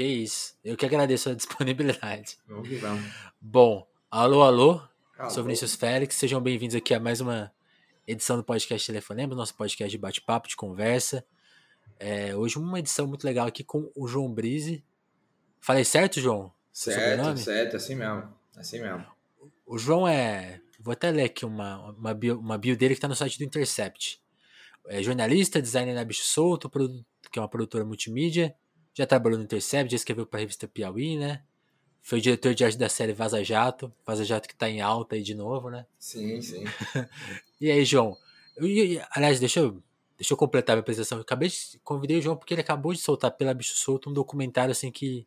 Que isso. Eu que agradeço a disponibilidade. Vamos que vamos. Bom, alô, alô. Alô. Sou Vinícius Félix. Sejam bem-vindos aqui a mais uma edição do podcast Telefonema, nosso podcast de bate-papo, de conversa. É, hoje uma edição muito legal aqui com o João Brise. Falei certo, João? Certo, certo, assim mesmo. Assim mesmo. O João é. Vou até ler aqui uma, uma, bio, uma bio dele que está no site do Intercept. É jornalista, designer na Bicho Solto, que é uma produtora multimídia. Já trabalhou no Intercept, já escreveu para a revista Piauí, né? Foi diretor de arte da série Vaza Jato. Vaza Jato que tá em alta aí de novo, né? Sim, sim. E aí, João? Eu, ia- aliás, deixa eu, deixa eu completar minha apresentação. Eu acabei de convidei o João porque ele acabou de soltar pela Bicho Solto um documentário assim que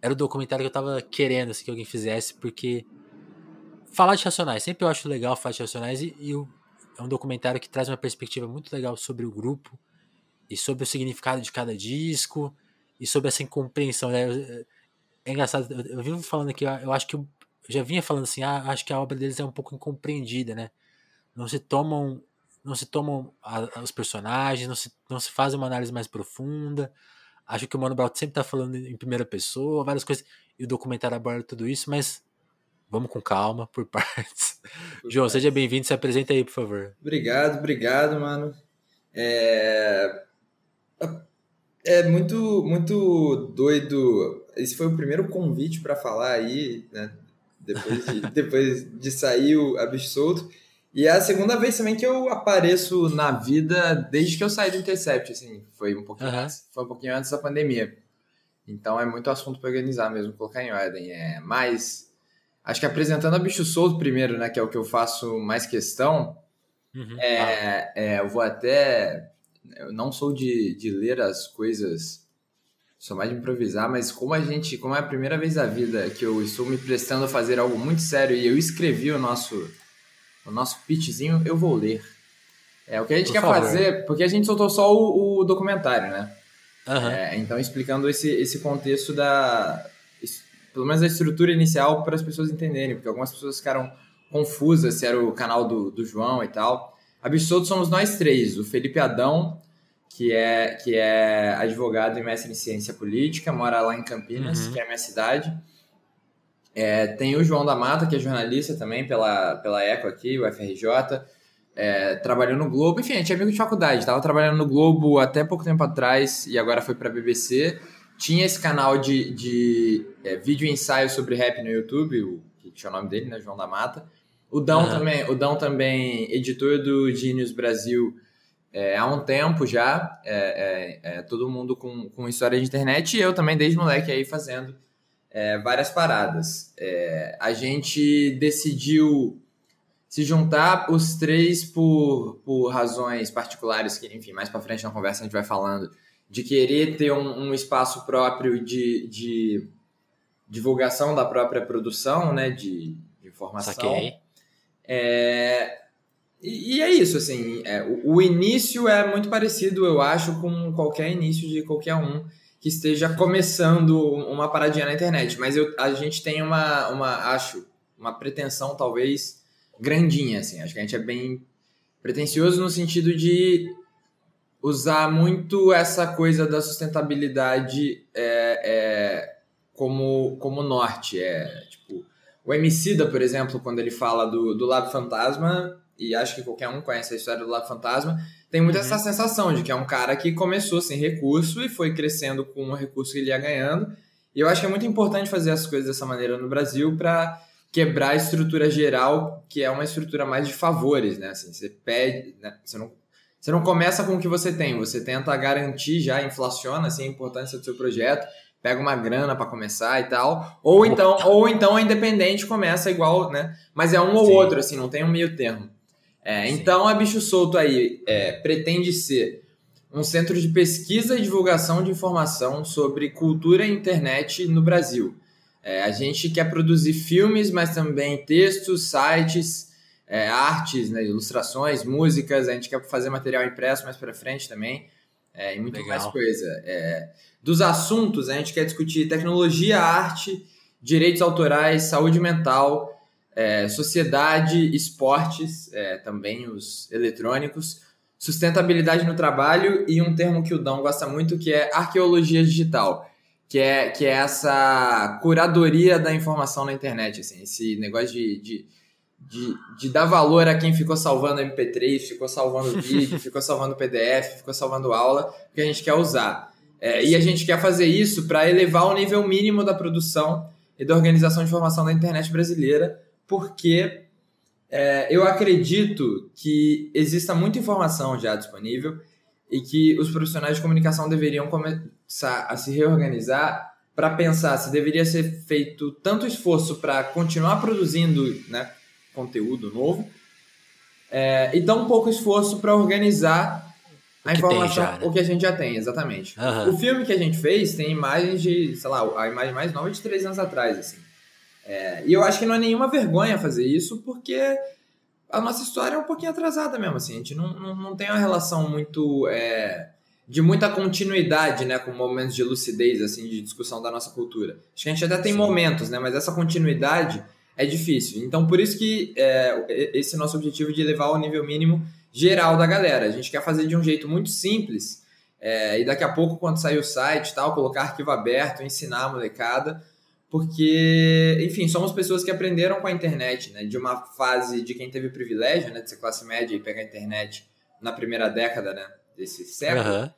era o documentário que eu tava querendo assim, que alguém fizesse, porque falar de Racionais, sempre eu acho legal falar de Racionais e, e é um documentário que traz uma perspectiva muito legal sobre o grupo e sobre o significado de cada disco e sobre essa incompreensão. Né? É engraçado, eu, eu vivo falando aqui, eu acho que eu, eu já vinha falando assim, ah, acho que a obra deles é um pouco incompreendida, né? Não se tomam, não se tomam a- os personagens, não se, não se faz uma análise mais profunda. Acho que o Mano Brown sempre tá falando em primeira pessoa, várias coisas, e o documentário aborda tudo isso, mas vamos com calma, por partes. João, seja bem-vindo, se apresenta aí, por favor. Obrigado, obrigado, mano. É, é muito, muito doido. Esse foi o primeiro convite para falar aí, né? Depois de, depois de sair o A Bicho Solto. E é a segunda vez também que eu apareço na vida desde que eu saí do Intercept, assim. Foi um pouquinho, Aham. antes, foi um pouquinho antes da pandemia. Então é muito assunto para organizar mesmo, colocar em ordem. É, mas acho que apresentando a Bicho Solto primeiro, né? Que é o que eu faço mais questão. Uhum. Ah, É, é, eu vou até. Eu não sou de, de ler as coisas, sou mais de improvisar, mas como a gente. Como é a primeira vez da vida que eu estou me prestando a fazer algo muito sério e eu escrevi o nosso, o nosso pitchzinho, eu vou ler. É o que a gente Por quer favor. fazer, porque a gente soltou só o, o documentário, né? aham. É, então, explicando esse, esse contexto da. Pelo menos da estrutura inicial para as pessoas entenderem, porque algumas pessoas ficaram confusas se era o canal do, do João e tal. Absoluto somos nós três: o Felipe Adão, que é, que é advogado e mestre em ciência política, mora lá em Campinas, Uhum. que é a minha cidade. É, tem o João da Mata, que é jornalista também pela, pela ECO aqui, o FRJ. É, trabalhou no Globo, enfim, a gente é amigo de faculdade, tava trabalhando no Globo até pouco tempo atrás e agora foi pra BBC. Tinha esse canal de, de é, vídeo ensaio sobre rap no YouTube, o que tinha o nome dele, né, João da Mata. O Dão Aham. também, o Dão também, editor do Genius Brasil é, há um tempo já, é, é, é, todo mundo com, com história de internet e eu também desde moleque aí fazendo é, várias paradas. É, a gente decidiu se juntar os três por, por razões particulares, que, enfim, mais pra frente na conversa a gente vai falando, de querer ter um, um espaço próprio de, de divulgação da própria produção, né, de, de informação. Saquei. É, e, e é isso, assim, é, o, o início é muito parecido, eu acho, com qualquer início de qualquer um que esteja começando uma paradinha na internet, mas eu, a gente tem uma, uma, acho, uma pretensão talvez grandinha, assim, acho que a gente é bem pretencioso no sentido de usar muito essa coisa da sustentabilidade é, é, como, como norte, é, tipo, o Emicida, por exemplo, quando ele fala do, do Lab Fantasma, e acho que qualquer um conhece a história do Lab Fantasma, tem muito Uhum. essa sensação de que é um cara que começou sem recurso e foi crescendo com o recurso que ele ia ganhando. E eu acho que é muito importante fazer as coisas dessa maneira no Brasil para quebrar a estrutura geral, que é uma estrutura mais de favores, né? Assim, você pede, né? você não você não começa com o que você tem, você tenta garantir já, inflaciona assim, a importância do seu projeto, pega uma grana para começar e tal, ou então, ou então a independente começa igual, né? Mas é um ou Sim. outro, assim, não tem um meio termo. É, então a Bicho Solto aí é, pretende ser um centro de pesquisa e divulgação de informação sobre cultura e internet no Brasil. É, a gente quer produzir filmes, mas também textos, sites, é, artes, né, ilustrações, músicas. A gente quer fazer material impresso mais para frente também. É, e muito Legal. mais coisa. É, dos assuntos, a gente quer discutir tecnologia, arte, direitos autorais, saúde mental, é, sociedade, esportes, é, também os eletrônicos, sustentabilidade no trabalho e um termo que o Dão gosta muito que é arqueologia digital, que é, que é essa curadoria da informação na internet, assim, esse negócio de, de, de, de dar valor a quem ficou salvando MP3, ficou salvando vídeo, ficou salvando PDF, ficou salvando aula, que a gente quer usar. É, e a gente quer fazer isso para elevar o nível mínimo da produção e da organização de informação da internet brasileira, porque é, eu acredito que exista muita informação já disponível e que os profissionais de comunicação deveriam começar a se reorganizar para pensar se deveria ser feito tanto esforço para continuar produzindo né, conteúdo novo é, e tão pouco esforço para organizar a informação, já, né? o que a gente já tem, exatamente. Uhum. O filme que a gente fez tem imagens de, sei lá, a imagem mais nova é de três anos atrás, assim. É, e eu acho que não é nenhuma vergonha fazer isso, porque a nossa história é um pouquinho atrasada mesmo, assim. A gente não, não, não tem uma relação muito. É, de muita continuidade, né, com momentos de lucidez, assim, de discussão da nossa cultura. Acho que a gente até tem Sim. momentos, né, mas essa continuidade é difícil. Então, por isso que é, esse nosso objetivo de levar ao nível mínimo geral da galera. A gente quer fazer de um jeito muito simples, é, e daqui a pouco, quando sair o site tal, colocar arquivo aberto, ensinar a molecada, porque, enfim, somos pessoas que aprenderam com a internet, né? De uma fase de quem teve privilégio, né? De ser classe média e pegar a internet na primeira década, né? Desse século. Uhum.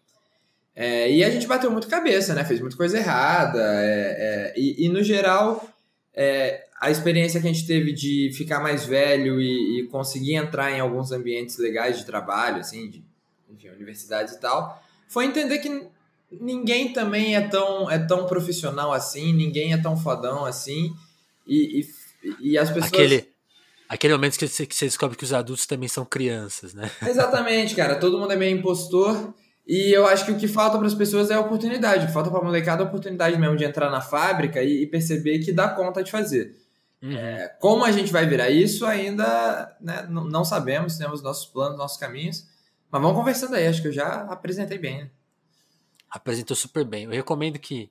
É, e a gente bateu muito cabeça, né? Fez muita coisa errada. É, é, e, e, no geral, é, a experiência que a gente teve de ficar mais velho e, e, conseguir entrar em alguns ambientes legais de trabalho, assim, de enfim, universidades e tal, foi entender que ninguém também é tão, é tão profissional assim, ninguém é tão fodão assim, e, e, e as pessoas... Aquele, aquele momento que você, que você descobre que os adultos também são crianças, né? Exatamente, cara, todo mundo é meio impostor, e eu acho que o que falta para as pessoas é a oportunidade, falta para a molecada é a oportunidade mesmo de entrar na fábrica e, e perceber que dá conta de fazer. Uhum. É, como a gente vai virar isso ainda né, não sabemos, temos nossos planos, nossos caminhos, mas vamos conversando aí, acho que eu já apresentei bem, né? apresentou super bem. Eu recomendo que,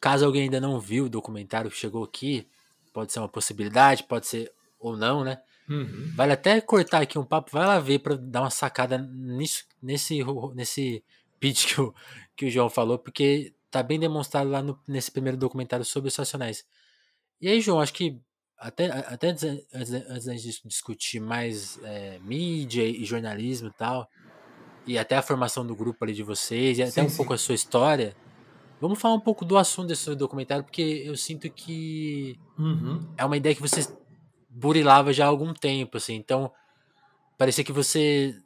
caso alguém ainda não viu o documentário que chegou aqui, pode ser uma possibilidade, pode ser ou não, né? Uhum. Vale até cortar aqui um papo, vai lá ver para dar uma sacada nisso, nesse, nesse pitch que o, que o João falou, porque tá bem demonstrado lá no, nesse primeiro documentário sobre os racionais. E aí, João, acho que até, até antes, antes, antes de discutir mais é, mídia e jornalismo e tal, e até a formação do grupo ali de vocês, e até sim, um sim. pouco a sua história. Vamos falar um pouco do assunto desse documentário, porque eu sinto que uhum. é uma ideia que você burilava já há algum tempo, assim. Então, parecia que você.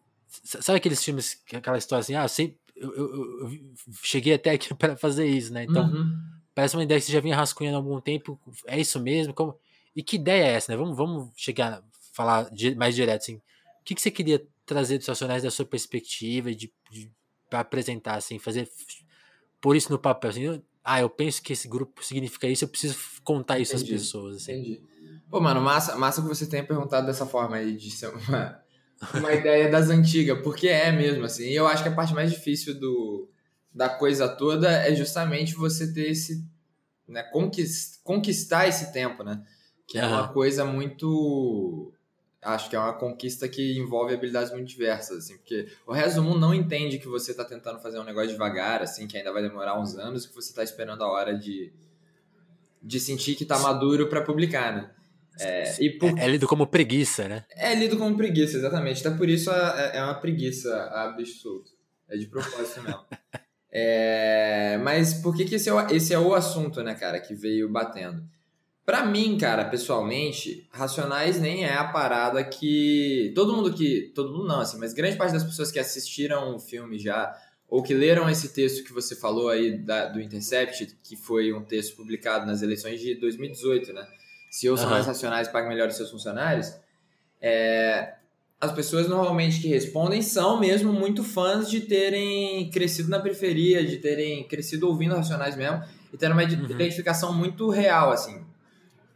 Sabe aqueles filmes, aquela história assim, ah, eu, eu, eu, eu cheguei até aqui para fazer isso, né? Então, uhum. parece uma ideia que você já vinha rascunhando há algum tempo. É isso mesmo? Como... E que ideia é essa, né? Vamos, vamos chegar, falar mais direto, assim. O que, que você queria trazer dos Racionais da sua perspectiva, de, de para apresentar, assim, fazer por isso no papel, assim, ah, eu penso que esse grupo significa isso, eu preciso contar isso Entendi. às pessoas, assim. Entendi. Pô, mano, massa, massa que você tenha perguntado dessa forma aí, de ser uma, uma ideia das antigas, porque é mesmo, assim, e eu acho que a parte mais difícil do, da coisa toda é justamente você ter esse, né, conquistar esse tempo, né, que é uma coisa muito acho que é uma conquista que envolve habilidades muito diversas, assim, porque o resto do mundo não entende que você está tentando fazer um negócio devagar, assim, que ainda vai demorar uns anos, que você está esperando a hora de, de sentir que está maduro para publicar, né? É, e por... é, é, lido como preguiça, né? É lido como preguiça, exatamente. Até por isso é, é uma preguiça a bicho solto. É de propósito mesmo. é, mas por que, que esse, é, esse é o assunto, né, cara, que veio batendo? Para mim, cara, pessoalmente, Racionais nem é a parada que todo mundo que, todo mundo não, assim, mas grande parte das pessoas que assistiram o filme já ou que leram esse texto que você falou aí da, do Intercept, que foi um texto publicado nas eleições de 2018, né? Se eu sou uhum. mais racionais, pague melhor os seus funcionários. É, as pessoas normalmente que respondem são mesmo muito fãs de terem crescido na periferia, de terem crescido ouvindo Racionais mesmo, e tendo uma uhum. identificação muito real, assim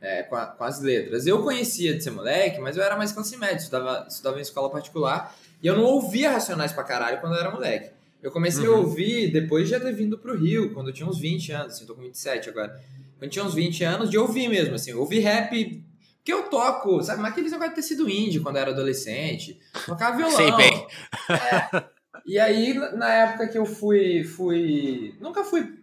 é, com, a, com, as letras. Eu conhecia de ser moleque, mas eu era mais classe média, estudava, estudava em escola particular, e eu não ouvia Racionais pra caralho quando eu era moleque. Eu comecei uhum. a ouvir depois de já ter vindo pro Rio, quando eu tinha uns 20 anos, assim, tô com 27 agora. Quando eu tinha uns 20 anos, de ouvir mesmo, assim, ouvir rap que eu toco, sabe? Mas aqueles negócios de ter sido indie quando eu era adolescente. Tocava violão. Sei bem. É. E aí, na época que eu fui, fui. Nunca fui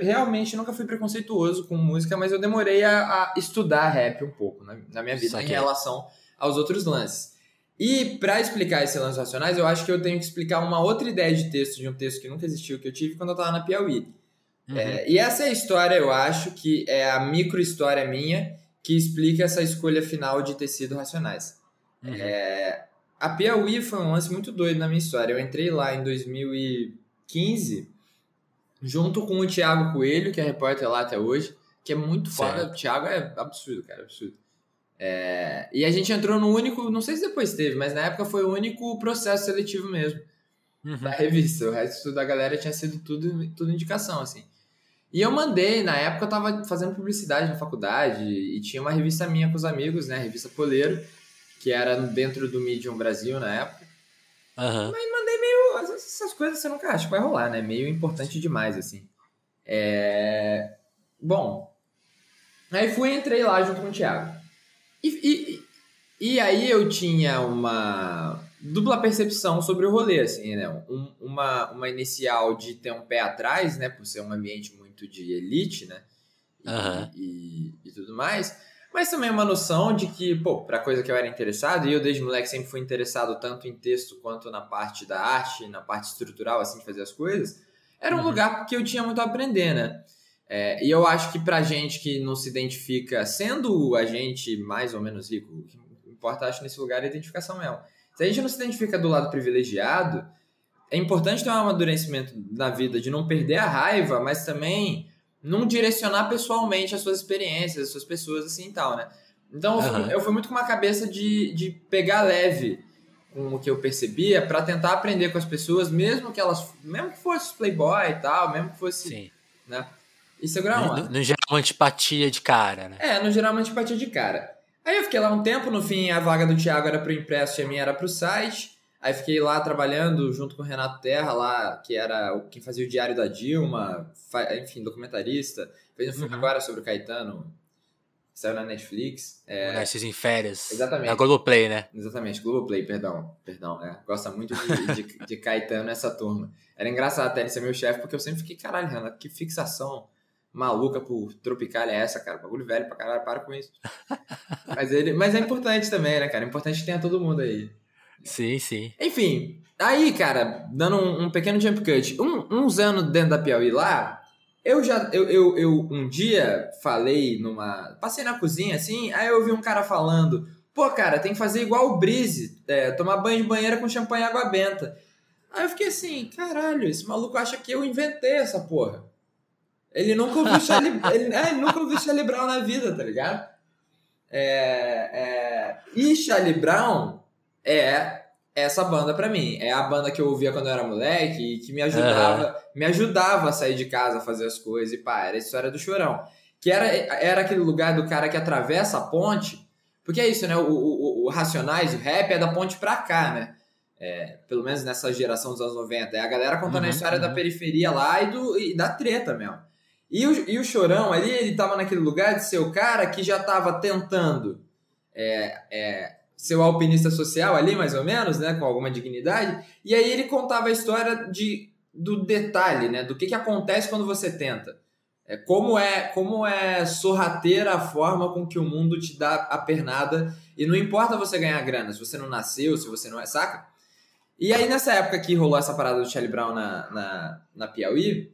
realmente nunca fui preconceituoso com música, mas eu demorei a, a estudar rap um pouco na, na minha vida em relação aos outros lances. E para explicar esse lance racionais, eu acho que eu tenho que explicar uma outra ideia de texto, de um texto que nunca existiu, que eu tive quando eu estava na Piauí. Uhum. É, e essa é a história, eu acho, que é a micro história minha que explica essa escolha final de ter sido racionais. Uhum. É, a Piauí foi um lance muito doido na minha história. Eu entrei lá em 2015, junto com o Thiago Coelho, que é repórter lá até hoje, que é muito foda. O Thiago é absurdo, cara, absurdo. É, e a gente entrou no único, não sei se depois teve, mas na época foi o único processo seletivo mesmo uhum. da revista. O resto da galera tinha sido tudo, tudo indicação, assim. E eu mandei, na época eu tava fazendo publicidade na faculdade e tinha uma revista minha com os amigos, né? A revista Poleiro, que era dentro do Medium Brasil na época. Uhum. Mas mandei meio. Essas coisas você nunca acha que vai rolar, né? Meio importante demais, assim. É... Bom. Aí fui entrei lá junto com o Thiago. E, e, e aí eu tinha uma dupla percepção sobre o rolê, assim, né? Um, uma, uma inicial de ter um pé atrás, né? Por ser um ambiente muito de elite, né? E, uhum. e, e, tudo mais. Mas também uma noção de que, pô, pra coisa que eu era interessado, e eu desde moleque sempre fui interessado tanto em texto quanto na parte da arte, na parte estrutural, assim, de fazer as coisas, era um uhum. lugar que eu tinha muito a aprender, né? É, e eu acho que pra gente que não se identifica, sendo a gente mais ou menos rico, o que importa, acho, nesse lugar é a identificação mesmo. Se a gente não se identifica do lado privilegiado, é importante ter um amadurecimento na vida de não perder a raiva, mas também não direcionar pessoalmente as suas experiências, as suas pessoas assim e tal, né? Então, uhum. eu, fui, eu fui muito com uma cabeça de, de pegar leve com o que eu percebia para tentar aprender com as pessoas, mesmo que elas, mesmo que fosse playboy e tal, mesmo que fosse, Sim. né? E segurar uma. Não, não gerar uma antipatia de cara, né? É, não gerar uma antipatia de cara. Aí eu fiquei lá um tempo, no fim a vaga do Thiago era pro impresso e a minha era pro site. Aí fiquei lá trabalhando junto com o Renato Terra, lá, que era quem fazia o Diário da Dilma, enfim, documentarista. Fez um filme uhum. agora sobre o Caetano, saiu na Netflix. É... Em Férias. Exatamente. Na Globoplay, né? Exatamente, Globoplay, perdão. Perdão, é. Gosta muito de, de, de Caetano essa turma. Era engraçado até ele ser meu chefe, porque eu sempre fiquei, caralho, Renato, que fixação maluca por Tropicália é essa, cara? Bagulho velho pra caralho, para com isso. mas, ele, mas é importante também, né, cara? É importante que tenha todo mundo aí. Sim, sim. Enfim, aí, cara, dando um, um pequeno jump cut, um, uns anos dentro da Piauí lá, eu já, eu, eu, eu um dia falei numa, passei na cozinha assim, aí eu vi um cara falando, pô, cara, tem que fazer igual o Brise, é, tomar banho de banheira com champanhe e água benta. Aí eu fiquei assim, caralho, esse maluco acha que eu inventei essa porra. Ele nunca ouviu Charlie, ele, é, ele nunca ouviu Charlie Brown na vida, tá ligado? É, é, e Charlie Brown é essa banda para mim. É a banda que eu ouvia quando eu era moleque e que me ajudava, uhum. me ajudava a sair de casa, a fazer as coisas e pá, era a história do Chorão. Que era, era aquele lugar do cara que atravessa a ponte, porque é isso, né? O, o, o Racionais, o rap é da ponte pra cá, né? É, pelo menos nessa geração dos anos 90. É a galera contando uhum, a história uhum. da periferia lá e, do, e da treta mesmo. E o, e o Chorão ali, ele tava naquele lugar de ser o cara que já tava tentando é, é, ser o alpinista social ali, mais ou menos, né, com alguma dignidade. E aí ele contava a história de, do detalhe, né, do que, que acontece quando você tenta. É, como é como é sorrateira a forma com que o mundo te dá a pernada e não importa você ganhar grana, se você não nasceu, se você não é, saca? E aí nessa época que rolou essa parada do Charlie Brown na, na, na Piauí,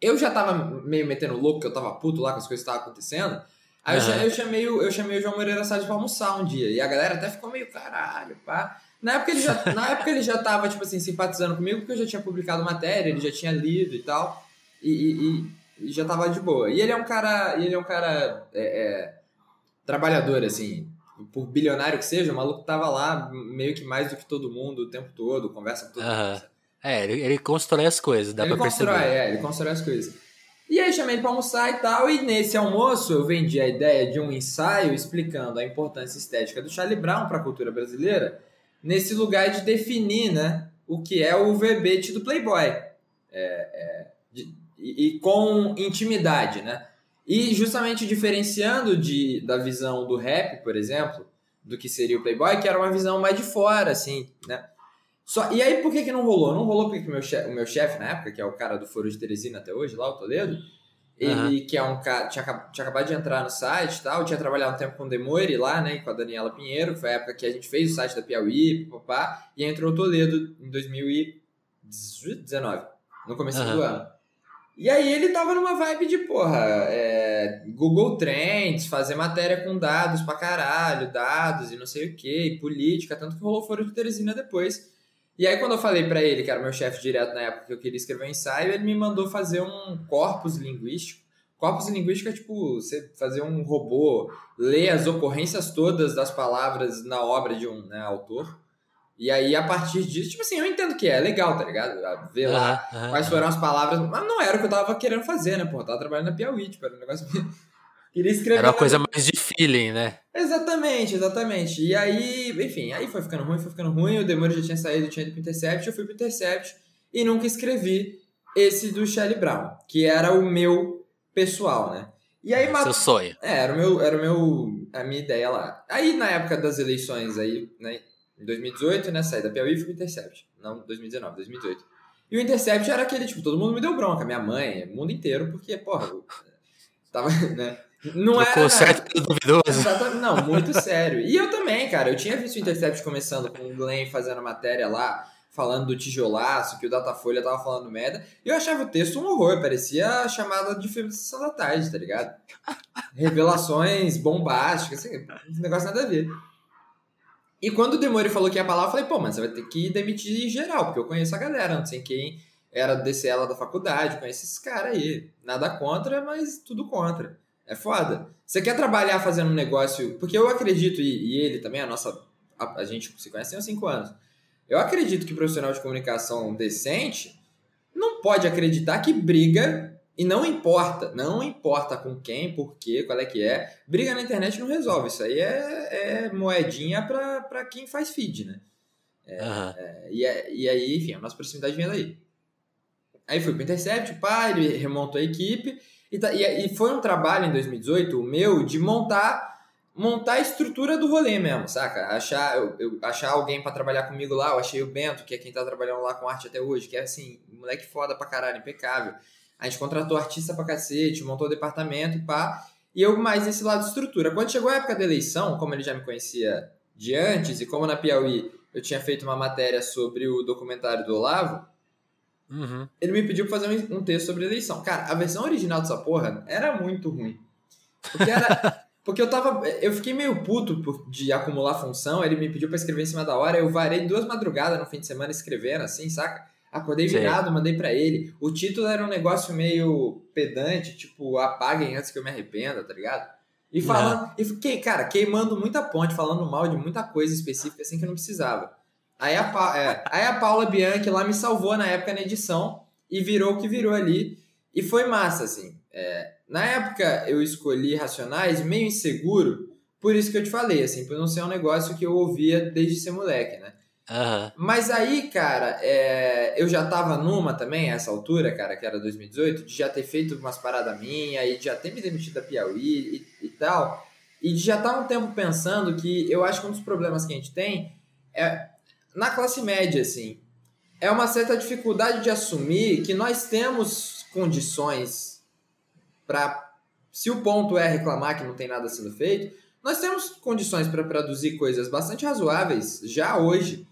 eu já tava meio metendo louco, que eu tava puto lá com as coisas que estavam acontecendo. Aí uhum. eu, chamei, eu chamei o João Moreira Salles pra almoçar um dia. E a galera até ficou meio caralho, pá. Na época, ele já, na época ele já tava, tipo assim, simpatizando comigo, porque eu já tinha publicado matéria, ele já tinha lido e tal. E, e, e já tava de boa. E ele é um cara. Ele é um cara é, é, trabalhador, assim. Por bilionário que seja, o maluco tava lá meio que mais do que todo mundo o tempo todo, conversa com todo uhum. mundo. É, ele, ele constrói as coisas, dá ele pra constrói, perceber. É, ele constrói as coisas. E aí chamei ele para almoçar e tal, e nesse almoço eu vendi a ideia de um ensaio explicando a importância estética do Charlie Brown para a cultura brasileira, nesse lugar de definir né, o que é o verbete do Playboy. É, é, de, e, e, com intimidade, né? E justamente diferenciando de, da visão do rap, por exemplo, do que seria o Playboy, que era uma visão mais de fora, assim, né? Só, e aí, por que, que não rolou? Não rolou porque o meu chefe, o meu chefe na época, que é o cara do Foro de Teresina até hoje, lá, o Toledo, ele, uhum. que é um cara, tinha, tinha acabado de entrar no site e tal, tinha trabalhado um tempo com o Demore lá, né, com a Daniela Pinheiro, foi a época que a gente fez o site da Piauí, papá, e entrou o Toledo em 2019, no começo uhum. do ano. E aí ele tava numa vibe de, porra, é, Google Trends, fazer matéria com dados pra caralho, dados e não sei o que, política, tanto que rolou Foro de Teresina depois. E aí quando eu falei para ele, que era meu chefe direto na época que eu queria escrever um ensaio, ele me mandou fazer um corpus linguístico. Corpus linguístico é tipo você fazer um robô ler as ocorrências todas das palavras na obra de um né, autor e aí, a partir disso, tipo assim, eu entendo que é legal, tá ligado? Ver lá uhum, quais foram as palavras. Mas não era o que eu tava querendo fazer, né? Pô, eu tava trabalhando na Piauí, tipo, era um negócio. Queria escrever. Era uma coisa mais de feeling, né? Exatamente, exatamente. E aí, enfim, aí foi ficando ruim, foi ficando ruim. O Demônio já tinha saído, tinha ido pro Intercept, eu fui pro Intercept e nunca escrevi esse do Shelley Brown, que era o meu pessoal, né? E aí, Seu sonho. É, era o meu, era o meu, a minha ideia lá. Aí, na época das eleições aí, né, em 2018, né? Saí da Piauí e fui pro Intercept. Não, 2019, 2018. E o Intercept era aquele, tipo, todo mundo me deu bronca, minha mãe, o mundo inteiro, porque, porra, eu tava, né? Não Trocou era. certo pelo duvidoso. Não, muito sério. E eu também, cara, eu tinha visto o Intercept começando com o Glenn fazendo matéria lá, falando do tijolaço, que o Datafolha tava falando merda, e eu achava o texto um horror, parecia chamada de filme de sessão da tarde, tá ligado? Revelações bombásticas, assim, negócio nada a ver. E quando o Demore falou que ia pra lá, eu falei, pô, mas você vai ter que demitir geral, porque eu conheço a galera, não sei quem era desse ela da faculdade, conheço esses caras aí. Nada contra, mas tudo contra. É foda. Você quer trabalhar fazendo um negócio. Porque eu acredito, e, e ele também, a nossa. A, a, gente se conhece há cinco anos. Eu acredito que profissional de comunicação decente não pode acreditar que briga e não importa, não importa com quem, por quê, qual é que é. Briga na internet não resolve. Isso aí é, é moedinha para quem faz feed, né? É, uhum. é, e, é, e aí, enfim, a nossa proximidade vem daí. Aí fui pro Intercept, pá, ele remontou a equipe. E, tá, e, e, foi um trabalho em 2018, o meu, de montar montar a estrutura do rolê mesmo, saca? Achar, eu, eu achar alguém para trabalhar comigo lá. Eu achei o Bento, que é quem tá trabalhando lá com arte até hoje, que é assim, moleque foda pra caralho, impecável. A gente contratou artista pra cacete, montou o departamento pá. E eu mais nesse lado de estrutura. Quando chegou a época da eleição, como ele já me conhecia de antes, e como na Piauí eu tinha feito uma matéria sobre o documentário do Olavo, uhum. ele me pediu pra fazer um, texto sobre eleição. Cara, a versão original dessa porra era muito ruim. Porque era. Porque eu tava. Eu fiquei meio puto de acumular função. Ele me pediu para escrever em cima da hora. Eu varei duas madrugadas no fim de semana escrevendo, assim, saca? Acordei virado, mandei para ele. O título era um negócio meio pedante, tipo, apaguem antes que eu me arrependa, tá ligado? E falando. E fiquei, cara, queimando muita ponte, falando mal de muita coisa específica assim que eu não precisava. Aí a, é, aí a Paula Bianchi lá me salvou na época na edição e virou o que virou ali. E foi massa, assim. É, na época eu escolhi Racionais meio inseguro, por isso que eu te falei, assim, por não ser um negócio que eu ouvia desde ser moleque, né? Uhum. Mas aí, cara, é, eu já tava numa também, a essa altura, cara, que era 2018, de já ter feito umas paradas minhas e de já ter me demitido da Piauí e, e tal. E de já estar tá um tempo pensando que eu acho que um dos problemas que a gente tem é na classe média, assim, é uma certa dificuldade de assumir que nós temos condições para. Se o ponto é reclamar que não tem nada sendo feito, nós temos condições para produzir coisas bastante razoáveis já hoje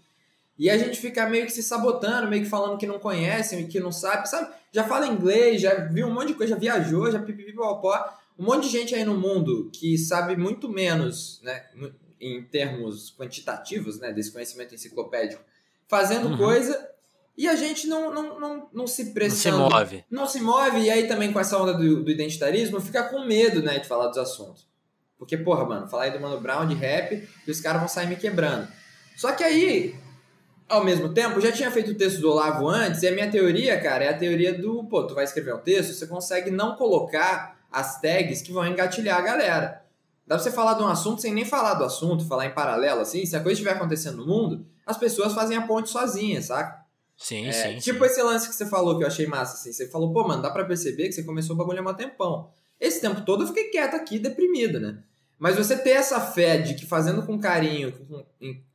e a gente fica meio que se sabotando, meio que falando que não conhece, que não sabe, sabe? Já fala inglês, já viu um monte de coisa, já viajou, já pipipipopó. Um monte de gente aí no mundo que sabe muito menos, né? Em termos quantitativos, né? Desse conhecimento enciclopédico, fazendo uhum. coisa e a gente não, não, não, não se pressiona. Não se move. Não se move, e aí também com essa onda do, do identitarismo, fica com medo, né, de falar dos assuntos. Porque, porra, mano, falar aí do Mano Brown, de rap, e os caras vão sair me quebrando. Só que aí, ao mesmo tempo, já tinha feito o texto do Olavo antes, e a minha teoria, cara, é a teoria do, pô, tu vai escrever um texto, você consegue não colocar as tags que vão engatilhar a galera. Dá pra você falar de um assunto sem nem falar do assunto, falar em paralelo, assim, se a coisa estiver acontecendo no mundo, as pessoas fazem a ponte sozinhas, saca? Sim, é, sim. Tipo sim. esse lance que você falou que eu achei massa, assim, você falou, pô, mano, dá pra perceber que você começou o bagulho há um tempão. Esse tempo todo eu fiquei quieto aqui, deprimido, né? Mas você ter essa fé de que fazendo com carinho com,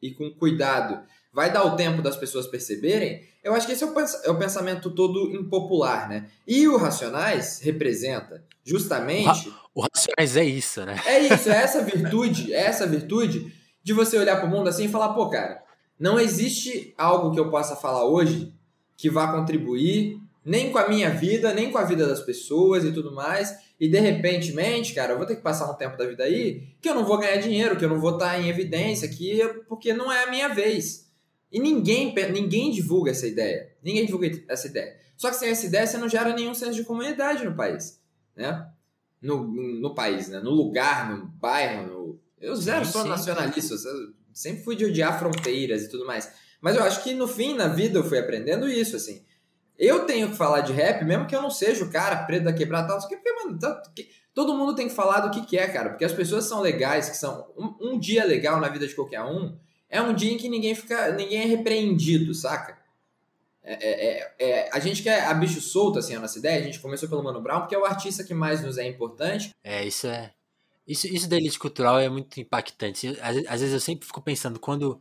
e com cuidado vai dar o tempo das pessoas perceberem. Eu acho que esse é o pensamento todo impopular, né? E o Racionais representa justamente. O, Racionais é isso, né? É isso, é essa virtude, é essa virtude de você olhar para o mundo assim e falar, pô, cara, não existe algo que eu possa falar hoje que vá contribuir nem com a minha vida, nem com a vida das pessoas e tudo mais. E de repentemente, cara, eu vou ter que passar um tempo da vida aí que eu não vou ganhar dinheiro, que eu não vou estar em evidência, que porque não é a minha vez. E ninguém, ninguém divulga essa ideia. Ninguém divulga essa ideia. Só que sem essa ideia você não gera nenhum senso de comunidade no país, né? No, no país, né? No lugar, no bairro, no... Eu zero sou nacionalista, eu sempre fui de odiar fronteiras e tudo mais. Mas eu acho que no fim, na vida, eu fui aprendendo isso, assim. Eu tenho que falar de rap, mesmo que eu não seja o cara preto da quebrada tal, porque, mano, tá, todo mundo tem que falar do que quer, cara, porque as pessoas são legais, que são um, um, dia legal na vida de qualquer um, é um dia em que ninguém fica, ninguém é repreendido, saca? É, é, é, é a gente quer a bicho solto, assim, a nossa ideia, a gente começou pelo Mano Brown, porque é o artista que mais nos é importante. É, isso é... Isso, isso da elite cultural é muito impactante. Às, às vezes eu sempre fico pensando, quando,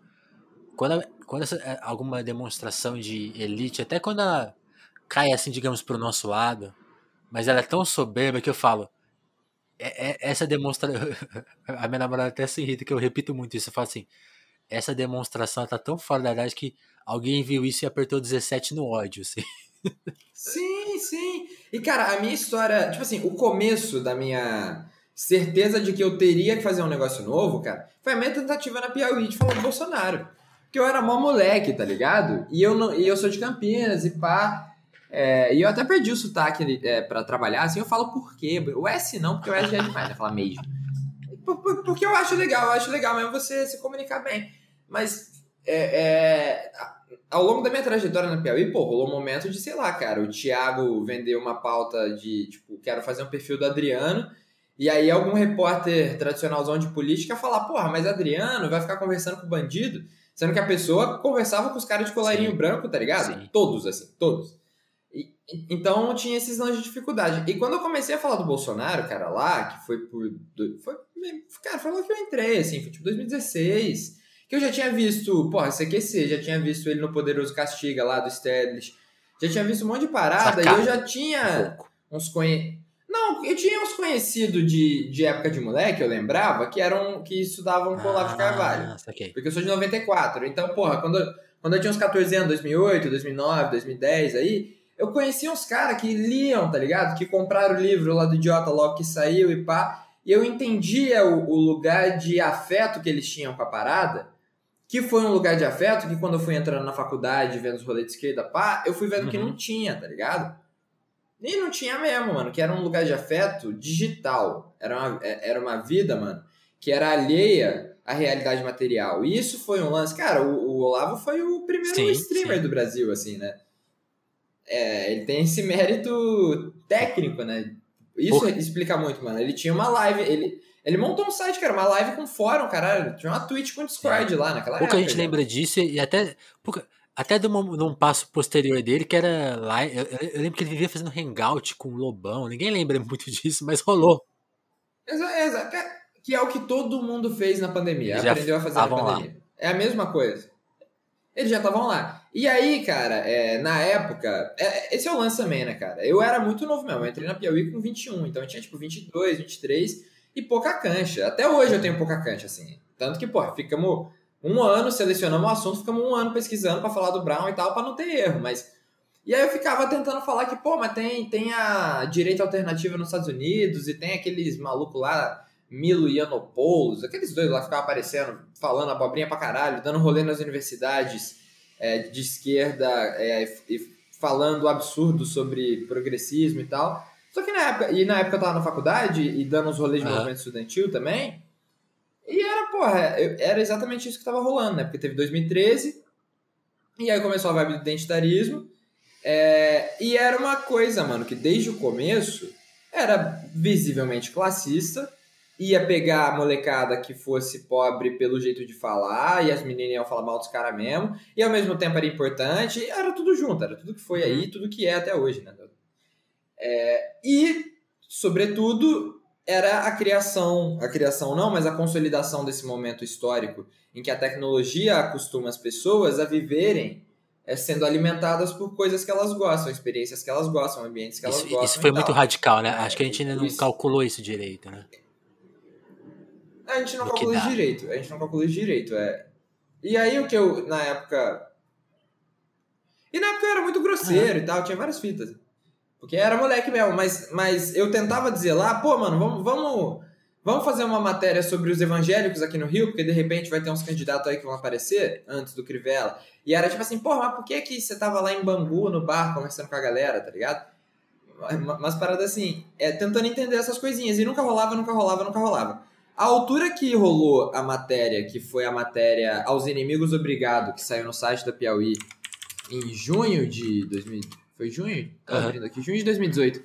quando, quando essa, é, alguma demonstração de elite, até quando ela cai assim, digamos, pro nosso lado, mas ela é tão soberba que eu falo, é, é, essa demonstração, a minha namorada até se irrita que eu repito muito isso, eu falo assim, essa demonstração tá tão fora da idade que alguém viu isso e apertou 17 no ódio, assim. Sim, sim. E cara, a minha história, tipo assim, o começo da minha certeza de que eu teria que fazer um negócio novo, cara, foi a minha tentativa na Piauí de falar do Bolsonaro. Porque eu era mó moleque, tá ligado? E eu, não, e eu sou de Campinas e pá. É, e eu até perdi o sotaque é, para trabalhar, assim, eu falo por quê? O S não, porque o S já é demais, né? Falar mesmo. Porque eu acho legal, eu acho legal mesmo você se comunicar bem. Mas é, é, ao longo da minha trajetória na Piauí, pô, rolou um momento de, sei lá, cara, o Thiago vendeu uma pauta de, tipo, quero fazer um perfil do Adriano, e aí algum repórter tradicionalzão de política falar, porra, mas Adriano vai ficar conversando com o bandido, sendo que a pessoa conversava com os caras de colarinho Sim. branco, tá ligado? Sim. Todos, assim, todos. Então tinha esses lances de dificuldade. E quando eu comecei a falar do Bolsonaro, cara, lá, que foi por. Foi, cara, foi lá que eu entrei, assim, foi tipo 2016. Que eu já tinha visto, porra, CQC, já tinha visto ele no Poderoso Castiga lá do Stedlich. Já tinha visto um monte de parada Sacado. e eu já tinha um uns conhe... Não, eu tinha uns conhecidos de, de época de moleque, eu lembrava, que eram que estudavam com o Olavo de Carvalho. Ah, porque eu sou de 94. Então, porra, quando, quando eu tinha uns 14 anos, 2008, 2009, 2010 aí, eu conheci uns caras que liam, tá ligado? Que compraram o livro lá do Idiota logo que saiu e pá. E eu entendia o, o lugar de afeto que eles tinham com a parada. Que foi um lugar de afeto que quando eu fui entrando na faculdade, vendo os rolês de esquerda, pá, eu fui vendo uhum. que não tinha, tá ligado? E não tinha mesmo, mano. Que era um lugar de afeto digital. Era uma, é, era uma vida, mano, que era alheia à realidade material. E isso foi um lance. Cara, o, o Olavo foi o primeiro sim, streamer sim. do Brasil, assim, né? é, ele tem esse mérito técnico, né? Isso explica muito, mano. Ele tinha uma live, ele, ele montou um site, cara, uma live com fórum, caralho. Tinha uma Twitch com Discord é. lá naquela Pouca época. a gente lembra disso e até. Pouca, até de, uma, de um passo posterior dele, que era lá. Eu, eu, lembro que ele vivia fazendo hangout com o Lobão. Ninguém lembra muito disso, mas rolou. Exato. Que é o que todo mundo fez na pandemia. aprendeu a fazer na pandemia. Lá. É a mesma coisa. Eles já estavam lá. E aí, cara, é, na época, é, esse é o lance também, né, cara? Eu era muito novo mesmo, eu entrei na Piauí com 21, então eu tinha tipo 22, 23 e pouca cancha. Até hoje eu tenho pouca cancha, assim. Tanto que, pô, ficamos um ano, selecionamos um assunto, ficamos um ano pesquisando para falar do Brown e tal, para não ter erro, mas. E aí eu ficava tentando falar que, pô, mas tem, tem a direita alternativa nos Estados Unidos e tem aqueles malucos lá, Milo e Yiannopoulos, aqueles dois lá que ficavam aparecendo, falando abobrinha pra caralho, dando rolê nas universidades é, de esquerda é, e falando absurdo sobre progressismo e tal. Só que na época, e na época eu tava na faculdade e dando uns rolês de uhum. movimento estudantil também. E era, porra, era exatamente isso que tava rolando, né? Porque teve 2013, e aí começou a vibe do identitarismo. É, e era uma coisa, mano, que desde o começo era visivelmente classista ia pegar a molecada que fosse pobre pelo jeito de falar, e as meninas iam falar mal dos caras mesmo, e ao mesmo tempo era importante, era tudo junto, era tudo que foi aí, uhum. tudo que é até hoje, né? É, e, sobretudo, era a criação, a criação não, mas a consolidação desse momento histórico em que a tecnologia acostuma as pessoas a viverem é, sendo alimentadas por coisas que elas gostam, experiências que elas gostam, ambientes que elas isso, gostam. Isso foi muito radical, né? Acho que a gente ainda não isso. calculou isso direito, né? A gente não calculou isso direito. A gente não calculou isso direito. É. E aí o que eu, na época. E na época eu era muito grosseiro uhum. e tal, tinha várias fitas. Porque era moleque mesmo, mas, mas eu tentava dizer lá, pô, mano, vamos, vamos, vamos fazer uma matéria sobre os evangélicos aqui no Rio, porque de repente vai ter uns candidatos aí que vão aparecer antes do Crivella. E era tipo assim, porra, mas por que que você tava lá em Bangu, no bar, conversando com a galera, tá ligado? Umas paradas assim, é, tentando entender essas coisinhas. E nunca rolava, nunca rolava, nunca rolava. A altura que rolou a matéria, que foi a matéria Aos Inimigos Obrigado, que saiu no site da Piauí em junho de 2000. Foi junho? Tô uhum. abrindo aqui. Junho de 2018.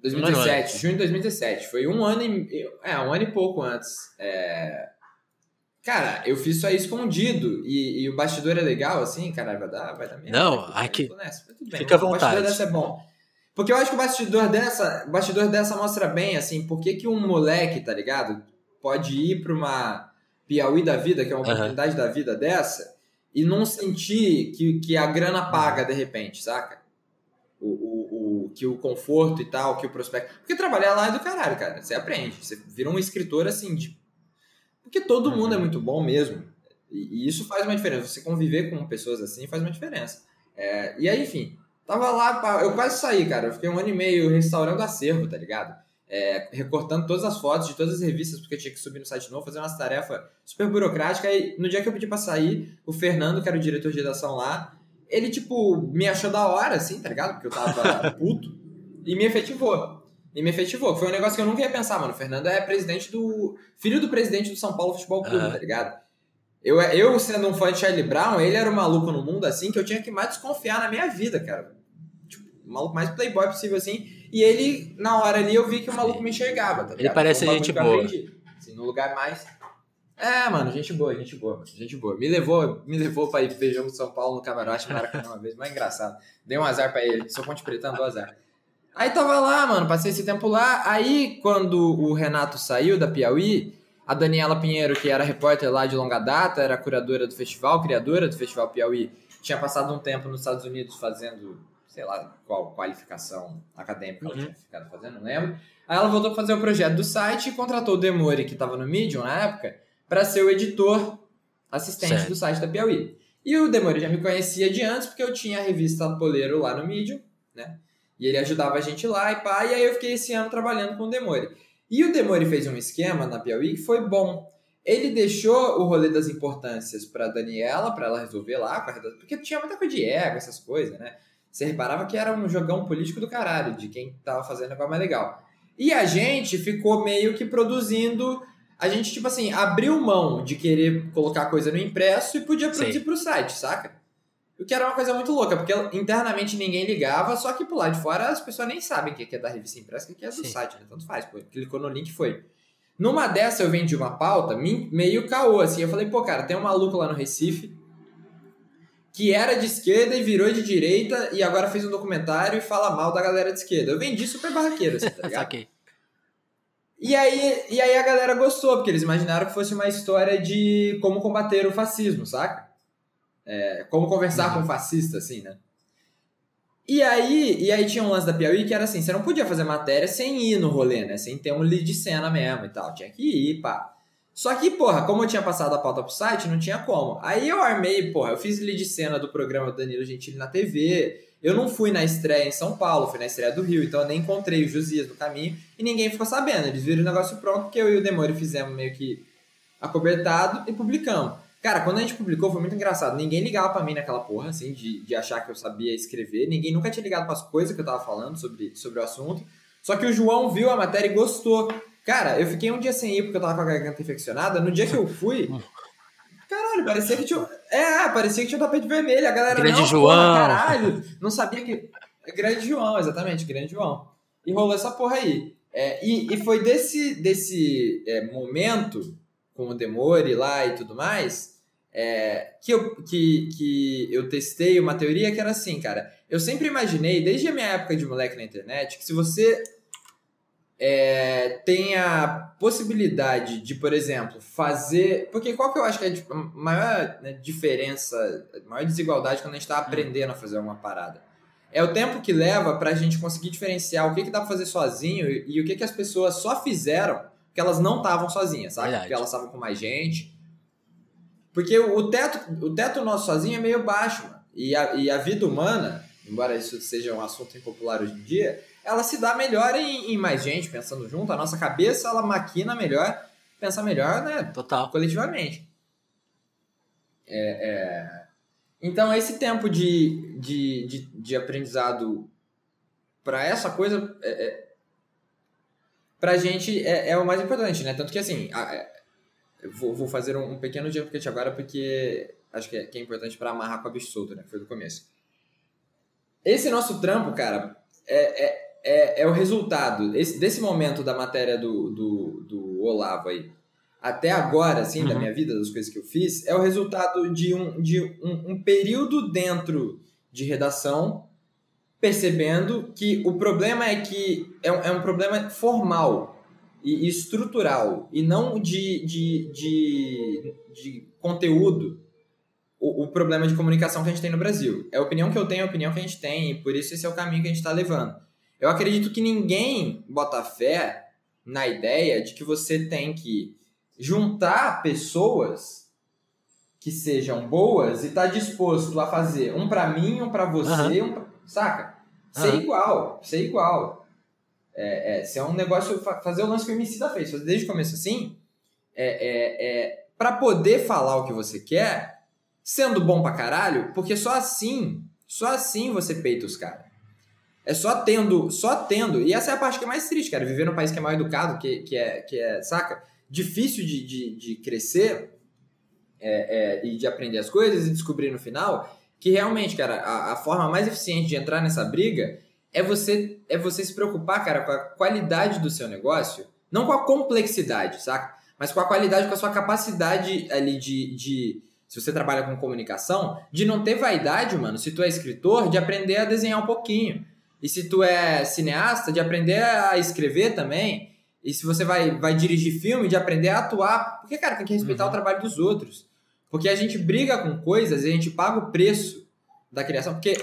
2017. junho de 2017. Foi um ano e. É, um ano e pouco antes. É... Cara, eu fiz isso aí escondido. E, e, o bastidor é legal, assim, cara, vai dar, vai dar mesmo. Não, aqui. Fica à vontade. O bastidor dessa é bom. Porque eu acho que o bastidor dessa, o bastidor dessa mostra bem, assim, por que, que um moleque, tá ligado? Pode ir pra uma Piauí da vida, que é uma uhum. oportunidade da vida dessa, e não sentir que, que a grana paga de repente, saca? O, o, o, que o conforto e tal, que o prospecto. Porque trabalhar lá é do caralho, cara. Você aprende. Você vira um escritor assim, de... porque todo mundo é muito bom mesmo. E, e, isso faz uma diferença. Você conviver com pessoas assim faz uma diferença. É, e aí, enfim, Tava lá, eu quase saí, cara. Eu fiquei um ano e meio restaurando acervo, tá ligado? É, recortando todas as fotos de todas as revistas, porque eu tinha que subir no site novo, fazer umas tarefas super burocráticas. E no dia que eu pedi pra sair, o Fernando, que era o diretor de redação lá, ele, tipo, me achou da hora, assim, tá ligado? Porque eu tava puto. E me efetivou. E me efetivou. Foi um negócio que eu nunca ia pensar, mano. O Fernando é presidente do. Filho do presidente do São Paulo Futebol Clube, uhum. tá ligado? Eu, eu, sendo um fã de Charlie Brown, ele era o um maluco no mundo assim que eu tinha que mais desconfiar na minha vida, cara o maluco mais playboy possível, assim. E ele, na hora ali, eu vi que o maluco me enxergava, tá Ele parece gente boa. Assim, no lugar mais. É, mano, gente boa, gente boa, gente boa. Me levou, me levou pra ir ver jogo de São Paulo no camarote Maracanã uma vez, mas engraçado. Dei um azar pra ele, sou Ponte Preta, do azar. Aí tava lá, mano, passei esse tempo lá. Aí, quando o Renato saiu da Piauí, a Daniela Pinheiro, que era repórter lá de longa data, era curadora do festival, criadora do Festival Piauí, tinha passado um tempo nos Estados Unidos fazendo sei lá qual qualificação acadêmica uhum. ela tinha ficado fazendo, não lembro. Aí ela voltou a fazer o projeto do site e contratou o Demore, que estava no Medium na época, para ser o editor assistente certo. do site da Piauí. E o Demore já me conhecia de antes, porque eu tinha a revista Poleiro lá no Medium, né? E ele ajudava a gente lá e pá, e aí eu fiquei esse ano trabalhando com o Demore. E o Demore fez um esquema na Piauí que foi bom. Ele deixou o rolê das importâncias para Daniela, para ela resolver lá, porque tinha muita coisa de ego, essas coisas, né? Você reparava que era um jogão político do caralho, de quem tava fazendo o negócio mais legal. E a gente ficou meio que produzindo. A gente, tipo assim, abriu mão de querer colocar coisa no impresso e podia produzir Sim. pro site, saca? O que era uma coisa muito louca, porque internamente ninguém ligava, só que pro lado de fora as pessoas nem sabem o que é da revista impressa o que é do Sim. site, né? Tanto faz, pô. Clicou no link foi. Numa dessa eu vendi uma pauta meio caô, assim. Eu falei, pô, cara, tem um maluco lá no Recife que era de esquerda e virou de direita e agora fez um documentário e fala mal da galera de esquerda. Eu vendi super barraqueiro, assim, tá ligado? okay. E aí, e aí a galera gostou, porque eles imaginaram que fosse uma história de como combater o fascismo, saca? É, como conversar uhum. com fascista, assim, né? E aí, e aí tinha um lance da Piauí que era assim, você não podia fazer matéria sem ir no rolê, né? Sem ter um lead de cena mesmo e tal. Tinha que ir, pá. Só que, porra, como eu tinha passado a pauta pro site, não tinha como. Aí eu armei, porra, eu fiz lead cena do programa do Danilo Gentili na TV. Eu não fui na estreia em São Paulo, fui na estreia do Rio, então eu nem encontrei o Josias no caminho e ninguém ficou sabendo. Eles viram o negócio pronto porque eu e o Demore fizemos meio que acobertado e publicamos. Cara, quando a gente publicou foi muito engraçado. Ninguém ligava para mim naquela porra, assim, de, de achar que eu sabia escrever. Ninguém nunca tinha ligado para as coisas que eu tava falando sobre, sobre o assunto. Só que o João viu a matéria e gostou. Cara, eu fiquei um dia sem ir porque eu tava com a garganta infeccionada. No dia que eu fui. Caralho, parecia que tinha. É, parecia que tinha um tapete vermelho. A galera. Grande não, João. Porra, caralho. Não sabia que. Grande João, exatamente, Grande João. E rolou essa porra aí. É, e, e foi desse, desse é, momento, com o Demore lá e tudo mais, é, que, eu, que, que eu testei uma teoria que era assim, cara. Eu sempre imaginei, desde a minha época de moleque na internet, que se você é, tem a possibilidade de, por exemplo, fazer. Porque qual que eu acho que é a maior né, diferença, a maior desigualdade quando a gente está aprendendo a fazer uma parada? É o tempo que leva para a gente conseguir diferenciar o que, que dá para fazer sozinho e, e, o que, que as pessoas só fizeram porque elas não estavam sozinhas, sabe? Verdade. Porque elas estavam com mais gente. Porque o teto, o teto nosso sozinho é meio baixo, mano. E a, e a vida humana, embora isso seja um assunto impopular hoje em dia, ela se dá melhor em, em, mais gente pensando junto. A nossa cabeça, ela maquina melhor, pensa melhor, né? Total. Coletivamente. É, é... Então, esse tempo de, de, de, de aprendizado para essa coisa, é, é, pra gente é, é, o mais importante, né? Tanto que, assim, a, é, vou, vou fazer um, um pequeno gente agora, porque acho que é, que é importante para amarrar com a bicho solto, né? Foi do começo. Esse nosso trampo, cara, é, é é, o resultado esse, desse momento da matéria do, do, do Olavo aí, até agora, assim, uhum. da minha vida, das coisas que eu fiz, é o resultado de um, de um, um período dentro de redação, percebendo que o problema é que é um, é um problema formal e, estrutural, e não de, de, de, de conteúdo. O, o, problema de comunicação que a gente tem no Brasil. É a opinião que eu tenho, é a opinião que a gente tem, e por isso esse é o caminho que a gente está levando. Eu acredito que ninguém bota fé na ideia de que você tem que juntar pessoas que sejam boas e tá disposto a fazer um para mim, um para você, uhum. um pra... saca? Ser uhum. igual, ser igual. É, é, se é um negócio, fazer o lance que o Emicida fez, fazer desde o começo assim, é, é, é para poder falar o que você quer, sendo bom pra caralho, porque só assim, só assim você peita os caras. É só tendo, só tendo. E essa é a parte que é mais triste, cara. Viver num país que é mal educado, que, que, é, que é, saca? Difícil de, de, de crescer é, é, e de aprender as coisas e descobrir no final que realmente, cara, a, a, forma mais eficiente de entrar nessa briga é você, é você se preocupar, cara, com a qualidade do seu negócio, não com a complexidade, saca? Mas com a qualidade, com a sua capacidade ali de, de se você trabalha com comunicação, de não ter vaidade, mano, se tu é escritor, de aprender a desenhar um pouquinho e se tu é cineasta, de aprender a escrever também. E se você vai, vai dirigir filme, de aprender a atuar. Porque, cara, tem que respeitar uhum. o trabalho dos outros. Porque a gente briga com coisas e a gente paga o preço da criação. Porque.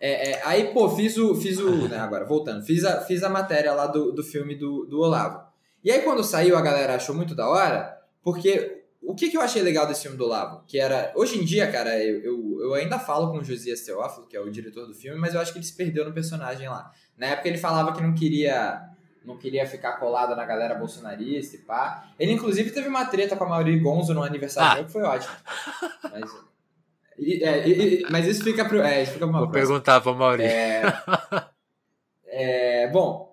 É, é, aí, pô, fiz o. Fiz o né, agora, voltando. Fiz a, fiz a matéria lá do, do filme do, do Olavo. E aí, quando saiu, a galera achou muito da hora. Porque o que, que eu achei legal desse filme do Olavo? Que era. Hoje em dia, cara, eu, eu, eu, ainda falo com o Josias Teófilo, que é o diretor do filme, mas eu acho que ele se perdeu no personagem lá. Na época ele falava que não queria. Não queria ficar colado na galera bolsonarista e pá. Ele, inclusive, teve uma treta com a Mauri Gonzo no aniversário ah. que foi ótimo. Mas, e, é, e, mas isso fica pro. É, isso fica uma Vou próxima. perguntar pra Mauri. É, é, bom,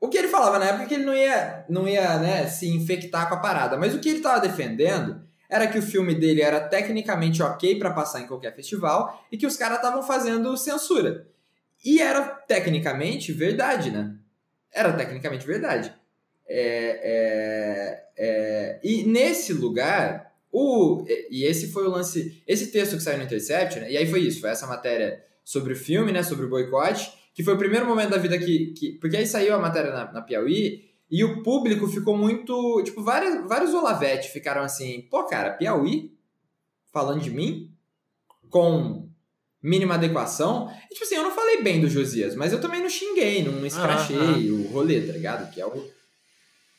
o que ele falava na época é que ele não ia, não ia né, se infectar com a parada. Mas o que ele estava defendendo era que o filme dele era tecnicamente ok para passar em qualquer festival e que os caras estavam fazendo censura. E era tecnicamente verdade, né? Era tecnicamente verdade. É, é, é, e nesse lugar, o, e esse foi o lance. Esse texto que saiu no Intercept, né? E aí foi isso, foi essa matéria sobre o filme, né? Sobre o boicote que foi o primeiro momento da vida que. que porque aí saiu a matéria na, na Piauí e o público ficou muito. Tipo, vários, vários Olavete ficaram assim: pô, cara, Piauí? Falando de mim? Com mínima adequação. E, tipo assim, eu não falei bem do Josias, mas eu também não xinguei, não escrachei ah, o rolê, tá ligado? Que é o.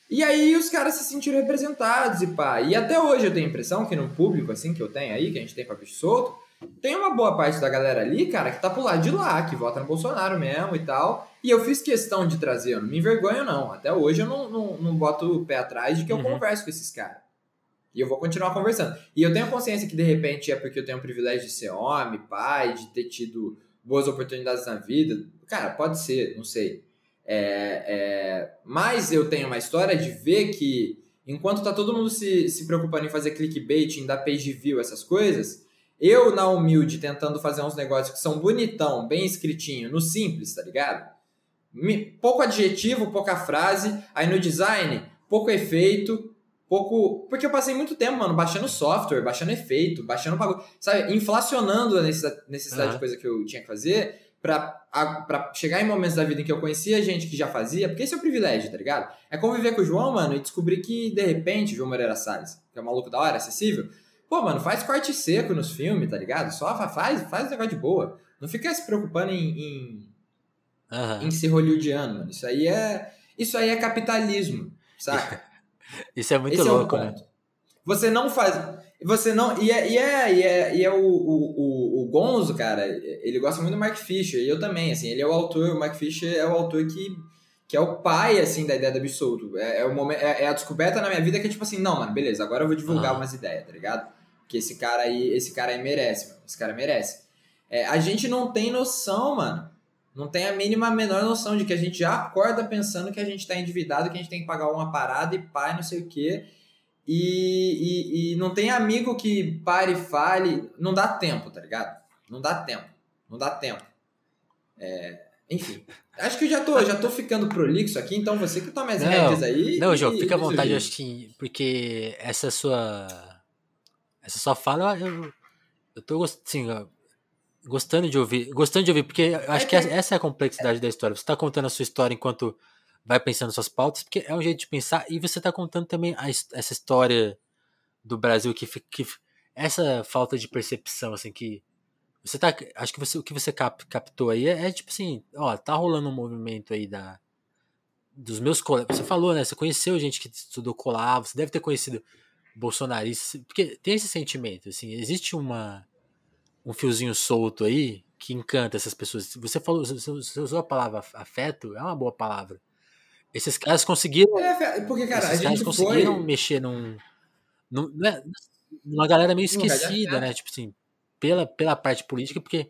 E aí os caras se sentiram representados e pá. E até hoje eu tenho a impressão que no público, assim, que eu tenho aí, que a gente tem pra bicho solto, tem uma boa parte da galera ali, cara, que tá pro lado de lá, que vota no Bolsonaro mesmo e tal. E eu fiz questão de trazer, eu não me envergonho, não. Até hoje eu não, não, não boto o pé atrás de que eu uhum. converso com esses caras. E eu vou continuar conversando. E eu tenho consciência que de repente é porque eu tenho o privilégio de ser homem, pai, de ter tido boas oportunidades na vida. Cara, pode ser, não sei. É, é... Mas eu tenho uma história de ver que enquanto tá todo mundo se, se preocupando em fazer clickbait, em dar page view, essas coisas, eu, na humilde, tentando fazer uns negócios que são bonitão, bem escritinho, no simples, tá ligado? Pouco adjetivo, pouca frase. Aí no design, pouco efeito, pouco. Porque eu passei muito tempo, mano, baixando software, baixando efeito, baixando bagulho. Sabe? Inflacionando a necessidade, uhum. de coisa que eu tinha que fazer pra, pra chegar em momentos da vida em que eu conhecia gente que já fazia, porque esse é o privilégio, tá ligado? É conviver com o João, mano, e descobrir que, de repente, João Moreira Salles, que é um maluco da hora, acessível, pô, mano, faz corte seco nos filmes, tá ligado? Só faz, faz negócio de boa. Não fica se preocupando em, em, uhum. em ser hollywoodiano, mano. Isso aí é, isso aí é capitalismo, saca? isso é muito Esse louco, é um né? Você não faz. Você não. E é, e é, e é, e é o, o, o, Gonzo, cara, ele gosta muito do Mark Fisher, e eu também, assim, ele é o autor, o Mark Fisher é o autor que, que é o pai, assim, da ideia do absoluto. É, é o momento, é, é, a descoberta na minha vida que é tipo assim, não, mano, beleza, agora eu vou divulgar umas ideias, tá ligado? Que esse cara aí, esse cara aí merece, mano, esse cara merece. É, a gente não tem noção, mano. Não tem a mínima, a menor noção de que a gente já acorda pensando que a gente tá endividado, que a gente tem que pagar uma parada e pai, não sei o quê. E, e, e, não tem amigo que pare e fale. Não dá tempo, tá ligado? Não dá tempo. Não dá tempo. É, enfim. Acho que eu já tô, já tô ficando prolixo aqui, então você que toma as não, rédeas aí. Não, João, fica à vontade, acho que. Porque essa sua. Essa sua fala, eu, eu tô assim, gostando de ouvir. Gostando de ouvir, porque eu acho é que, que essa é a complexidade é. da história. Você tá contando a sua história enquanto vai pensando suas pautas, porque é um jeito de pensar, e você está contando também a, essa história do Brasil que, que essa falta de percepção, assim, que você tá, acho que você, o que você cap, captou aí é, é, tipo assim, ó, tá rolando um movimento aí da dos meus colegas, você falou, né, você conheceu gente que estudou colava, você deve ter conhecido bolsonaristas, porque tem esse sentimento, assim, existe uma um fiozinho solto aí que encanta essas pessoas. Você falou, você usou a palavra afeto, é uma boa palavra. Esses caras conseguiram. É, porque, cara, esses gente conseguiram foi... mexer num. num né, numa galera meio esquecida, né? Tipo assim, pela, pela parte política, porque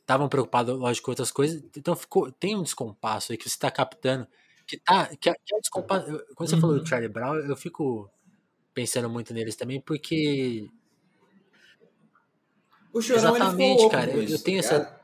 estavam preocupados, lógico, com outras coisas. Então ficou, tem um descompasso aí que você está captando. Que tá. Que é, que é um descompasso. Quando você uhum. falou do uhum. Charlie Brown, eu fico pensando muito neles também, porque. O Chorão, Exatamente, cara. Eu, isso, eu tenho tá essa.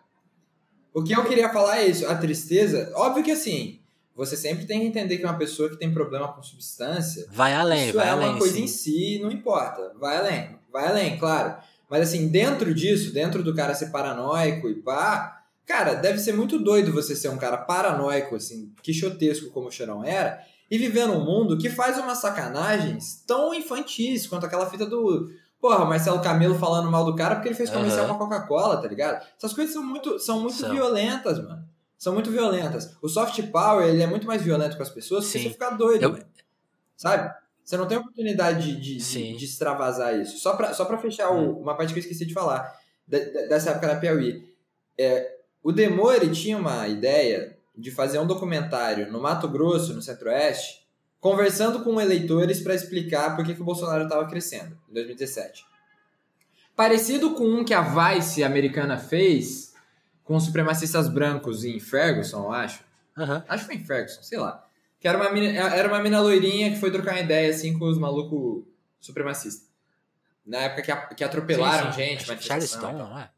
O que eu queria falar é isso. A tristeza. Óbvio que assim você sempre tem que entender que uma pessoa que tem problema com substância. Vai além, vai é além, uma coisa sim. em si, não importa. Vai além, vai além, claro. Mas assim, dentro disso, dentro do cara ser paranoico e pá, cara, deve ser muito doido você ser um cara paranoico, assim, quixotesco como o Xerão era, e viver num mundo que faz umas sacanagens tão infantis quanto aquela fita do. Porra, Marcelo Camelo falando mal do cara porque ele fez comercial uhum. uma Coca-Cola, tá ligado? Essas coisas são muito, são muito são. violentas, mano são muito violentas. O soft power, ele é muito mais violento com as pessoas Sim. você ficar doido. Eu... Sabe? Você não tem oportunidade de, de, de extravasar isso. Só pra, só pra fechar hum. o, uma parte que eu esqueci de falar, de, dessa época da Piauí. É, o Demore tinha uma ideia de fazer um documentário no Mato Grosso, no Centro-Oeste, conversando com eleitores para explicar por que, que o Bolsonaro estava crescendo, em 2017. Parecido com um que a Vice americana fez com supremacistas brancos em Ferguson, eu acho. Uhum. Acho que foi em Ferguson, sei lá. Que era uma, mina, era uma mina loirinha que foi trocar uma ideia assim com os malucos supremacistas. Na época que, que atropelaram sim, sim. gente. Charleston, não é?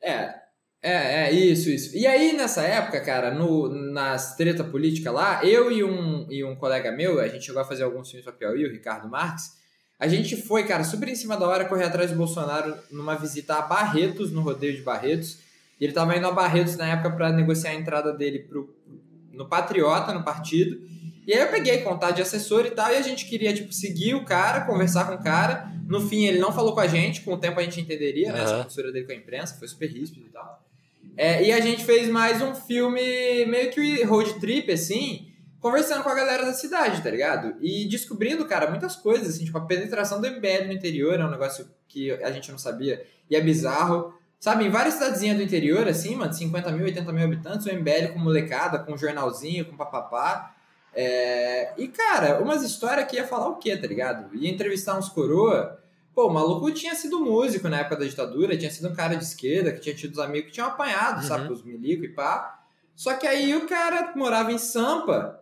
É, é, é, isso, isso. E aí, nessa época, cara, no, nas treta política lá, eu e um, e um colega meu, a gente chegou a fazer alguns filmes pra Piauí, o Ricardo Marques, a gente foi, cara, super em cima da hora correr atrás do Bolsonaro numa visita a Barretos, no rodeio de Barretos, e ele estava indo a Barretos na época para negociar a entrada dele pro, no Patriota, no partido. E aí eu peguei contato de assessor e tal, e a gente queria, tipo, seguir o cara, conversar com o cara. No fim, ele não falou com a gente, com o tempo a gente entenderia, né? Uhum. Essa postura dele com a imprensa, foi super ríspido e tal. É, e a gente fez mais um filme meio que road trip, assim, conversando com a galera da cidade, tá ligado? E descobrindo, cara, muitas coisas, assim, tipo, a penetração do MBL no interior é um negócio que a gente não sabia e é bizarro. Sabe, em várias cidadezinhas do interior, assim, mano, 50 mil, 80 mil habitantes, o MBL com molecada, com jornalzinho, com papapá. É... E, cara, umas histórias que ia falar o quê, tá ligado? Ia entrevistar uns coroa. Pô, o maluco tinha sido músico na época da ditadura, tinha sido um cara de esquerda, que tinha tido os amigos que tinham apanhado, uhum. sabe, os milico e pá. Só que aí o cara morava em Sampa,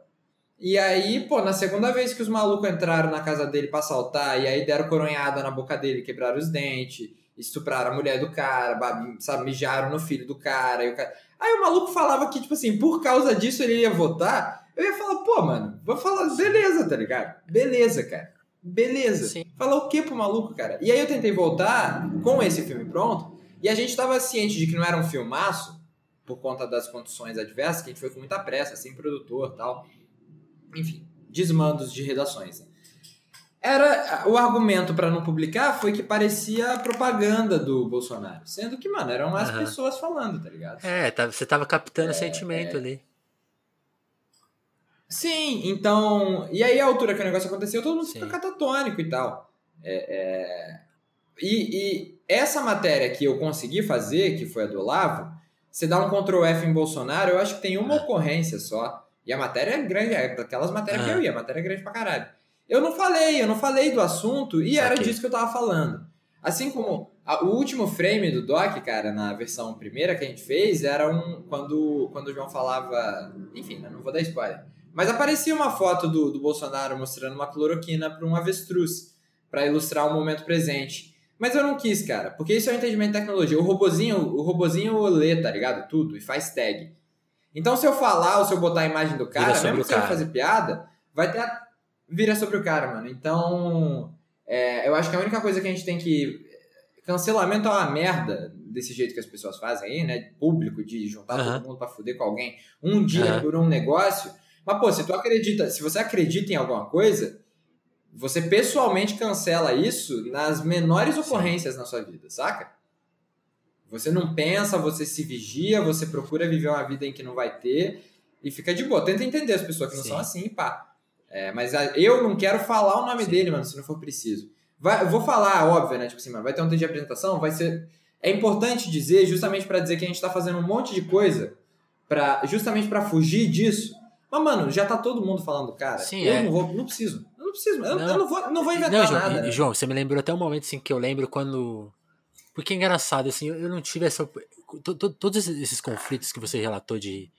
e aí, pô, na segunda vez que os malucos entraram na casa dele pra assaltar, e aí deram coronhada na boca dele, quebraram os dentes estupraram a mulher do cara, sabe, mijaram no filho do cara, o cara. Aí o maluco falava que, tipo assim, por causa disso ele ia votar. Eu ia falar, pô, mano, vou falar, beleza, tá ligado? Beleza, cara. Beleza. Sim. Falar o que pro maluco, cara? E aí eu tentei voltar com esse filme pronto, e a gente tava ciente de que não era um filmaço, por conta das condições adversas, que a gente foi com muita pressa, sem produtor tal. Enfim, desmandos de redações. Né? Era o argumento para não publicar foi que parecia propaganda do Bolsonaro, sendo que, mano, eram as uhum. pessoas falando, tá ligado? É, tá, você tava captando é, sentimento é... ali. Sim, então. E aí, a altura que o negócio aconteceu, todo mundo fica catatônico e tal. É, é... E, e, essa matéria que eu consegui fazer, que foi a do Olavo, você dá um Ctrl F em Bolsonaro, eu acho que tem uma ah. ocorrência só. E a matéria é grande, é daquelas matérias ah. que eu ia, a matéria é grande pra caralho. Eu não falei, eu não falei do assunto e era disso que eu tava falando. Assim como a, o último frame do doc, cara, na versão primeira que a gente fez, era um. Quando, quando o João falava. Enfim, não vou dar spoiler mas aparecia uma foto do, do Bolsonaro mostrando uma cloroquina para um avestruz, para ilustrar o momento presente. Mas eu não quis, cara, porque isso é um entendimento de tecnologia. O robozinho, o robozinho lê, tá ligado? Tudo e faz tag. Então, se eu falar ou se eu botar a imagem do cara, mesmo se eu fazer piada, vai ter a... vira sobre o cara, mano. Então, é, eu acho que a única coisa que a gente tem que cancelamento é uma merda desse jeito que as pessoas fazem aí, né? Público de juntar uhum. todo mundo para fuder com alguém um dia uhum. por um negócio mas, pô, se tu acredita, se você acredita em alguma coisa, você pessoalmente cancela isso nas menores ocorrências Sim. na sua vida, saca? Você não pensa, você se vigia, você procura viver uma vida em que não vai ter e fica de boa. Tenta entender as pessoas que não Sim. são assim, pá. É, mas eu não quero falar o nome Sim. dele, mano, se não for preciso. Vai, eu vou falar, óbvio, né? Tipo assim, mano, vai ter um texto de apresentação, vai ser. É importante dizer, justamente para dizer que a gente tá fazendo um monte de coisa para justamente para fugir disso mas, mano, já tá todo mundo falando, cara. Sim, eu é. não vou, não preciso. Eu não preciso. Eu não, eu não vou, não vou inventar não, João, nada. Né? João, você me lembrou até um momento assim que eu lembro quando. Porque é engraçado, assim, eu não tive essa. Todos esses conflitos que você relatou de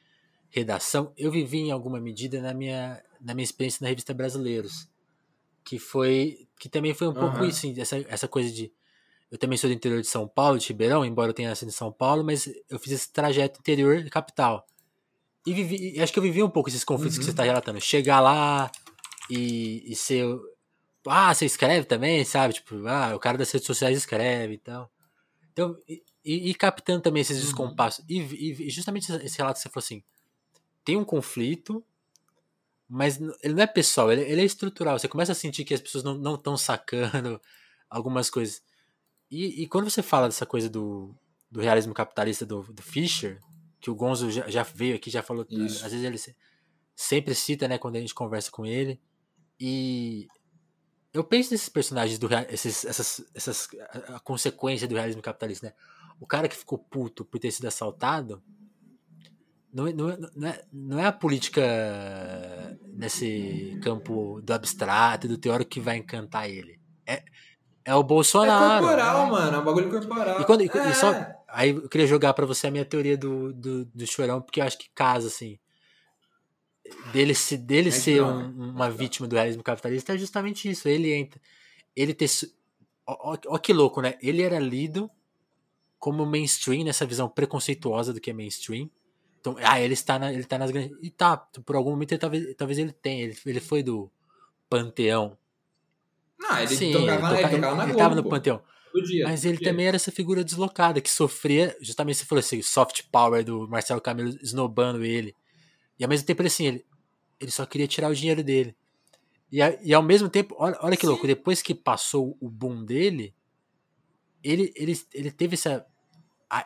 redação, eu vivi em alguma medida na minha, na minha experiência na revista Brasileiros. Que foi. Que também foi um uhum. pouco isso, essa, essa coisa de. Eu também sou do interior de São Paulo, de Ribeirão, embora eu tenha nascido em São Paulo, mas eu fiz esse trajeto interior capital. E vivi, acho que eu vivi um pouco esses conflitos uhum. que você está relatando. Chegar lá e, e ser. Ah, você escreve também, sabe? Tipo, ah, o cara das redes sociais escreve e tal. Então, e, e captando também esses uhum. descompassos. E, e, justamente esse relato que você falou assim: tem um conflito, mas ele não é pessoal, ele, ele é estrutural. Você começa a sentir que as pessoas não estão sacando algumas coisas. E, e, quando você fala dessa coisa do, do realismo capitalista do, do Fischer, que o Gonzo já, já veio aqui, já falou. Isso. Às vezes ele sempre cita, né, quando a gente conversa com ele. E eu penso nesses personagens do esses, essas, essas a, consequência do realismo capitalista, né? O cara que ficou puto por ter sido assaltado não, é, não, é, não, é, não é a política nesse campo do abstrato e do teórico que vai encantar ele. É, é o Bolsonaro. É corporal, né? mano. É um bagulho corporal. E, quando, é. e só, Aí eu queria jogar para você a minha teoria do, do, do chorão, porque eu acho que casa, assim. Dele, se, dele é ser um, uma vítima do realismo capitalista é justamente isso. Ele entra. Ele ter. Ó, ó, ó, que louco, né? Ele era lido como mainstream, nessa visão preconceituosa do que é mainstream. Então, ah, ele está, na, ele está nas grandes. E tá, por algum momento ele, talvez, talvez ele tenha. Ele, ele foi do Panteão. Não, ele Sim, tocava, ele, toca, ele tocava na ele, Globo. Ele tava no Panteão. Podia, Mas ele podia. também era essa figura deslocada, que sofria, justamente você falou assim, soft power do Marcelo Camelo esnobando ele. E ao mesmo tempo ele assim, ele, ele só queria tirar o dinheiro dele. E, e ao mesmo tempo, olha, olha que Sim. louco, depois que passou o boom dele, ele, ele, ele teve essa.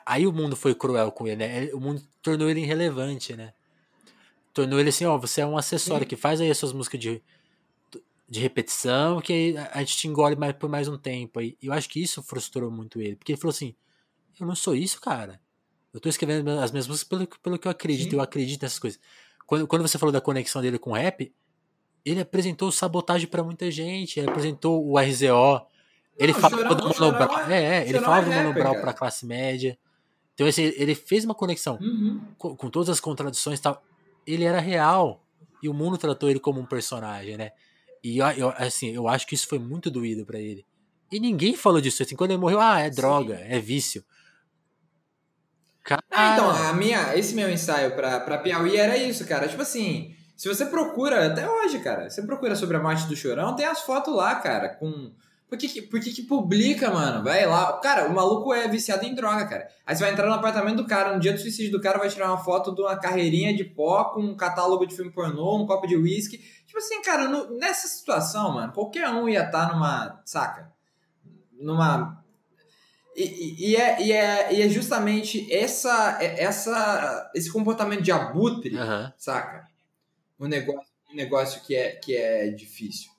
Aí o mundo foi cruel com ele, né? O mundo tornou ele irrelevante, né? Tornou ele assim, ó, você é um acessório Sim. que faz aí as suas músicas de de repetição, que a gente te engole mais, por mais um tempo. E eu acho que isso frustrou muito ele. Porque ele falou assim: eu não sou isso, cara. Eu tô escrevendo as minhas músicas pelo, pelo que eu acredito, Sim. eu acredito nessas coisas. Quando, quando você falou da conexão dele com o rap, ele apresentou sabotagem para muita gente, ele apresentou o RZO, ele falava do Mano é, é, ele falava do Mano pra classe média. Então, assim, ele fez uma conexão uhum. com, com, todas as contradições e tal. Ele era real. E o mundo tratou ele como um personagem, né? E eu, assim, eu acho que isso foi muito doído para ele. E ninguém falou disso. Assim, quando ele morreu, ah, é droga, Sim. é vício. Cara... Ah, então, a minha, esse meu ensaio pra, pra Piauí era isso, cara. Tipo assim, se você procura, até hoje, cara, você procura sobre a morte do Chorão, tem as fotos lá, cara, com Por que, que, por que, que publica, mano? Vai lá. Cara, o maluco é viciado em droga, cara. Aí você vai entrar no apartamento do cara, no dia do suicídio do cara, vai tirar uma foto de uma carreirinha de pó com um catálogo de filme pornô, um copo de uísque. Tipo assim, cara, no, nessa situação, mano, qualquer um ia estar tá numa. Saca? Numa. E, e, e, é, e, é, e é justamente essa, essa, esse comportamento de abutre, uhum. saca? Um negócio, um negócio que, é, que é difícil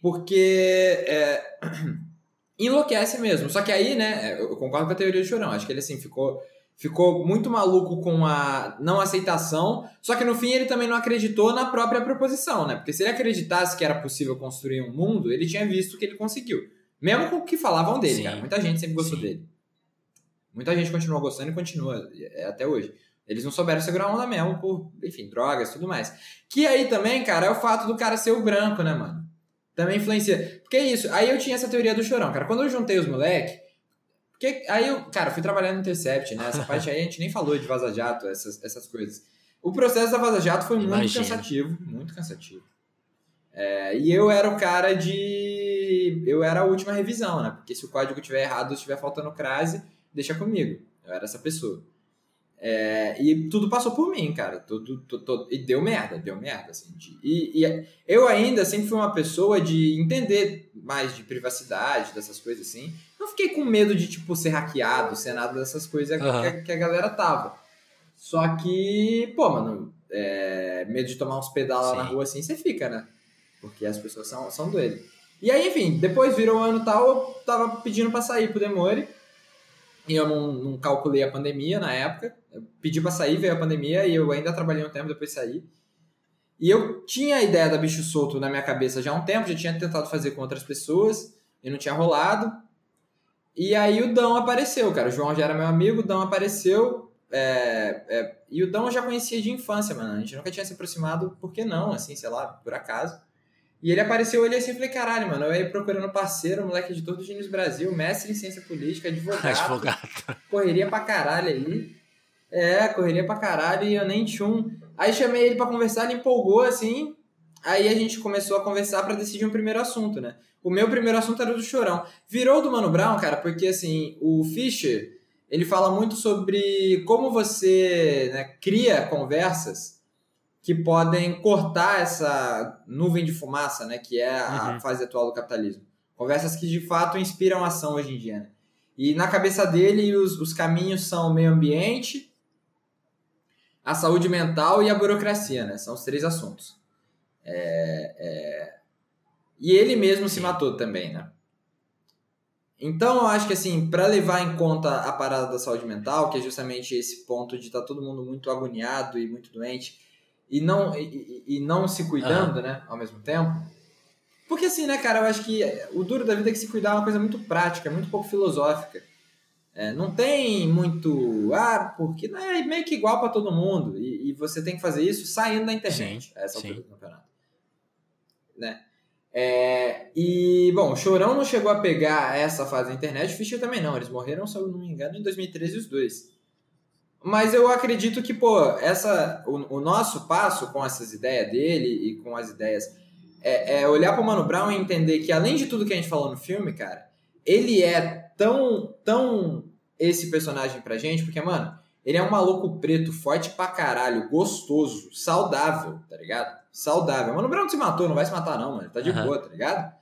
porque é, enlouquece mesmo. Só que aí, né, eu concordo com a teoria do chorão. Acho que ele, assim, ficou, ficou muito maluco com a não aceitação, só que no fim ele também não acreditou na própria proposição, né? Porque se ele acreditasse que era possível construir um mundo, ele tinha visto que ele conseguiu. Mesmo com o que falavam dele, Sim. cara. Muita gente sempre gostou Sim. dele. Muita gente continuou gostando e continua é, até hoje. Eles não souberam segurar a onda mesmo por, enfim, drogas e tudo mais. Que aí também, cara, é o fato do cara ser o branco, né, mano? Também influencia. Porque é isso. Aí eu tinha essa teoria do chorão, cara. Quando eu juntei os moleque. Porque aí eu, cara, fui trabalhar no Intercept, né? Essa parte aí a gente nem falou de Vaza Jato, essas, essas coisas. O processo da Vaza Jato foi Imagina. muito cansativo. Muito cansativo. É, e eu era o cara de. Eu era a última revisão, né? Porque se o código tiver errado ou estiver faltando crase, deixa comigo. Eu era essa pessoa. É, e tudo passou por mim, cara. Tudo, tudo, tudo, e deu merda, deu merda. Assim, de, e, e, eu ainda sempre fui uma pessoa de entender mais de privacidade, dessas coisas assim. Não fiquei com medo de, tipo, ser hackeado, ser nada dessas coisas uhum. que, que, a galera tava. Só que, pô, mano, é, medo de tomar uns pedalos lá na rua assim, você fica, né? Porque as pessoas são, são doidas. E aí, enfim, depois virou um ano tal, eu tava pedindo pra sair pro Demore. E eu não, não calculei a pandemia na época. Eu pedi para sair, veio a pandemia e eu ainda trabalhei um tempo depois saí. E eu tinha a ideia da bicho solto na minha cabeça já há um tempo, já tinha tentado fazer com outras pessoas e não tinha rolado. E aí o Dão apareceu, cara. O João já era meu amigo, o Dão apareceu. É, é, e o Dão eu já conhecia de infância, mano. A gente nunca tinha se aproximado, por que não? Assim, sei lá, por acaso. E ele apareceu, ele assim, falei, caralho, mano, eu ia procurando parceiro, moleque editor do Gênios Brasil, mestre em ciência política, advogado. advogado. Correria pra caralho aí. É, correria pra caralho e eu nem tinha um. Aí chamei ele para conversar, ele empolgou assim. Aí a gente começou a conversar para decidir um primeiro assunto, né? O meu primeiro assunto era do Chorão. Virou do Mano Brown, cara, porque assim, o Fischer, ele fala muito sobre como você né, cria conversas que podem cortar essa nuvem de fumaça, né, que é a uhum. fase atual do capitalismo. Conversas que de fato inspiram ação hoje em dia. Né? E na cabeça dele, os, os caminhos são o meio ambiente, a saúde mental e a burocracia, né? São os três assuntos. É, é... E ele mesmo se matou também, né? Então, eu acho que assim, para levar em conta a parada da saúde mental, que é justamente esse ponto de estar tá todo mundo muito agoniado e muito doente, e não, e, e não se cuidando, uhum. né, ao mesmo tempo. Porque assim, né, cara, eu acho que o duro da vida é que se cuidar é uma coisa muito prática, muito pouco filosófica. É, não tem muito, ah, porque não é meio que igual para todo mundo. E, e, você tem que fazer isso saindo da internet, sim, a essa altura do campeonato. Né? É, e, bom, Chorão não chegou a pegar essa fase da internet, Fischer também não. Eles morreram, se eu não me engano, em 2013 os dois. Mas eu acredito que, pô, essa, o, o nosso passo com essas ideias dele e com as ideias é, é olhar para o Mano Brown e entender que, além de tudo que a gente falou no filme, cara, ele é tão, tão esse personagem pra gente, porque, mano, ele é um maluco preto, forte pra caralho, gostoso, saudável, tá ligado? Saudável. Mano Brown se matou, não vai se matar, não, mano. Tá de uhum. boa, tá ligado?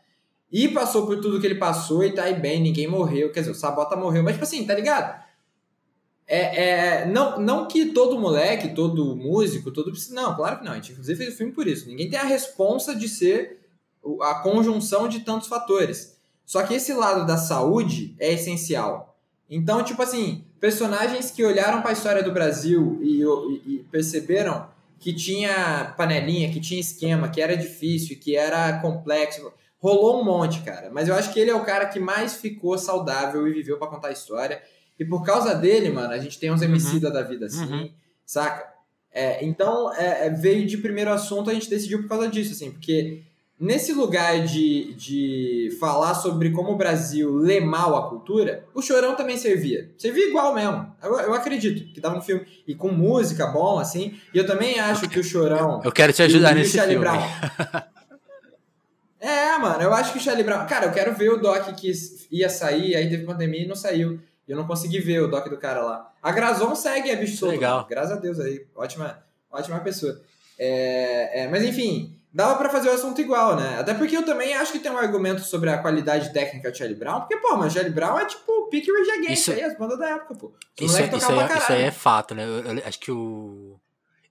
E passou por tudo que ele passou e tá aí bem, ninguém morreu. Quer dizer, o Sabota morreu, mas, tipo assim, tá ligado? É, é, não, não que todo moleque, todo músico, todo. Não, claro que não. A gente inclusive fez o filme por isso. Ninguém tem a responsa de ser a conjunção de tantos fatores. Só que esse lado da saúde é essencial. Então, tipo assim, personagens que olharam para a história do Brasil e, e, e, perceberam que tinha panelinha, que tinha esquema, que era difícil, que era complexo. Rolou um monte, cara. Mas eu acho que ele é o cara que mais ficou saudável e viveu para contar a história. E por causa dele, mano, a gente tem uns MC uhum. da vida assim, uhum. saca? É, então, é, é, veio de primeiro assunto, a gente decidiu por causa disso, assim, porque nesse lugar de, de falar sobre como o Brasil lê mal a cultura, o Chorão também servia. Servia igual mesmo. Eu, eu acredito que tava um filme. E com música bom, assim. E eu também acho que o Chorão. Eu quero te ajudar nesse filme. Brown, É, mano, eu acho que o Charlie Brown. Cara, eu quero ver o doc que ia sair, aí teve pandemia e não saiu. E eu não consegui ver o doc do cara lá. A Grazon segue, é bicho solto. Legal. Graças a Deus aí. Ótima, ótima pessoa. É, é, mas enfim, dava para fazer o assunto igual, né? Até porque eu também acho que tem um argumento sobre a qualidade técnica do Charlie Brown. Porque, pô, mas Charlie Brown é tipo o pique Rage Against Isso- aí, as bandas da época, pô. Isso, moleques isso, aí, pra isso aí é fato, né? Eu, eu acho que o.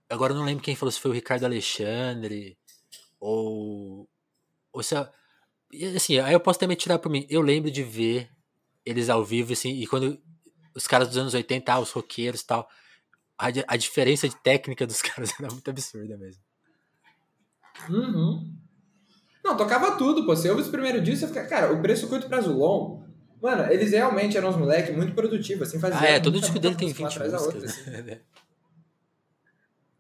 Agora eu não lembro quem falou se foi o Ricardo Alexandre ou. Ou se. é- Assim, aí eu posso também tirar por mim. Eu lembro de ver eles ao vivo, assim, e quando os caras dos anos 80, ah, os roqueiros e tal, a, a diferença de técnica dos caras era muito absurda mesmo. Uhum. Não, tocava tudo, pô. Você ouve os primeiros discos, você fica. Cara, o preço curto prazo longo. Mano, eles realmente eram uns moleques muito produtivos, assim, faziam. Ah, é, todo disco dele tem música uma 20 atrás da outra, músicas. assim. né?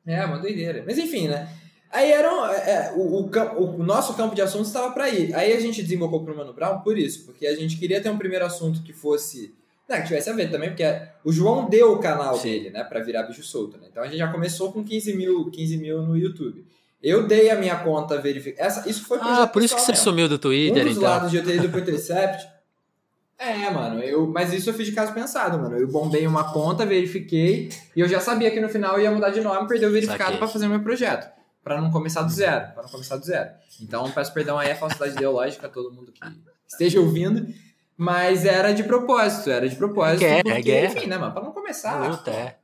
É, uma doideira. Mas enfim, né? Aí era um- é, é, o, o, o nosso campo de assuntos estava para ir. Aí a gente desembocou pro Mano Brown por isso, porque a gente queria ter um primeiro assunto que fosse. Não, que tivesse a ver também, porque o João deu o canal Sim. dele, né, pra virar bicho solto, né? Então a gente já começou com 15 mil, 15 mil no YouTube. Eu dei a minha conta verificada. Isso foi Ah, por isso que você mesmo. sumiu do Um Twitter, dos então. lados de eu ter ido pro Intercept. É, mano, eu, mas isso eu fiz de caso pensado, mano. Eu bombei uma conta, verifiquei, e eu já sabia que no final eu ia mudar de nome, perder o verificado pra fazer o meu projeto. Pra não começar do zero. Pra não começar do zero. Então, peço perdão aí a falsidade ideológica a todo mundo que esteja ouvindo. Mas era de propósito, era de propósito. É guerra, porque, é guerra. Enfim, né, mano? Pra não começar. Luta, é.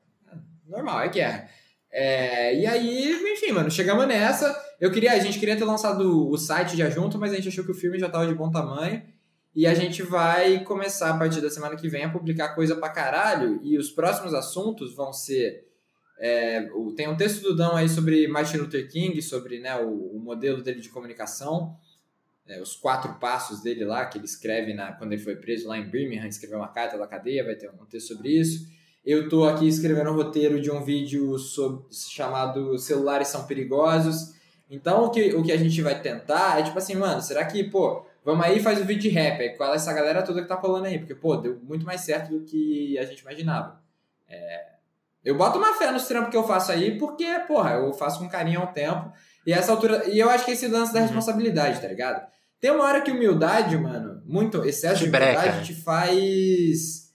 Normal, é guerra. É, e aí, enfim, mano, chegamos nessa. Eu queria, a gente queria ter lançado o site já junto, mas a gente achou que o filme já tava de bom tamanho. E a gente vai começar a partir da semana que vem a publicar coisa pra caralho. E os próximos assuntos vão ser. é, tem um texto do Dão aí sobre Martin Luther King, sobre né, o, o modelo dele de comunicação, é, os quatro passos dele lá, que ele escreve na, quando ele foi preso lá em Birmingham, escreveu uma carta da cadeia, vai ter um texto sobre isso. Eu tô aqui escrevendo o roteiro de um vídeo sobre, chamado Celulares São Perigosos. Então, o que, o que a gente vai tentar é tipo assim, mano, será que, pô, vamos aí e faz o vídeo de rap, aí cola essa galera toda que tá rolando aí, porque, pô, deu muito mais certo do que a gente imaginava. É, eu boto uma fé nos trampos que eu faço aí, porque, porra, eu faço com carinho ao tempo. E essa altura. E eu acho que esse lance da Uhum. responsabilidade, tá ligado? Tem uma hora que humildade, mano, muito excesso Te de humildade te faz.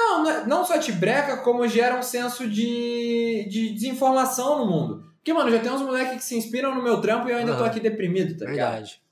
Não, não é- não só te breca, como gera um senso de, de desinformação no mundo. Porque, mano, já tem uns moleques que se inspiram no meu trampo e eu ainda tô aqui deprimido, tá ligado? Verdade.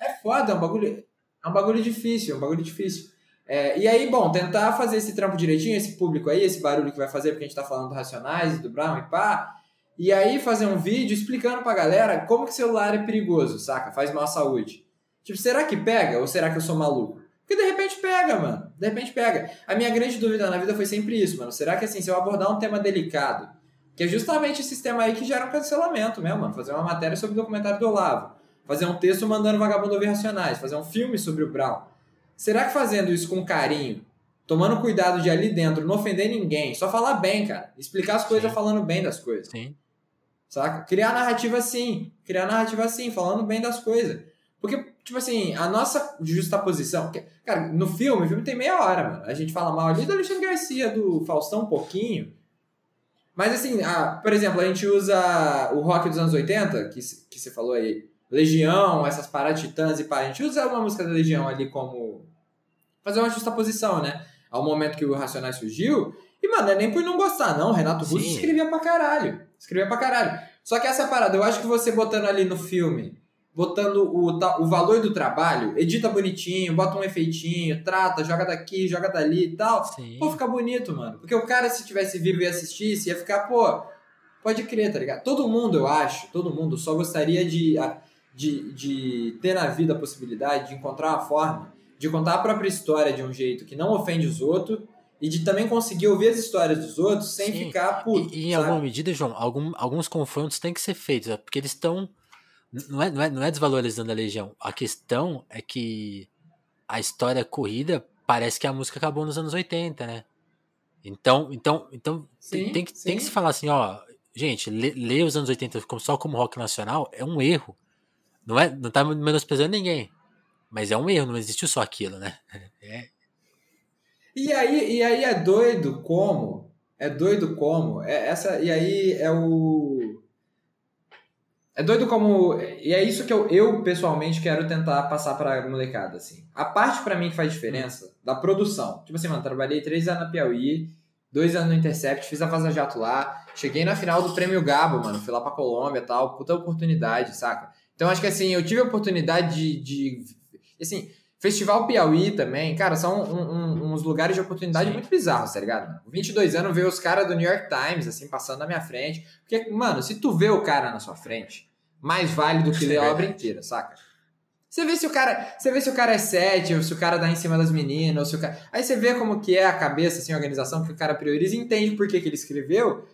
É foda, é um bagulho, é um bagulho difícil, é um bagulho difícil. É, e aí, bom, tentar fazer esse trampo direitinho, esse público aí, esse barulho que vai fazer, porque a gente tá falando do Racionais, do Brown e pá. E aí fazer um vídeo explicando pra galera como que celular é perigoso, saca? Faz mal à saúde. Tipo, será que pega ou será que eu sou maluco? Porque de repente pega, mano. De repente pega. A minha grande dúvida na vida foi sempre isso, mano. Será que assim, se eu abordar um tema delicado, que é justamente esse tema aí que gera um cancelamento mesmo, mano. Fazer uma matéria sobre o documentário do Olavo. Fazer um texto mandando vagabundo ouvir racionais. Fazer um filme sobre o Brown. Será que fazendo isso com carinho, tomando cuidado de ali dentro, não ofender ninguém, só falar bem, cara. Explicar as coisas Sim. falando bem das coisas. Sim. Saca? Criar narrativa assim. Criar narrativa assim, falando bem das coisas. Porque, tipo assim, a nossa justaposição. porque, Cara, no filme, o filme tem meia hora, mano. A gente fala mal ali do Alexandre Garcia, do Faustão um pouquinho. Mas assim, ah, por exemplo, a gente usa o rock dos anos 80, que, que você falou aí, Legião, essas paradas titãs e pá. A gente usa uma música da Legião ali como. fazer uma justaposição, né? Ao momento que o Racionais surgiu. E, mano, é nem por não gostar, não. Renato Russo escrevia pra caralho. Escrevia pra caralho. Só que essa parada, eu acho que você botando ali no filme, botando o, o valor do trabalho, edita bonitinho, bota um efeitinho, trata, joga daqui, joga dali e tal. Sim. Pô, fica bonito, mano. Porque o cara, se tivesse vivo e assistisse, ia ficar, pô, pode crer, tá ligado? Todo mundo, eu acho, todo mundo só gostaria de, de, de ter na vida a possibilidade de encontrar uma forma de contar a própria história de um jeito que não ofende os outros e de também conseguir ouvir as histórias dos outros sem Sim. ficar puto. E, e em alguma medida, João, algum- alguns confrontos têm que ser feitos, ó, porque eles estão. Não é, não, é, não é desvalorizando a Legião. A questão é que a história corrida parece que a música acabou nos anos 80, né? Então, então, então tem, Sim, tem que, tem que se falar assim, ó, gente, ler ler os anos 80 como- só como rock nacional é um erro. Não, é, não tá menosprezando ninguém. Mas é um erro, não existiu só aquilo, né? É, E aí, e aí é doido como. É doido como. É essa, e aí é o. É doido como. E é isso que eu, eu pessoalmente quero tentar passar pra molecada, assim. A parte para mim que faz diferença da produção. Tipo assim, mano, trabalhei três anos na Piauí, dois anos no Intercept, fiz a Vaza Jato lá, cheguei na final do Prêmio Gabo, mano, fui lá pra Colômbia e tal, puta oportunidade, saca? Então acho que assim, eu tive a oportunidade de. de assim, Festival Piauí também, cara, são um, um, uns lugares de oportunidade Sim. muito bizarros, tá ligado? 22 anos, ver os caras do New York Times, assim, passando na minha frente. Porque, mano, se tu vê o cara na sua frente, mais vale do que ler a obra inteira, saca? Você vê se o cara, você vê se o cara é sete, ou se o cara dá em cima das meninas, ou se o cara... Aí você vê como que é a cabeça, assim, a organização que o cara prioriza, entende por que, que ele escreveu,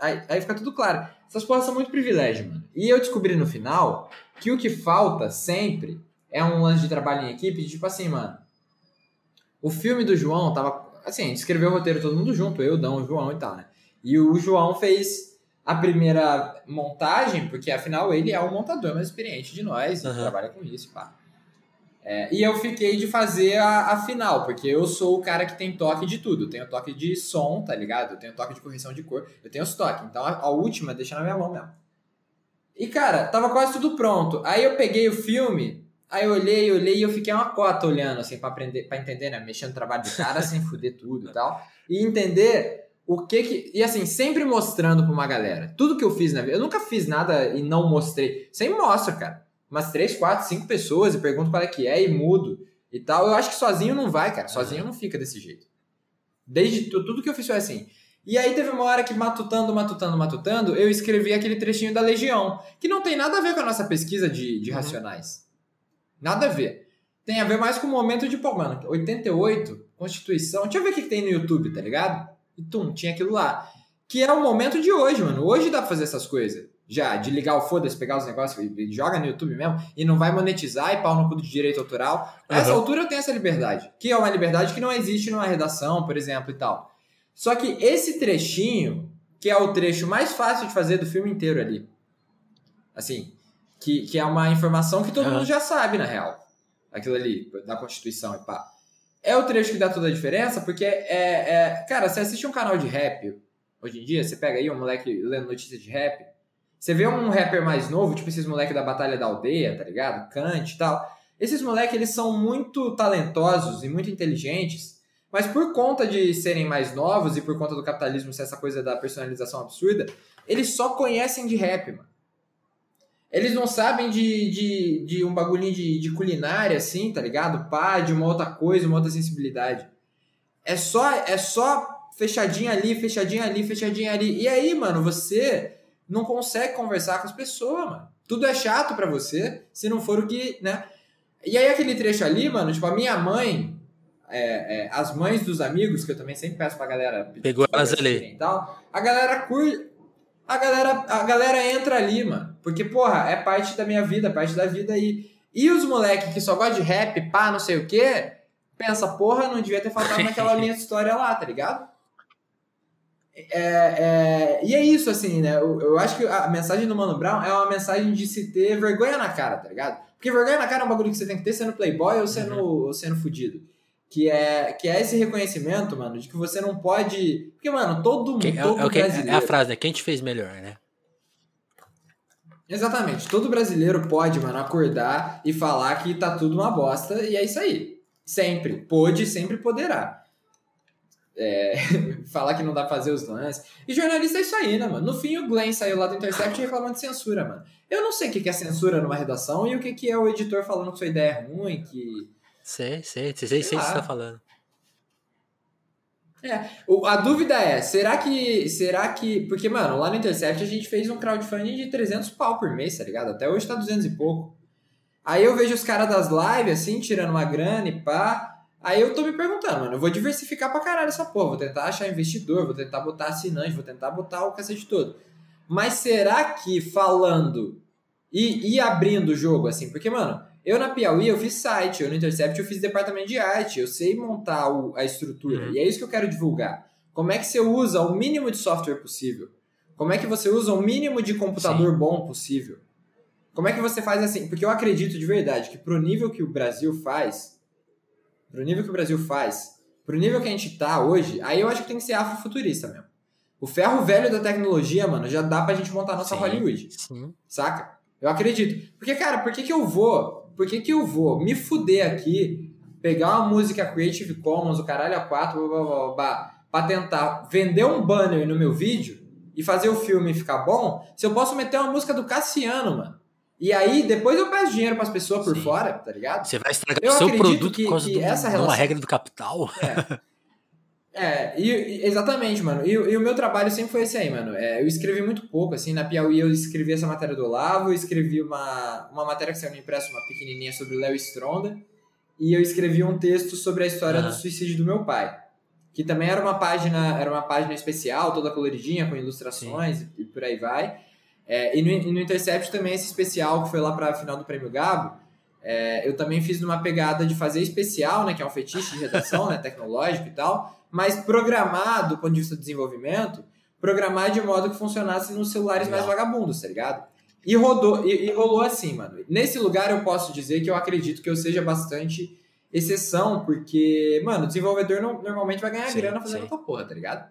aí, aí fica tudo claro. Essas porras são muito privilégio, mano. E eu descobri no final que o que falta sempre é um lance de trabalho em equipe, tipo assim, mano. O filme do João tava. Assim, a gente escreveu o roteiro todo mundo junto, eu, Dão, o João e tal, né? E o João fez a primeira montagem, porque afinal ele é o montador mais experiente de nós, uhum. trabalha com isso, pá. É, e eu fiquei de fazer a, a, final, porque eu sou o cara que tem toque de tudo. Eu tenho toque de som, tá ligado? Eu tenho toque de correção de cor, eu tenho os toques. Então a, a última deixa na minha mão mesmo. E cara, tava quase tudo pronto. Aí eu peguei o filme, Aí eu olhei, olhei e eu fiquei uma cota olhando, assim, pra aprender, para entender, né? Mexendo no trabalho do cara sem fuder tudo e tal. E entender o que que. E assim, sempre mostrando pra uma galera. Tudo que eu fiz na vida. Eu nunca fiz nada e não mostrei. Sempre mostro, cara. Umas três, quatro, cinco pessoas e pergunto qual é que é e mudo e tal. Eu acho que sozinho não vai, cara. Sozinho não fica desse jeito. Desde tudo que eu fiz foi assim. E aí teve uma hora que, matutando, matutando, matutando, eu escrevi aquele trechinho da Legião, que não tem nada a ver com a nossa pesquisa de, de uhum. racionais. Nada a ver. Tem a ver mais com o momento de, pô, mano, 88, Constituição. Deixa eu ver o que tem no YouTube, tá ligado? E tum, tinha aquilo lá. Que é o momento de hoje, mano. Hoje dá pra fazer essas coisas. Já, de ligar o foda-se, pegar os negócios e joga no YouTube mesmo e não vai monetizar e pau no cu de direito autoral. Uhum. Nessa altura eu tenho essa liberdade. Que é uma liberdade que não existe numa redação, por exemplo, e tal. Só que esse trechinho, que é o trecho mais fácil de fazer do filme inteiro ali. Assim, que, que é uma informação que todo uhum. mundo já sabe, na real. Aquilo ali, da Constituição e pá. É o trecho que dá toda a diferença, porque é, é. Cara, você assiste um canal de rap hoje em dia, você pega aí um moleque lendo notícia de rap. Você vê um rapper mais novo, tipo esses moleques da Batalha da Aldeia, tá ligado? Kant e tal. Esses moleques, eles são muito talentosos e muito inteligentes, mas por conta de serem mais novos e por conta do capitalismo ser essa coisa da personalização absurda, eles só conhecem de rap, mano. Eles não sabem de, de, de um bagulhinho de, de culinária, assim, tá ligado? Pá, de uma outra coisa, uma outra sensibilidade. É só, é só fechadinha ali, fechadinha ali, fechadinha ali. E aí, mano, você não consegue conversar com as pessoas, mano. Tudo é chato para você, se não for o que, né? E aí aquele trecho ali, mano, tipo, a minha mãe, é, é, as mães dos amigos, que eu também sempre peço pra galera... Pegou elas ali. Tal, a galera curte... A galera, a galera entra ali, mano. Porque, porra, é parte da minha vida, parte da vida aí. E os moleques que só gostam de rap, pá, não sei o quê, pensa, porra, não devia ter faltado naquela linha de história lá, tá ligado? É, é, e é isso, assim, né? Eu, eu, acho que a mensagem do Mano Brown é uma mensagem de se ter vergonha na cara, tá ligado? Porque vergonha na cara é um bagulho que você tem que ter sendo playboy ou sendo, uhum. ou sendo fudido. Que é, que é esse reconhecimento, mano, de que você não pode. Porque, mano, todo mundo. É, todo é, brasileiro... é a frase, né? Quem te fez melhor, né? Exatamente. Todo brasileiro pode, mano, acordar e falar que tá tudo uma bosta e é isso aí. Sempre. Pode, sempre poderá. É, falar que não dá pra fazer os lances. E jornalista é isso aí, né, mano? No fim, o Glenn saiu lá do Intercept reclamando de censura, mano. Eu não sei o que é censura numa redação e o que é o editor falando que sua ideia é ruim, que. Sei, sei, sei, sei, sei o que você tá falando. É, a dúvida é, será que, será que, porque, mano, lá no Intercept a gente fez um crowdfunding de 300 pau por mês, tá ligado? Até hoje tá 200 e pouco. Aí eu vejo os caras das lives, assim, tirando uma grana e pá, aí eu tô me perguntando, mano, eu vou diversificar pra caralho essa porra, vou tentar achar investidor, vou tentar botar assinante, vou tentar botar o cacete todo. Mas será que falando e, e abrindo o jogo, assim, porque, mano, eu na Piauí eu fiz site, eu no Intercept eu fiz departamento de arte, eu sei montar o, a estrutura. Uhum. E é isso que eu quero divulgar. Como é que você usa o mínimo de software possível? Como é que você usa o mínimo de computador Sim. bom possível? Como é que você faz assim? Porque eu acredito de verdade que pro nível que o Brasil faz, pro nível que o Brasil faz, pro nível que a gente tá hoje, aí eu acho que tem que ser afrofuturista mesmo. O ferro velho da tecnologia, mano, já dá pra gente montar a nossa Sim. Hollywood. Sim. Saca? Eu acredito. Porque, cara, por que, que eu vou? Por que, que eu vou me fuder aqui, pegar uma música Creative Commons, o caralho a 4, blá, blá, blá, blá, pra tentar vender um banner no meu vídeo e fazer o filme ficar bom, se eu posso meter uma música do Cassiano, mano. E aí, depois eu peço dinheiro para as pessoas por Sim. fora, tá ligado? Você vai estragar o seu produto que, por causa que do, essa relação... uma regra do capital. É. É, e, exatamente, mano. E, e, o meu trabalho sempre foi esse aí, mano. É, eu escrevi muito pouco, assim, na Piauí eu escrevi essa matéria do Olavo, eu escrevi uma, uma matéria que saiu no impresso, uma pequenininha sobre o Léo Stronda, e eu escrevi um texto sobre a história uhum. do suicídio do meu pai, que também era uma página, era uma página especial, toda coloridinha, com ilustrações e, e, por aí vai. É, e, no, e no Intercept também esse especial que foi lá para final do Prêmio Gabo, é, eu também fiz numa pegada de fazer especial, né, que é um fetiche de redação, né, tecnológico e tal, mas programar, do ponto de vista do desenvolvimento, programar de modo que funcionasse nos celulares mais vagabundos, tá ligado? E rodou, e, e, rolou assim, mano. Nesse lugar eu posso dizer que eu acredito que eu seja bastante exceção, porque, mano, o desenvolvedor não, normalmente vai ganhar sim, grana fazendo essa porra, tá ligado?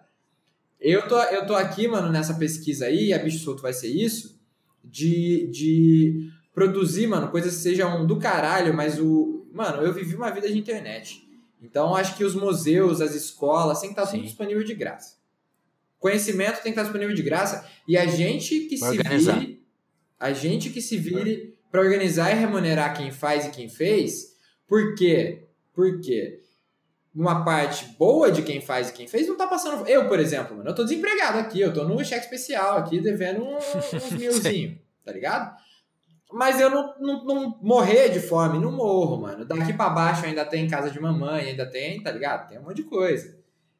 Eu tô, eu tô aqui, mano, nessa pesquisa aí, a Bicho Solto vai ser isso, de, de produzir, mano, coisas que sejam do caralho, mas o. Mano, eu vivi uma vida de internet. Então, acho que os museus, as escolas, tem que estar tudo disponível de graça. Conhecimento tem que estar disponível de graça. E a gente que se vire. A gente que se vire para organizar e remunerar quem faz e quem fez. Por quê? Porque uma parte boa de quem faz e quem fez não tá passando. Eu, por exemplo, mano, eu tô desempregado aqui, eu tô no cheque especial aqui, devendo uns milzinho, tá ligado? Mas eu não, não, não, morrer de fome, não morro, mano. Daqui para baixo ainda tem casa de mamãe, ainda tem, tá ligado? Tem um monte de coisa.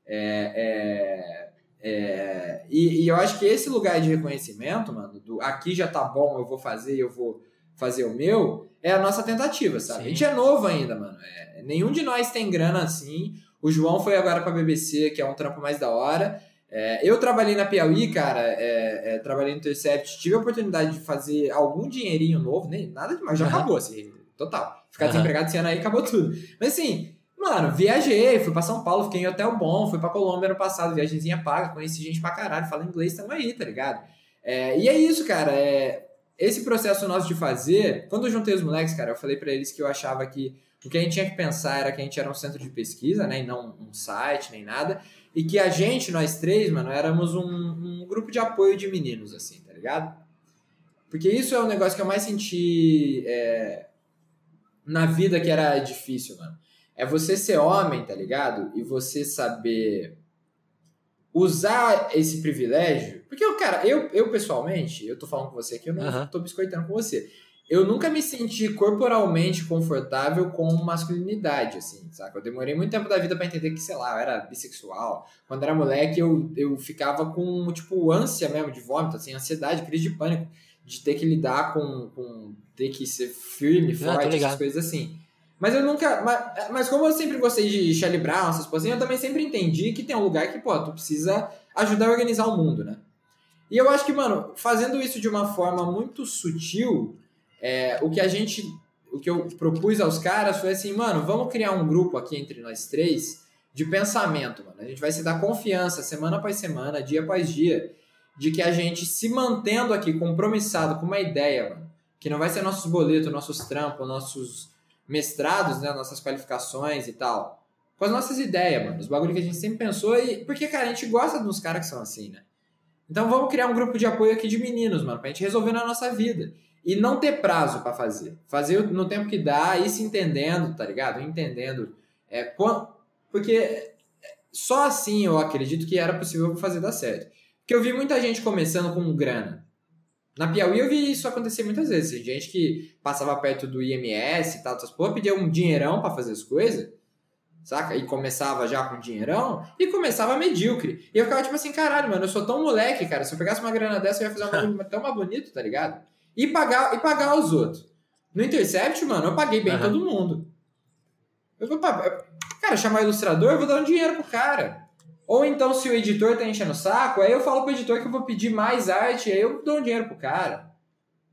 É, é, é, e, e, eu acho que esse lugar de reconhecimento, mano, do aqui já tá bom, eu vou fazer, eu vou fazer o meu, é a nossa tentativa, sabe? Sim. A gente é novo ainda, mano. É, nenhum de nós tem grana assim. O João foi agora pra BBC, que é um trampo mais da hora. É, eu trabalhei na Piauí, cara, é, é, trabalhei no Intercept, tive a oportunidade de fazer algum dinheirinho novo, nem nada demais, já uhum. acabou, assim, total. Ficar uhum. desempregado esse ano aí acabou tudo. Mas assim, mano, viajei, fui pra São Paulo, fiquei em hotel bom, fui pra Colômbia ano passado, viagemzinha paga, conheci gente pra caralho, fala inglês, tamo aí, tá ligado? É, e é isso, cara, é, esse processo nosso de fazer, quando eu juntei os moleques, cara, eu falei para eles que eu achava que o que a gente tinha que pensar era que a gente era um centro de pesquisa, né, e não um site, nem nada, e que a gente, nós três, mano, éramos um, um grupo de apoio de meninos, assim, tá ligado? Porque isso é um negócio que eu mais senti é, na vida que era difícil, mano. É você ser homem, tá ligado? E você saber usar esse privilégio. Porque, cara, eu, eu pessoalmente, eu tô falando com você aqui, eu não uhum. tô biscoitando com você eu nunca me senti corporalmente confortável com masculinidade, assim, saca? Eu demorei muito tempo da vida para entender que, sei lá, eu era bissexual. Quando era moleque, eu, eu ficava com, tipo, ânsia mesmo de vômito, assim, ansiedade, crise de pânico, de ter que lidar com, com ter que ser firme, ah, forte, essas coisas assim. Mas eu nunca. Mas, mas como eu sempre gostei de Charlie Brown, essas coisas, eu também sempre entendi que tem um lugar que, pô, tu precisa ajudar a organizar o mundo, né? E eu acho que, mano, fazendo isso de uma forma muito sutil, é, o que a gente, o que eu propus aos caras foi assim, mano, vamos criar um grupo aqui entre nós três de pensamento, mano. A gente vai se dar confiança semana após semana, dia após dia, de que a gente se mantendo aqui compromissado com uma ideia, mano, que não vai ser nossos boletos, nossos trampos, nossos mestrados, né, nossas qualificações e tal, com as nossas ideias, mano, os bagulhos que a gente sempre pensou e porque cara, a gente gosta dos caras que são assim, né? Então vamos criar um grupo de apoio aqui de meninos, mano, pra gente resolver na nossa vida. E não ter prazo para fazer. Fazer no tempo que dá, ir se entendendo, tá ligado? Entendendo. É, quando, porque só assim eu acredito que era possível fazer dar certo. Porque eu vi muita gente começando com grana. Na Piauí eu vi isso acontecer muitas vezes. Gente que passava perto do IMS e tal, essas porra, pedia um dinheirão para fazer as coisas, saca? E começava já com dinheirão e começava medíocre. E eu ficava tipo assim, caralho, mano, eu sou tão moleque, cara. Se eu pegasse uma grana dessa, eu ia fazer uma tão mais bonito, tá ligado? E pagar, e pagar os outros. No Intercept, mano, eu paguei bem uhum. todo mundo. Eu vou, cara, chamar o ilustrador, eu vou dar um dinheiro pro cara. Ou então, se o editor tá enchendo o saco, aí eu falo pro editor que eu vou pedir mais arte, aí eu dou um dinheiro pro cara.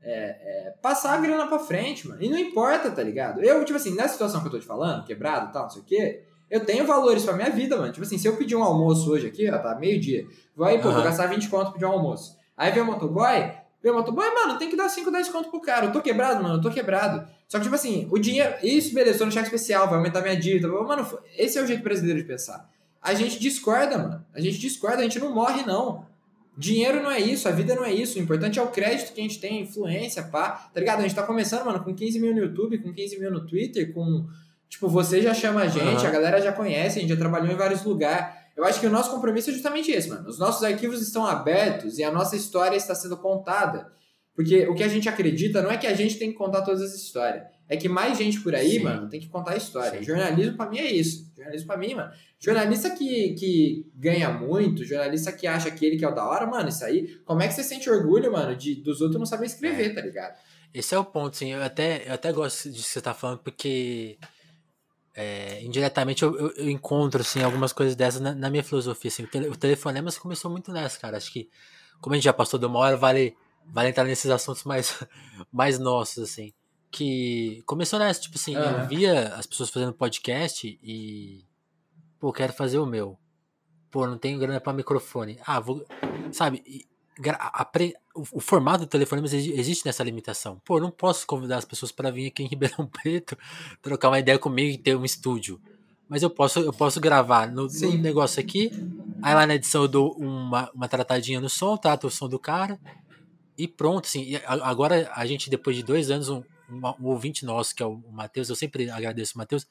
É, é, passar a grana pra frente, mano. E não importa, tá ligado? Eu, tipo assim, nessa situação que eu tô te falando, quebrado e tal, não sei o quê, eu tenho valores pra minha vida, mano. Tipo assim, se eu pedir um almoço hoje aqui, ó, tá meio-dia, vai, pô, uhum. vou gastar 20 conto pra pedir um almoço. Aí vem o motoboy, O motoboy, mano, tem que dar 5, 10 conto pro cara. Eu tô quebrado, mano, eu tô quebrado. Só que, tipo assim, o dinheiro. Isso, beleza, tô no cheque especial, vai aumentar minha dívida. Mano, esse é o jeito brasileiro de pensar. A gente discorda, mano. A gente discorda, a gente não morre, não. Dinheiro não é isso, a vida não é isso. O importante é o crédito que a gente tem, influência, pá. Tá ligado? A gente tá começando, mano, com 15 mil no YouTube, com 15 mil no Twitter, com. Tipo, você já chama a gente, uhum. a galera já conhece, a gente já trabalhou em vários lugares. Eu acho que o nosso compromisso é justamente esse, mano. Os nossos arquivos estão abertos e a nossa história está sendo contada. Porque o que a gente acredita não é que a gente tem que contar todas as histórias. É que mais gente por aí, Sim. mano, tem que contar a história. Sim. Jornalismo para mim é isso. Jornalismo para mim, mano. Jornalista que, que ganha muito, jornalista que acha que ele que é o da hora, mano, isso aí. Como é que você sente orgulho, mano, de dos outros não saber escrever, é. tá ligado? Esse é o ponto, sim. Eu até, eu até gosto disso que você tá falando, porque é, indiretamente eu, eu, eu, encontro assim, algumas coisas dessas na, na minha filosofia. Assim. O, tele, o telefonema começou muito nessa, cara. Acho que, como a gente já passou de uma hora, vale, vale entrar nesses assuntos mais, mais nossos, assim. Que começou nessa, tipo assim, uhum. eu via as pessoas fazendo podcast e. Pô, quero fazer o meu. Pô, não tenho grana para microfone. Ah, vou. Sabe? A, a, o, o, formato do telefone existe nessa limitação. Pô, eu não posso convidar as pessoas para vir aqui em Ribeirão Preto trocar uma ideia comigo e ter um estúdio. Mas eu posso, eu posso gravar no, no negócio aqui, aí lá na edição eu dou uma, uma tratadinha no som, trato o som do cara e pronto. Assim, agora a gente, depois de dois anos, um, um ouvinte nosso, que é o Matheus, eu sempre agradeço o Matheus,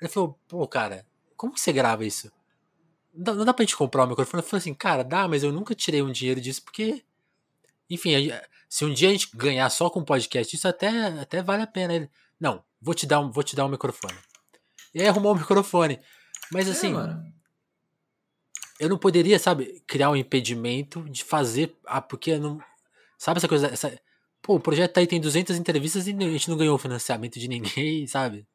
ele falou, pô, cara, como que você grava isso? Não, não dá pra gente comprar o um microfone. Eu falei assim, cara, dá, mas eu nunca tirei um dinheiro disso, porque. Enfim, se um dia a gente ganhar só com podcast, isso até, até vale a pena. Ele, não, vou te dar um, vou te dar um microfone. E aí arrumou o um microfone. Mas é, assim. É, eu não poderia, sabe, criar um impedimento de fazer. Ah, porque não. Sabe essa coisa. Essa, pô, o projeto aí tem 200 entrevistas e a gente não ganhou financiamento de ninguém, sabe?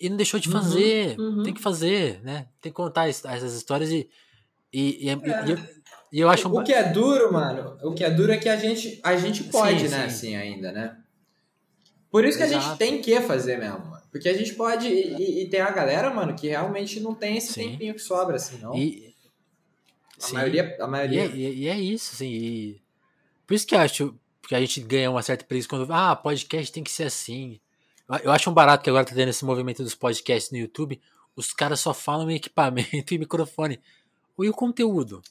E não deixou de uhum, fazer. Uhum, uhum. Tem que fazer, né? Tem que contar essas histórias e. E, e, é. e, e eu acho. O, que é duro, mano, o que é duro é que a gente, a gente pode, sim, né? Sim. Assim ainda, né? Por isso que Exato. a gente tem que fazer mesmo, mano. Porque a gente pode. E, e, tem a galera, mano, que realmente não tem esse sim. tempinho que sobra, assim, não. E, a sim. maioria. A maioria... E, é, e, é isso, assim. E... Por isso que eu acho que a gente ganha uma certa preguiça quando. Ah, podcast tem que ser assim. Eu acho um barato que agora tá tendo esse movimento dos podcasts no YouTube. Os caras só falam em equipamento e microfone. E o conteúdo?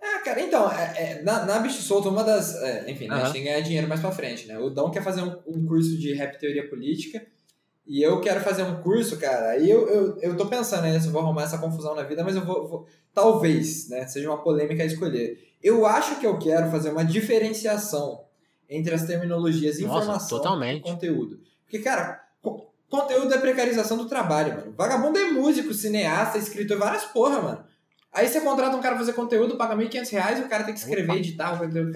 É, cara, então, é, é, na, na Bicho Solto, uma das. É, enfim, né, uhum. a gente tem que ganhar dinheiro mais pra frente, né? O Dom quer fazer um, um, curso de rap teoria política. E eu quero fazer um curso, cara. Aí eu, eu, eu tô pensando né, se eu vou arrumar essa confusão na vida, mas eu vou, vou. Talvez, né? Seja uma polêmica a escolher. Eu acho que eu quero fazer uma diferenciação entre as terminologias Nossa, informação totalmente. e conteúdo. Porque, cara, conteúdo é precarização do trabalho, mano. Vagabundo é músico, cineasta, escritor, várias porra, mano. Aí você contrata um cara pra fazer conteúdo, paga 1.500 reais, o cara tem que escrever, Opa. editar o conteúdo.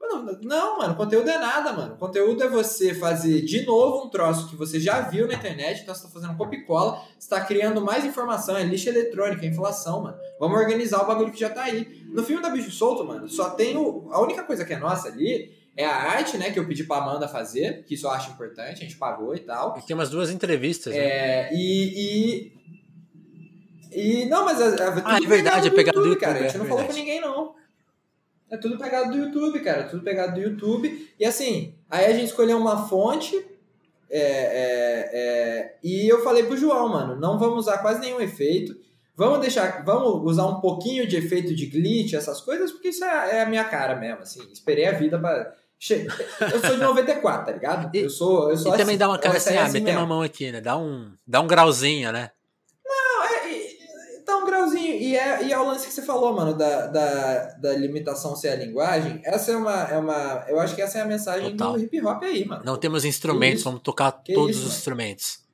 Mano, não, mano, conteúdo é nada, mano. Conteúdo é você fazer de novo um troço que você já viu na internet, então você tá fazendo copia e cola, você tá criando mais informação, é lixo eletrônico, é inflação, mano. Vamos organizar o bagulho que já tá aí. No filme da Bicho Solto, mano, só tem o. A única coisa que é nossa ali é a arte, né, que eu pedi pra Amanda fazer, que isso eu acho importante, a gente pagou e tal. E tem umas duas entrevistas, né? É, e, e... E não, mas é, é, ah, é verdade, é pegado do YouTube, cara. A gente é não falou com ninguém, não. É tudo pegado do YouTube, cara. Tudo pegado do YouTube. E assim, aí a gente escolheu uma fonte. É, é, é, e eu falei pro João, mano, não vamos usar quase nenhum efeito. Vamos deixar, vamos usar um pouquinho de efeito de glitch, essas coisas, porque isso é, é a minha cara mesmo, assim. Esperei a vida para eu sou de 94, tá ligado? Eu sou, eu sou e assim, também dá uma cara assim, ah, meter uma mão aqui, né? Dá um, dá um grauzinho, né? Não, é, dá um grauzinho. E é, e é o lance que você falou, mano, da, da, da limitação ser a linguagem. Essa é uma, é uma. Eu acho que essa é a mensagem Total. do hip hop aí, mano. Não temos instrumentos, vamos tocar que todos isso, os mano? instrumentos.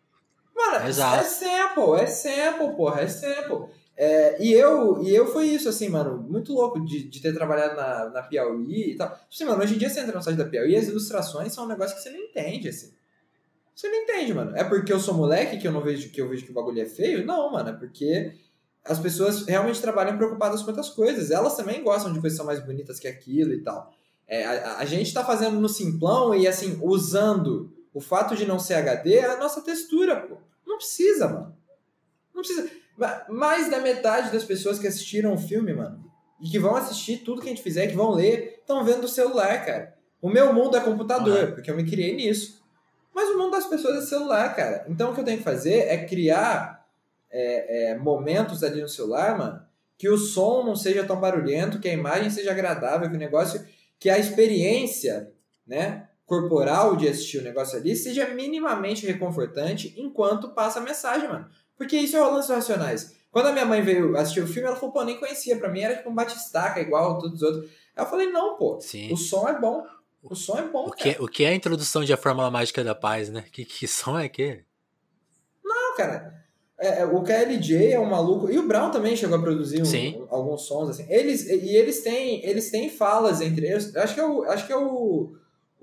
Mano, Exato. é sample, é sample, porra, é sample. É, e eu e eu foi isso, assim, mano, muito louco de, de ter trabalhado na, na Piauí e tal. Tipo assim, mano, hoje em dia você entra no site da Piauí e as ilustrações são um negócio que você não entende, assim. Você não entende, mano. É porque eu sou moleque que eu não vejo que eu vejo que o bagulho é feio? Não, mano, é porque as pessoas realmente trabalham preocupadas com outras coisas. Elas também gostam de coisas que são mais bonitas que aquilo e tal. É, a, a gente tá fazendo no simplão e, assim, usando o fato de não ser HD é a nossa textura, pô. Não precisa, mano. Não precisa. Mais da metade das pessoas que assistiram o filme, mano, e que vão assistir tudo que a gente fizer, que vão ler, estão vendo do celular, cara. O meu mundo é computador, porque eu me criei nisso. Mas o mundo das pessoas é celular, cara. Então o que eu tenho que fazer é criar é, é, momentos ali no celular, mano, que o som não seja tão barulhento, que a imagem seja agradável, que o negócio, que a experiência, né, corporal de assistir o negócio ali seja minimamente reconfortante enquanto passa a mensagem, mano. Porque isso é o lance racionais. Quando a minha mãe veio assistir o filme, ela falou, pô, nem conhecia. Pra mim era tipo um batistaca, igual todos os outros. Aí eu falei, não, pô, Sim. o som é bom. O som é bom, o que, cara. O que é a introdução de A Fórmula Mágica da Paz, né? Que, que som é aquele? Não, cara. É, é o KLJ é um maluco. E o Brown também chegou a produzir um, um, alguns sons, assim. Eles, e eles têm, eles têm falas entre eles. Acho que é o, acho que é o,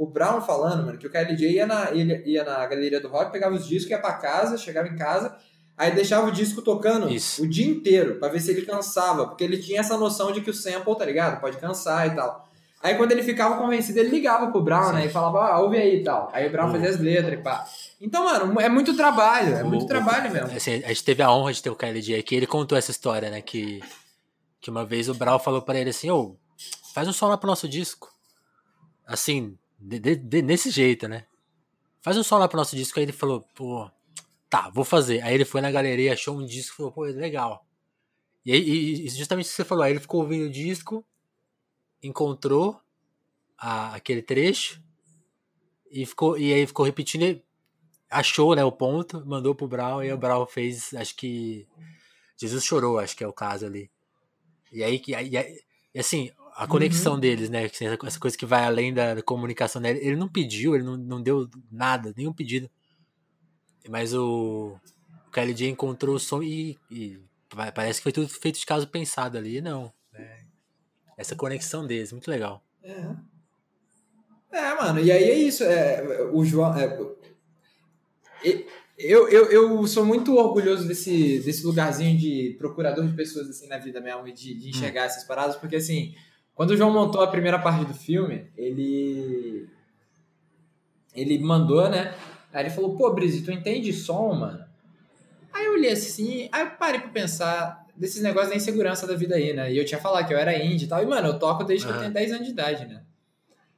o Brown falando, mano, que o KLJ ia na, ia, ia na galeria do rock, pegava os discos, ia pra casa, chegava em casa Aí deixava o disco tocando Isso. o dia inteiro, para ver se ele cansava, porque ele tinha essa noção de que o sample, tá ligado? Pode cansar e tal. Aí quando ele ficava convencido, ele ligava pro Brown, Sim. né? E falava, ah, ouve aí e tal. Aí o Brown fazia as letras e pá. Então, mano, é muito trabalho, é muito o, trabalho o, mesmo. Assim, a gente teve a honra de ter o KLJ aqui, ele contou essa história, né? Que, que uma vez o Brown falou para ele assim, ô, faz um som lá pro nosso disco. Assim, de, de, de, nesse jeito, né? Faz um som lá pro nosso disco. Aí ele falou, pô, tá, vou fazer. Aí ele foi na galeria, achou um disco e falou, pô, legal. E, aí, e justamente que você falou, aí ele ficou ouvindo o disco, encontrou a, aquele trecho e, ficou, e aí ficou repetindo, achou né, o ponto, mandou pro Brown e o Brown fez, acho que Jesus chorou, acho que é o caso ali. E aí, e, aí, e assim, a conexão uhum. deles, né? Essa coisa que vai além da comunicação dele. Ele não pediu, ele não, não deu nada, nenhum pedido. Mas o, o KLJ encontrou o som e, e, parece que foi tudo feito de caso pensado ali. Não. É, essa conexão deles, muito legal. É. É, mano, e aí é isso. É, o João. É, eu, eu, eu sou muito orgulhoso desse, desse lugarzinho de procurador de pessoas assim na vida mesmo, de, de enxergar hum. essas paradas, porque assim, quando o João montou a primeira parte do filme, ele. Ele mandou, né? Aí ele falou, pô, Brise, tu entende som, mano? Aí eu olhei assim, aí eu parei pra pensar desses negócios da insegurança da vida aí, né? E eu tinha falado que eu era indie e tal. E, mano, eu toco desde que eu tenho 10 anos de idade, né?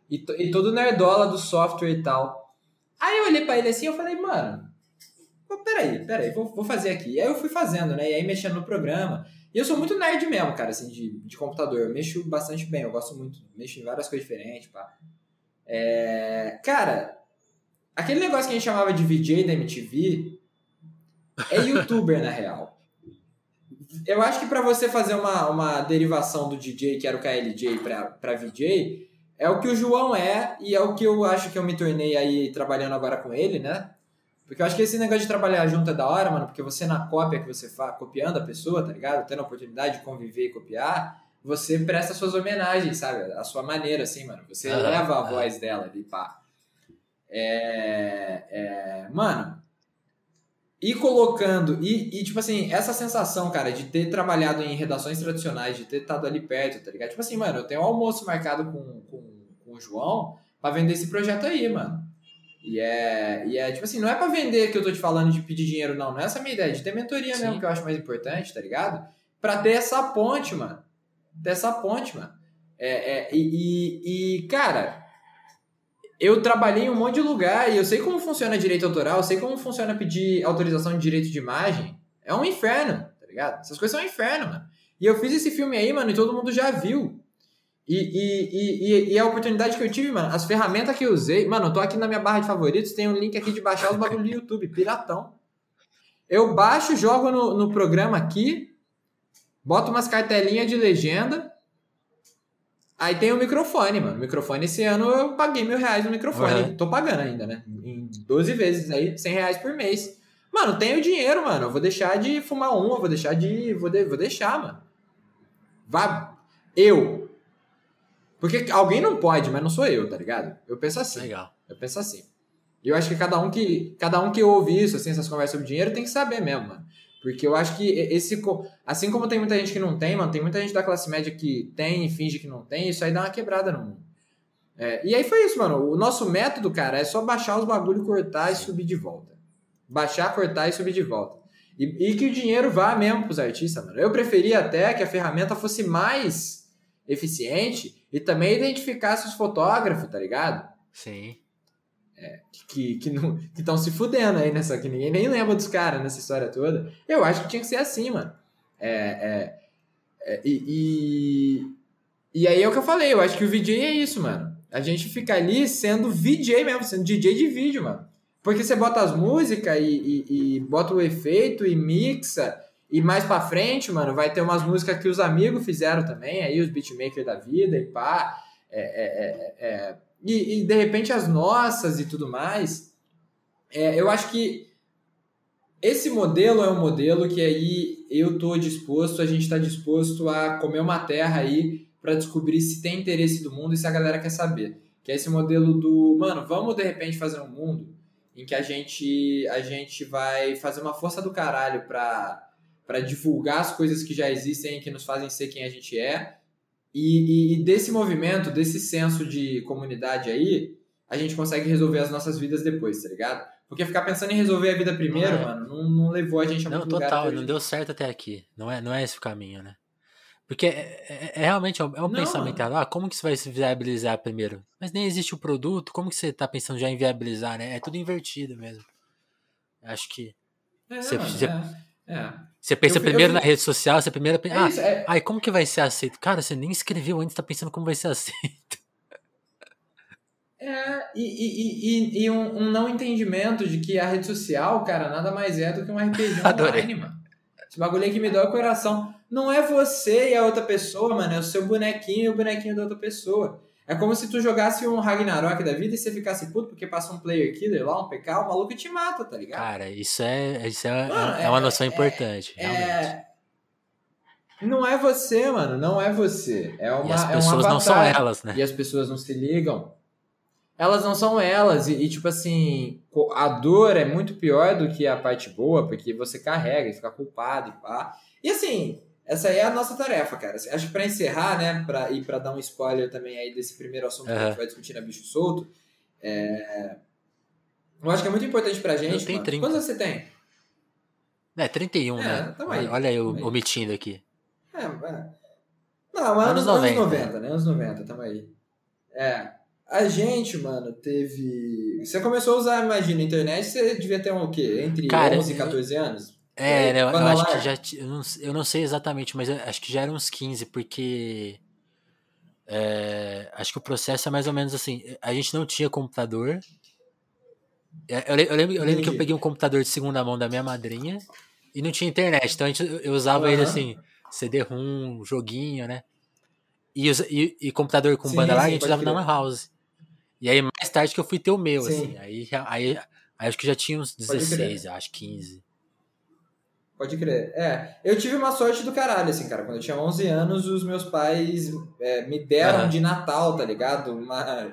E, e todo nerdola do software e tal. Aí eu olhei pra ele assim e eu falei, mano, pô, peraí, peraí, vou, vou fazer aqui. E aí eu fui fazendo, né? E aí mexendo no programa. E eu sou muito nerd mesmo, cara, assim, de, de computador. Eu mexo bastante bem, eu gosto muito, mexo em várias coisas diferentes, pá. É... Cara, Aquele negócio que a gente chamava de VJ da MTV é youtuber, na real. Eu acho que para você fazer uma, uma derivação do DJ, que era o KLJ, para VJ, é o que o João é e é o que eu acho que eu me tornei aí trabalhando agora com ele, né? Porque eu acho que esse negócio de trabalhar junto é da hora, mano, porque você na cópia que você faz, copiando a pessoa, tá ligado? Tendo a oportunidade de conviver e copiar, você presta suas homenagens, sabe? A sua maneira, assim, mano. Você leva a voz dela ali, pá. É, é, mano, e colocando, e, e, tipo assim, essa sensação, cara, de ter trabalhado em redações tradicionais, de ter estado ali perto, tá ligado? Tipo assim, mano, eu tenho um almoço marcado com, com, com o João pra vender esse projeto aí, mano. E é, e é, tipo assim, não é pra vender que eu tô te falando de pedir dinheiro, não. Não é essa a minha ideia, de ter mentoria Sim. mesmo, que eu acho mais importante, tá ligado? Pra ter essa ponte, mano. Ter essa ponte, mano. É, é, e, e, e, cara, eu trabalhei em um monte de lugar e eu sei como funciona direito autoral, eu sei como funciona pedir autorização de direito de imagem. É um inferno, tá ligado? Essas coisas são um inferno, mano. E eu fiz esse filme aí, mano, e todo mundo já viu. E, e, e, e, a oportunidade que eu tive, mano, as ferramentas que eu usei, mano, eu tô aqui na minha barra de favoritos, tem um link aqui de baixar os bagulho do YouTube, piratão. Eu baixo, jogo no, no programa aqui, boto umas cartelinhas de legenda, Aí tem o microfone, mano. O microfone esse ano eu paguei mil reais no microfone. Uhum. Tô pagando ainda, né? Em 12 vezes aí, 100 reais por mês. Mano, tenho dinheiro, mano. Eu vou deixar de fumar um, eu vou deixar de. Vou, de... vou deixar, mano. Vá. Eu. Porque alguém não pode, mas não sou eu, tá ligado? Eu penso assim. Legal. Eu penso assim. E eu acho que cada um que, cada um que ouve isso, assim, essas conversas sobre dinheiro, tem que saber mesmo, mano. Porque eu acho que esse. Assim como tem muita gente que não tem, mano, tem muita gente da classe média que tem e finge que não tem, isso aí dá uma quebrada no mundo. É, e aí foi isso, mano. O nosso método, cara, é só baixar os bagulho, cortar e subir de volta. Baixar, cortar e subir de volta. E, e que o dinheiro vá mesmo pros artistas, mano. Eu preferia até que a ferramenta fosse mais eficiente e também identificasse os fotógrafos, tá ligado? Sim. É, que que estão se fudendo aí nessa, que ninguém nem lembra dos caras nessa história toda. Eu acho que tinha que ser assim, mano. É, é, é e, e, e aí é o que eu falei, eu acho que o VJ é isso, mano. A gente fica ali sendo VJ mesmo, sendo DJ de vídeo, mano. Porque você bota as músicas e, e, e bota o efeito e mixa e mais pra frente, mano, vai ter umas músicas que os amigos fizeram também, aí os beatmakers da vida e pá. É, é, é, é, e, e, de repente as nossas e tudo mais. É, eu acho que esse modelo é um modelo que aí eu tô disposto, a gente tá disposto a comer uma terra aí para descobrir se tem interesse do mundo e se a galera quer saber. Que é esse modelo do, mano, vamos de repente fazer um mundo em que a gente a gente vai fazer uma força do caralho para para divulgar as coisas que já existem que nos fazem ser quem a gente é. E, e, e, desse movimento, desse senso de comunidade aí, a gente consegue resolver as nossas vidas depois, tá ligado? Porque ficar pensando em resolver a vida primeiro, não é. mano, não, não, levou a gente a não, muito total, lugar. Não, não deu certo até aqui. Não é, não é esse o caminho, né? Porque é, é, é realmente é um, é um pensamento, ah, como que você vai se viabilizar primeiro? Mas nem existe o produto, como que você tá pensando já em viabilizar, né? É tudo invertido mesmo. Acho que. É, você, você, é. Você pensa eu, primeiro eu, na rede social, você primeiro pensa, é ah, isso, é... ai, como que vai ser aceito? Cara, você nem escreveu antes, tá pensando como vai ser aceito. É, e, e, e, e um, um, não entendimento de que a rede social, cara, nada mais é do que um RPG online, mano. Esse bagulho que me dói o coração. Não é você e a outra pessoa, mano, é o seu bonequinho e o bonequinho da outra pessoa. É como se tu jogasse um Ragnarok da vida e você ficasse puto porque passa um player killer lá, um PK, o maluco te mata, tá ligado? Cara, isso é, isso é, mano, é uma noção é, importante, é, realmente. Não é você, mano, não é você. É uma, e as pessoas é um não são elas, né? E as pessoas não se ligam. Elas não são elas. E, e, tipo assim, a dor é muito pior do que a parte boa, porque você carrega e fica culpado e pá. E assim, essa aí é a nossa tarefa, cara. Acho que para encerrar, né, pra, e para dar um spoiler também aí desse primeiro assunto uhum. que a gente vai discutir na Bicho Solto, é... eu acho que é muito importante pra gente. Eu tenho 30. Quantos você tem? É, 31, é, né? Aí, Olha aí, eu omitindo aqui. É, é. Não, mas anos, anos 90. Anos 90, né? Anos 90, tamo aí. É. A gente, mano, teve. Você começou a usar, imagina, a internet, você devia ter um, o quê? Entre Cara, 11 e 14 anos? É, né, eu, eu acho que já. Eu não, eu não sei exatamente, mas acho que já eram uns 15, porque. É, acho que o processo é mais ou menos assim. A gente não tinha computador. É, eu, eu lembro, lembro que eu peguei um computador de segunda mão da minha madrinha e não tinha internet. Então a gente, eu usava uhum. ele assim, CD-ROM, joguinho, né? E, e, e computador com sim, banda larga a gente usava na Lan House. E aí mais tarde que eu fui ter o meu, sim. assim. Aí, aí, aí, acho que já tinha uns 16, acho, 15. Pode crer. É, eu tive uma sorte do caralho, assim, cara. Quando eu tinha 11 anos, os meus pais é, me deram uhum. de Natal, tá ligado? Uma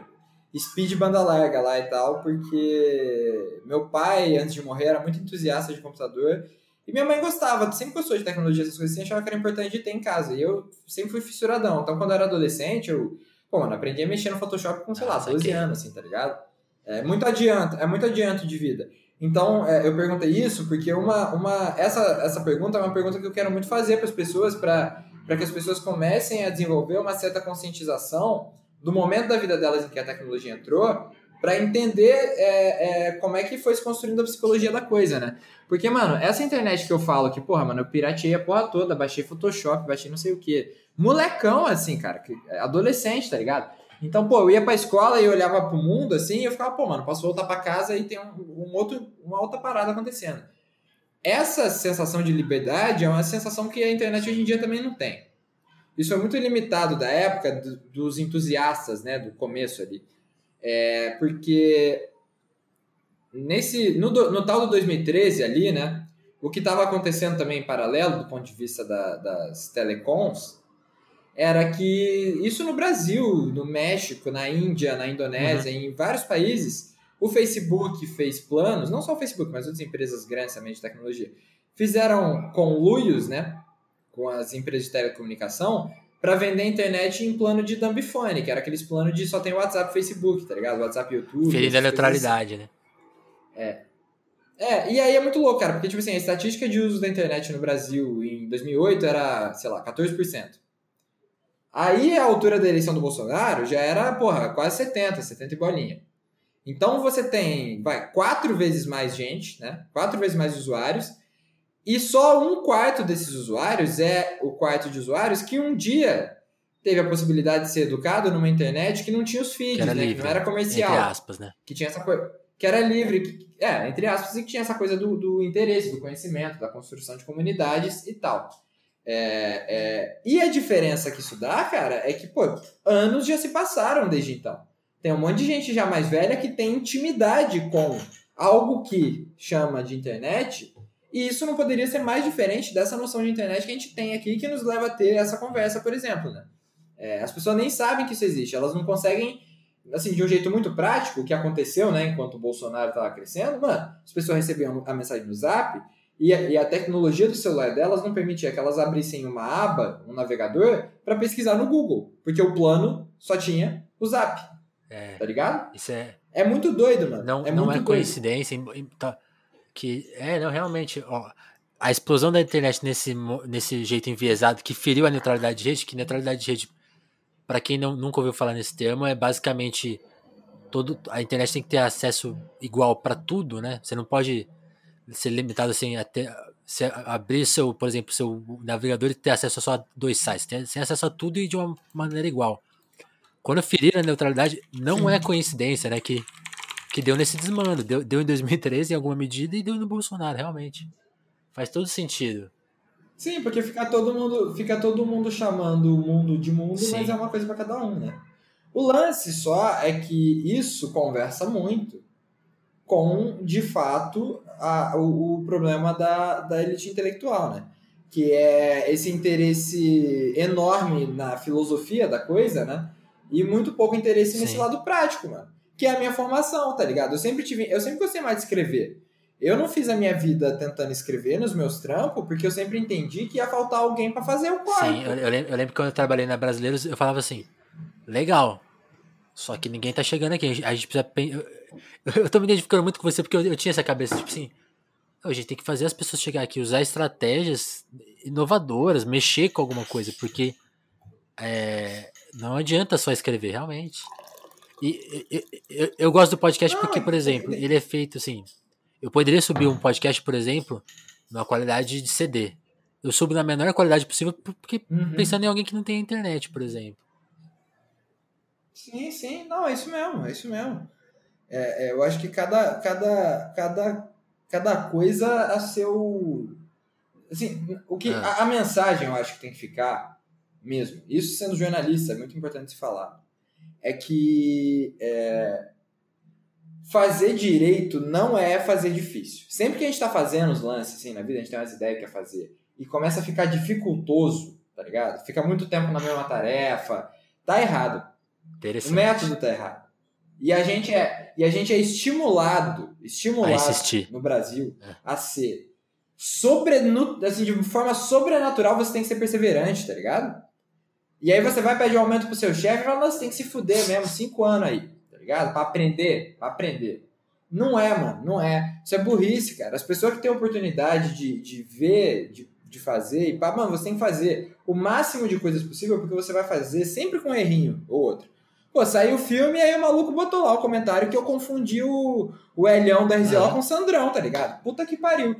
speed banda larga lá e tal, porque meu pai, antes de morrer, era muito entusiasta de computador. E minha mãe gostava, sempre gostou de tecnologia, essas coisas assim, achava que era importante de ter em casa. E eu sempre fui fissuradão. Então, quando eu era adolescente, eu, pô, mano, aprendi a mexer no Photoshop com, sei lá, 12 anos, assim, tá ligado? É muito adiante, é muito adiante de vida. Então, é, eu perguntei isso porque uma, uma, essa, essa pergunta é uma pergunta que eu quero muito fazer para as pessoas, para que as pessoas comecem a desenvolver uma certa conscientização do momento da vida delas em que a tecnologia entrou, para entender é, é, como é que foi se construindo a psicologia da coisa, né? Porque, mano, essa internet que eu falo que, porra, mano, eu pirateei a porra toda, baixei Photoshop, baixei não sei o que. Molecão, assim, cara, adolescente, tá ligado? Então, pô, eu ia pra escola e olhava pro mundo assim e eu ficava, pô, mano, posso voltar para casa e tem um, um, outro, uma outra parada acontecendo. Essa sensação de liberdade é uma sensação que a internet hoje em dia também não tem. Isso é muito limitado da época do, dos entusiastas, né, do começo ali. É, porque nesse no, no tal do 2013 ali, né, o que estava acontecendo também em paralelo do ponto de vista da, das telecoms era que isso no Brasil, no México, na Índia, na Indonésia, uhum. em vários países, o Facebook fez planos, não só o Facebook, mas outras empresas grandes também de tecnologia, fizeram conluios, né, com as empresas de telecomunicação para vender internet em plano de dumbphone, que era aqueles planos de só tem WhatsApp, Facebook, tá ligado? WhatsApp, YouTube. Ferindo a neutralidade, assim. né? É. É, e aí é muito louco, cara, porque, tipo assim, a estatística de uso da internet no Brasil em 2008 era, sei lá, 14%. Aí a altura da eleição do Bolsonaro já era, porra, quase 70, 70 e bolinha. Então você tem, vai, quatro vezes mais gente, né? Quatro vezes mais usuários. E só um quarto desses usuários é o quarto de usuários que um dia teve a possibilidade de ser educado numa internet que não tinha os feeds, Que né? livre, que não era comercial. Entre aspas, né? Que tinha essa coisa. Que era livre, que, é, entre aspas, e que tinha essa coisa do, do interesse, do conhecimento, da construção de comunidades e tal. É, é, e a diferença que isso dá, cara, é que, pô, anos já se passaram desde então. Tem um monte de gente já mais velha que tem intimidade com algo que chama de internet, e isso não poderia ser mais diferente dessa noção de internet que a gente tem aqui, que nos leva a ter essa conversa, por exemplo, né? É, as pessoas nem sabem que isso existe, elas não conseguem, assim, de um jeito muito prático, o que aconteceu, né, enquanto o Bolsonaro estava crescendo, mano, as pessoas recebiam a mensagem no zap, e a, e a tecnologia do celular delas não permitia que elas abrissem uma aba, um navegador, para pesquisar no Google, porque o plano só tinha o zap, É, tá ligado? isso é, É muito doido, mano. não, é não muito é doido. coincidência. tá, que é, não, realmente, ó, a explosão da internet nesse, nesse jeito enviesado que feriu a neutralidade de rede, que neutralidade de rede, para quem não, nunca ouviu falar nesse termo, é basicamente todo a internet tem que ter acesso igual para tudo, né? Você não pode ser limitado assim até você abrir seu, por exemplo, seu navegador e ter acesso a só dois sites, tem, tem acesso a tudo e de uma maneira igual. Quando feriram a neutralidade, não é coincidência, né, que que deu nesse desmando, deu, deu em 2013 em alguma medida e deu no Bolsonaro, realmente. Faz todo sentido. Sim, porque fica todo mundo, fica todo mundo chamando o mundo de mundo, Sim. mas é uma coisa para cada um, né? O lance só é que isso conversa muito com, de fato, a, o, o problema da, da elite intelectual, né? Que é esse interesse enorme na filosofia da coisa, né? E muito pouco interesse nesse Sim. lado prático, mano. Que é a minha formação, tá ligado? Eu sempre tive, eu sempre gostei mais de escrever. Eu não fiz a minha vida tentando escrever nos meus trampos, porque eu sempre entendi que ia faltar alguém pra fazer o corre. Sim, eu, eu lembro, eu lembro que quando eu trabalhei na Brasileiros, eu falava assim, legal, só que ninguém tá chegando aqui, a gente precisa... Eu, eu tô me identificando muito com você, porque eu, eu tinha essa cabeça, tipo assim, a gente tem que fazer as pessoas chegar aqui, usar estratégias inovadoras, mexer com alguma coisa, porque é, não adianta só escrever, realmente. E e- e- eu, eu gosto do podcast porque, por exemplo, ele é feito assim. Eu poderia subir um podcast, por exemplo, numa qualidade de CD. Eu subo na menor qualidade possível, porque Uhum. pensando em alguém que não tem internet, por exemplo. Sim, sim, não, é isso mesmo, é isso mesmo. É, é, eu acho que cada, cada, cada, cada coisa a seu. Assim, o que, Ah. a, a mensagem eu acho que tem que ficar mesmo. Isso sendo jornalista, é muito importante se falar. É que é, fazer direito não é fazer difícil. Sempre que a gente tá fazendo os lances assim na vida, a gente tem umas ideias que quer fazer e começa a ficar dificultoso, tá ligado? Fica muito tempo na mesma tarefa, tá errado. O método tá errado. E a gente é, e a gente é estimulado, estimulado no Brasil É. a ser sobre, assim, de forma sobrenatural, você tem que ser perseverante, tá ligado? E aí você vai pedir um aumento pro seu chefe e fala, "Nossa, você tem que se fuder mesmo, cinco anos aí, tá ligado? Pra aprender, pra aprender. Não é, mano, não é. Isso é burrice, cara. As pessoas que têm oportunidade de, de ver, de, de fazer, e pá, mano, você tem que fazer o máximo de coisas possível, porque você vai fazer sempre com um errinho ou outro. Pô, saiu o filme e aí o maluco botou lá o comentário que eu confundi o, o Elhão da RZO Aham. com o Sandrão, tá ligado? Puta que pariu.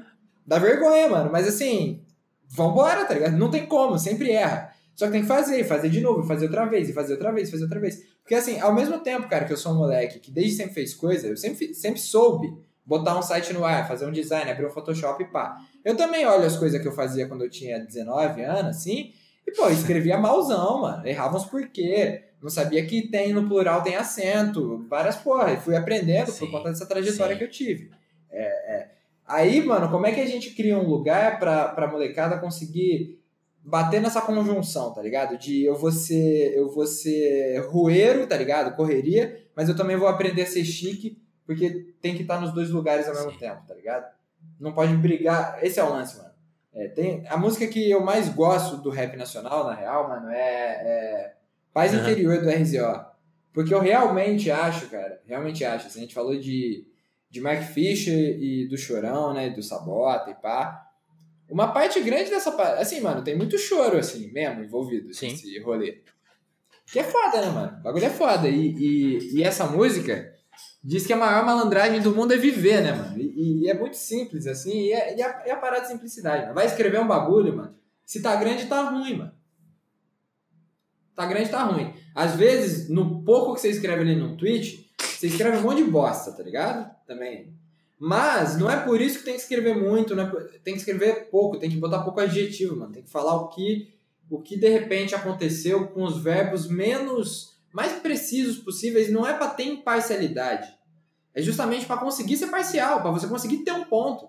Dá vergonha, mano. Mas assim, vambora, tá ligado? Não tem como, sempre erra. Só que tem que fazer, fazer de novo, fazer outra vez, e fazer outra vez, fazer outra vez. Porque assim, ao mesmo tempo, cara, que eu sou um moleque que desde sempre fez coisa, eu sempre, sempre soube botar um site no ar, fazer um design, abrir um Photoshop e pá. Eu também olho as coisas que eu fazia quando eu tinha 19 anos, assim, e pô, escrevia malzão, mano. Errava uns porquê. Não sabia que tem no plural tem acento, várias porra. E fui aprendendo por Sim, conta dessa trajetória sim. que eu tive. É, é. Aí, mano, como é que a gente cria um lugar pra, pra molecada conseguir bater nessa conjunção, tá ligado? De eu vou ser, eu vou ser rueiro, tá ligado? Correria, mas eu também vou aprender a ser chique, porque tem que estar nos dois lugares ao mesmo Sim. tempo, tá ligado? Não pode brigar. Esse é o lance, mano. É, tem, a música que eu mais gosto do rap nacional, na real, mano, é, é Paz Aham. Interior do RZO. Porque eu realmente acho, cara, realmente acho. Assim, a gente falou de, de Mark Fisher e do Chorão, né? Do Sabota e pá. Uma parte grande dessa parte. Assim, mano, tem muito choro, assim, mesmo, envolvido Sim. nesse rolê. Que é foda, né, mano? O bagulho é foda. E, e, e, essa música diz que a maior malandragem do mundo é viver, né, mano? E, e é muito simples, assim, e é, a, é a parada de simplicidade. Mano. Vai escrever um bagulho, mano. Se tá grande, tá ruim, mano. Tá grande, tá ruim. Às vezes, no pouco que você escreve ali no tweet, você escreve um monte de bosta, tá ligado? Também. Mas não é por isso que tem que escrever muito, é por... tem que escrever pouco, tem que botar pouco adjetivo, mano. Tem que falar o que, o que de repente aconteceu com os verbos menos, mais precisos possíveis. Não é para ter imparcialidade. É justamente para conseguir ser parcial, para você conseguir ter um ponto.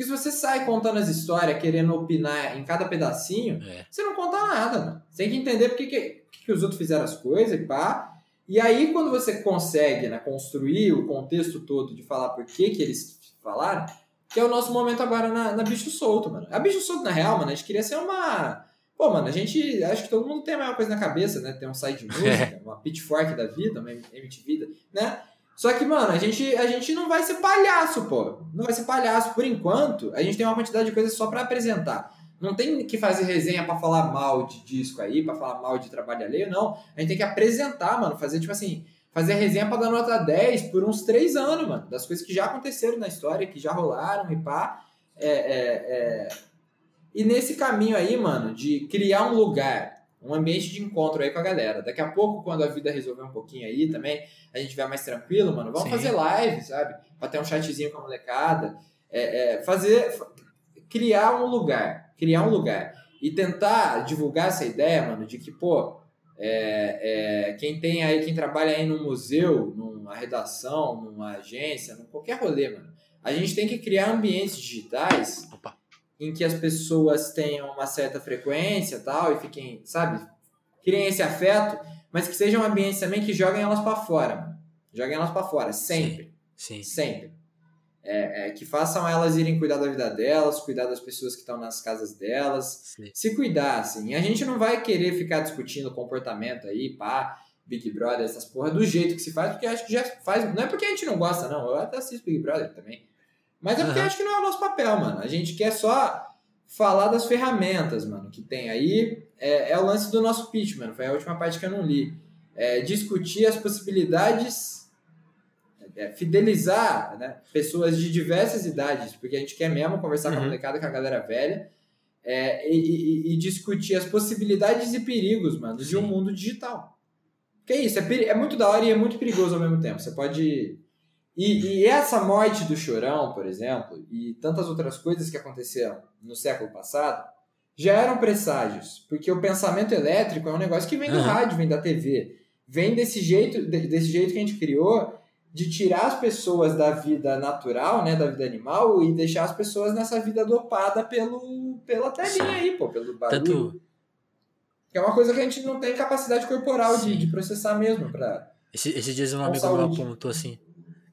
Porque se você sai contando as histórias, querendo opinar em cada pedacinho, é. você não conta nada, mano. Você tem que entender porque que, que os outros fizeram as coisas e pá. E aí, quando você consegue né, construir o contexto todo de falar por que, que eles falaram, que é o nosso momento agora na, na Bicho Solto, mano. A Bicho Solto, na real, mano, a gente queria ser uma. Pô, mano, a gente. Acho que todo mundo tem a mesma coisa na cabeça, né? Tem um site de música, uma pitchfork da vida, uma MTV, né? Só que, mano, a gente, a gente não vai ser palhaço, pô. Não vai ser palhaço. Por enquanto, a gente tem uma quantidade de coisas só para apresentar. Não tem que fazer resenha para falar mal de disco aí, para falar mal de trabalho alheio, não. A gente tem que apresentar, mano. Fazer, tipo assim, fazer resenha pra dar nota 10 por uns 3 anos, mano. Das coisas que já aconteceram na história, que já rolaram e pá. É, é, é... E nesse caminho aí, mano, de criar um lugar um ambiente de encontro aí com a galera. Daqui a pouco, quando a vida resolver um pouquinho aí também, a gente vai mais tranquilo, mano, vamos Sim. fazer live, sabe? Pra ter um chatzinho com a molecada. É, é, fazer. Criar um lugar. Criar um lugar. E tentar divulgar essa ideia, mano, de que, pô, é, é, quem tem aí, quem trabalha aí num museu, numa redação, numa agência, num qualquer rolê, mano, a gente tem que criar ambientes digitais em que as pessoas tenham uma certa frequência tal, e fiquem, sabe, criem esse afeto, mas que sejam ambientes também que joguem elas para fora, mano. Joguem elas para fora, sempre. Sim. sim. Sempre. É, é, que façam elas irem cuidar da vida delas, cuidar das pessoas que estão nas casas delas, sim. se cuidar, assim. A gente não vai querer ficar discutindo comportamento aí, pá, Big Brother, essas porra, do jeito que se faz, porque acho que já faz. Não é porque a gente não gosta, não. Eu até assisto Big Brother também. Mas é porque uhum. acho que não é o nosso papel, mano. A gente quer só falar das ferramentas, mano, que tem aí. É, é o lance do nosso pitch, mano. Foi a última parte que eu não li. É discutir as possibilidades, é, fidelizar né, pessoas de diversas idades, porque a gente quer mesmo conversar uhum. com a uhum. molecada, com a galera velha, é, e, e, e, discutir as possibilidades e perigos, mano, Sim. de um mundo digital. Que é isso, é, é muito da hora e é muito perigoso ao mesmo tempo. Você pode e, e, essa morte do Chorão, por exemplo, e tantas outras coisas que aconteceram no século passado, já eram presságios, porque o pensamento elétrico é um negócio que vem do uhum. rádio, vem da TV, vem desse jeito, desse jeito que a gente criou de tirar as pessoas da vida natural, né, da vida animal e deixar as pessoas nessa vida dopada pelo pela telinha aí, pô, pelo barulho. Tanto... Que é uma coisa que a gente não tem capacidade corporal de, de, processar mesmo para esse, esses dias um amigo meu apontou assim,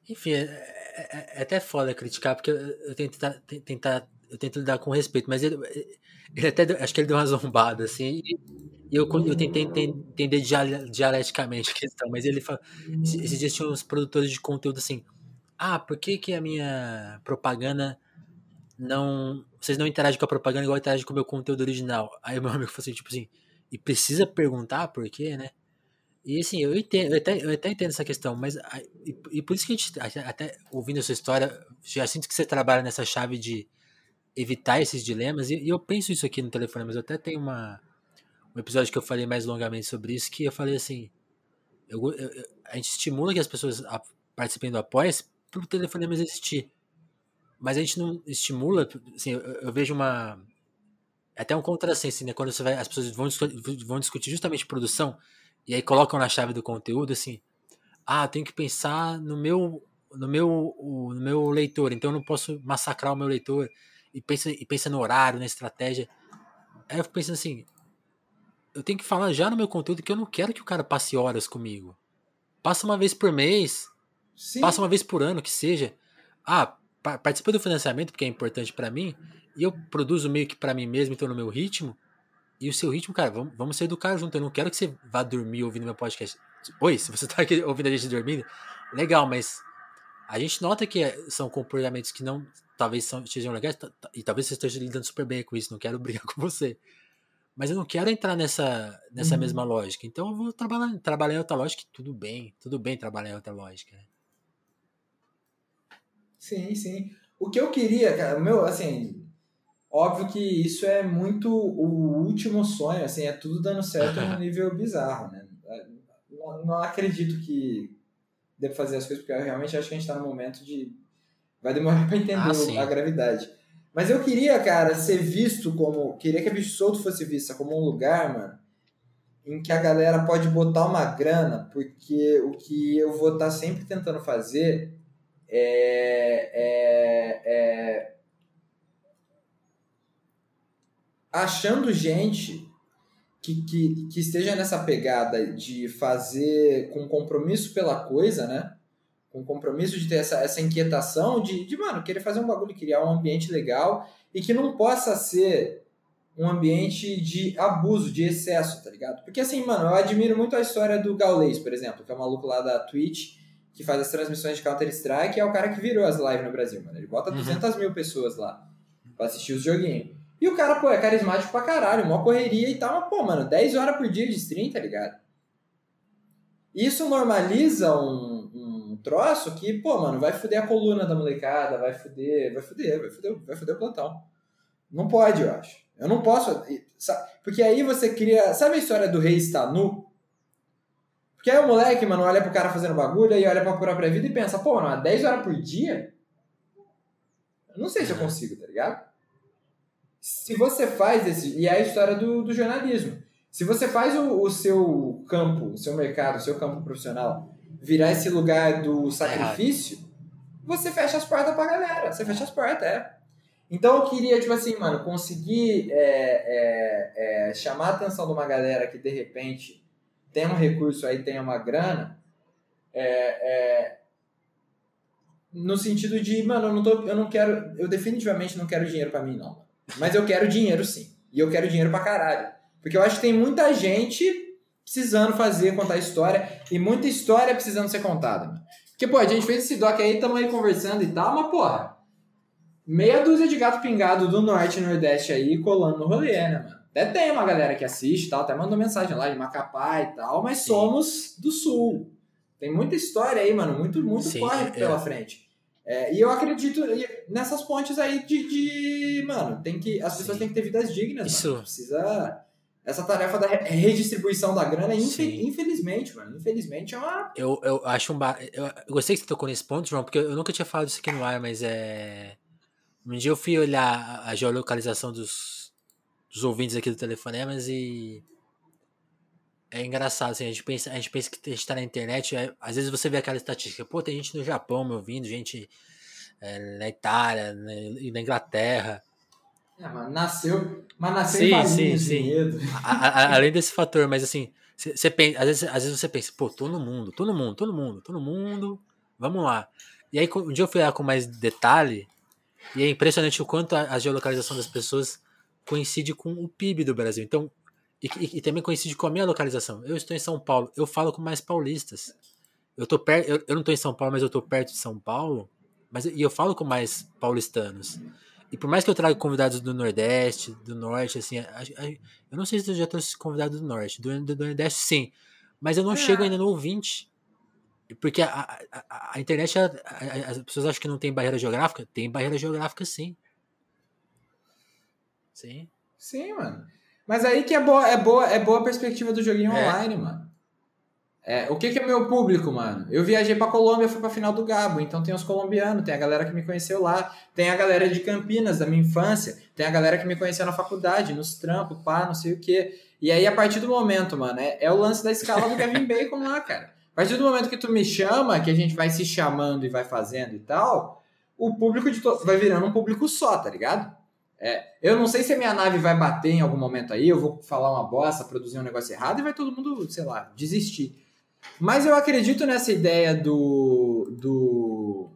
enfim, é, é, é, até foda criticar, porque eu tento tentar, tentar, eu tento lidar com respeito, mas ele, ele até acho que ele deu uma zombada, assim, e eu, eu tentei entender dialeticamente a questão, mas ele fala, esses dias tinha uns produtores de conteúdo assim, ah, por que que a minha propaganda não, vocês não interagem com a propaganda igual interagem com o meu conteúdo original? Aí o meu amigo falou assim, tipo assim, e precisa perguntar por quê, né? E assim, eu entendo, eu até, eu até entendo essa questão, mas e, e, por isso que a gente, até ouvindo a sua história, já sinto que você trabalha nessa chave de evitar esses dilemas, e, e eu penso isso aqui no telefone, mas eu até tenho uma, um episódio que eu falei mais longamente sobre isso, que eu falei assim, eu, eu, a gente estimula que as pessoas participem do apoia para o telefonema existir, mas a gente não estimula, assim, eu, eu vejo uma, até um contrassenso, né, quando você vai, as pessoas vão, vão discutir justamente produção, e aí colocam na chave do conteúdo assim: ah, tenho que pensar no meu no meu no meu leitor, então eu não posso massacrar o meu leitor e pensa e pensa no horário, na estratégia. Aí eu fico pensando assim, eu tenho que falar já no meu conteúdo que eu não quero que o cara passe horas comigo. Passa uma vez por mês, Sim. passa uma vez por ano, que seja. Ah, participa do financiamento porque é importante para mim e eu produzo meio que para mim mesmo, então no meu ritmo e o seu ritmo, cara, vamos, vamos ser educados junto. Eu não quero que você vá dormir ouvindo meu podcast. Oi, se você tá aqui ouvindo a gente dormindo, legal, mas a gente nota que é, são comportamentos que não talvez são, sejam legais, e talvez você esteja lidando super bem com isso, não quero brigar com você. Mas eu não quero entrar nessa, nessa uhum. mesma lógica. Então eu vou trabalhar, trabalhar em outra lógica. Tudo bem, tudo bem trabalhar em outra lógica. Né? Sim, sim. O que eu queria, cara, meu, assim, óbvio que isso é muito o último sonho, assim, é tudo dando certo num nível bizarro, né? Não, não acredito que pra fazer as coisas, porque eu realmente acho que a gente tá no momento de. Vai demorar pra entender ah, a gravidade. Mas eu queria, cara, ser visto como. Queria que a Bicho Solto fosse vista como um lugar, mano, em que a galera pode botar uma grana, porque o que eu vou estar tá sempre tentando fazer é, é, é achando gente que, que, que esteja nessa pegada de fazer com compromisso pela coisa, né? Com compromisso de ter essa, essa inquietação de, de, mano, querer fazer um bagulho, criar um ambiente legal e que não possa ser um ambiente de abuso, de excesso, tá ligado? Porque assim, mano, eu admiro muito a história do Gaules, por exemplo, que é o maluco lá da Twitch, que faz as transmissões de Counter-Strike, é o cara que virou as lives no Brasil, mano. Ele bota 200 uhum. mil pessoas lá pra assistir os joguinhos. E o cara, pô, é carismático pra caralho, mó correria e tal, mas, pô, mano, 10 horas por dia de stream, tá ligado? Isso normaliza um, um troço que, pô, mano, vai foder a coluna da molecada, vai foder, vai foder, vai foder, vai o plantão. Não pode, eu acho. Eu não posso. Porque aí você cria. Sabe a história do rei está nu? Porque aí o moleque, mano, olha pro cara fazendo bagulho e olha pra própria vida e pensa, pô, mano, 10 horas por dia? Eu não sei se eu consigo, tá ligado? Se você faz esse. E é a história do, do jornalismo. Se você faz o, o seu campo, o seu mercado, o seu campo profissional virar esse lugar do sacrifício, você fecha as portas pra galera. Você fecha as portas, é. Então eu queria, tipo assim, mano, conseguir é, é, é, chamar a atenção de uma galera que de repente tem um recurso aí, tem uma grana, é, é, no sentido de, mano, eu não, tô, eu não quero, eu definitivamente não quero dinheiro para mim, não. Mas eu quero dinheiro sim. E eu quero dinheiro pra caralho. Porque eu acho que tem muita gente precisando fazer, contar história, e muita história precisando ser contada. Porque, pô, a gente fez esse doc aí, tamo aí conversando e tal, mas, porra, meia dúzia de gato pingado do norte e nordeste aí colando no rolê, né, mano? Até tem uma galera que assiste e tal, até mandou mensagem lá de Macapá e tal, mas Sim. somos do sul. Tem muita história aí, mano, muito, muito Sim, corre é. pela frente. É, e eu acredito nessas pontes aí de, de, Mano, tem que. As pessoas Sim. têm que ter vidas dignas. Isso. Mano. Precisa. Essa tarefa da redistribuição da grana, infelizmente, mano. Infelizmente é uma. Eu, eu acho um. Ba... Eu, eu gostei que você tocou nesse ponto, João, porque eu nunca tinha falado isso aqui no ar, mas é. Um dia eu fui olhar a geolocalização dos, dos ouvintes aqui do Telefonemas e é engraçado, assim, a gente pensa, a gente pensa que a gente tá na internet, é, às vezes você vê aquela estatística, pô, tem gente no Japão me ouvindo, gente é, na Itália na, e na Inglaterra. É, mas nasceu, mas nasceu sim, sim, sim. A, a, além desse fator, mas assim, você pensa, às vezes, às vezes você pensa, pô, tô no mundo, tô no mundo, tô no mundo, tô no mundo, vamos lá. E aí um dia eu fui lá com mais detalhe, e é impressionante o quanto a, a geolocalização das pessoas coincide com o PIB do Brasil. Então, e, e, e, também coincide com a minha localização. Eu estou em São Paulo, eu falo com mais paulistas. Eu, tô per, eu, eu não estou em São Paulo, mas eu estou perto de São Paulo, mas, e eu falo com mais paulistanos. E por mais que eu traga convidados do Nordeste, do Norte, assim, a, a, eu não sei se eu já trouxe convidados do Norte, do, do, do, Nordeste sim, mas eu não é. chego ainda no ouvinte. Porque a, a, a internet, as pessoas acham que não tem barreira geográfica? Tem barreira geográfica sim. Sim. Sim, mano. Mas aí que é boa, é boa, é boa a perspectiva do joguinho é. online, mano. É, o que, que é meu público, mano? Eu viajei pra Colômbia, fui pra final do Gabo, então tem os colombianos, tem a galera que me conheceu lá, tem a galera de Campinas, da minha infância, tem a galera que me conheceu na faculdade, nos trampos, pá, não sei o quê. E aí, a partir do momento, mano, é, é o lance da escala do Gavin Bacon lá, cara. A partir do momento que tu me chama, que a gente vai se chamando e vai fazendo e tal, o público de to... vai virando um público só, tá ligado? É, eu não sei se a minha nave vai bater em algum momento aí, eu vou falar uma bosta, produzir um negócio errado e vai todo mundo, sei lá, desistir. Mas eu acredito nessa ideia do, do,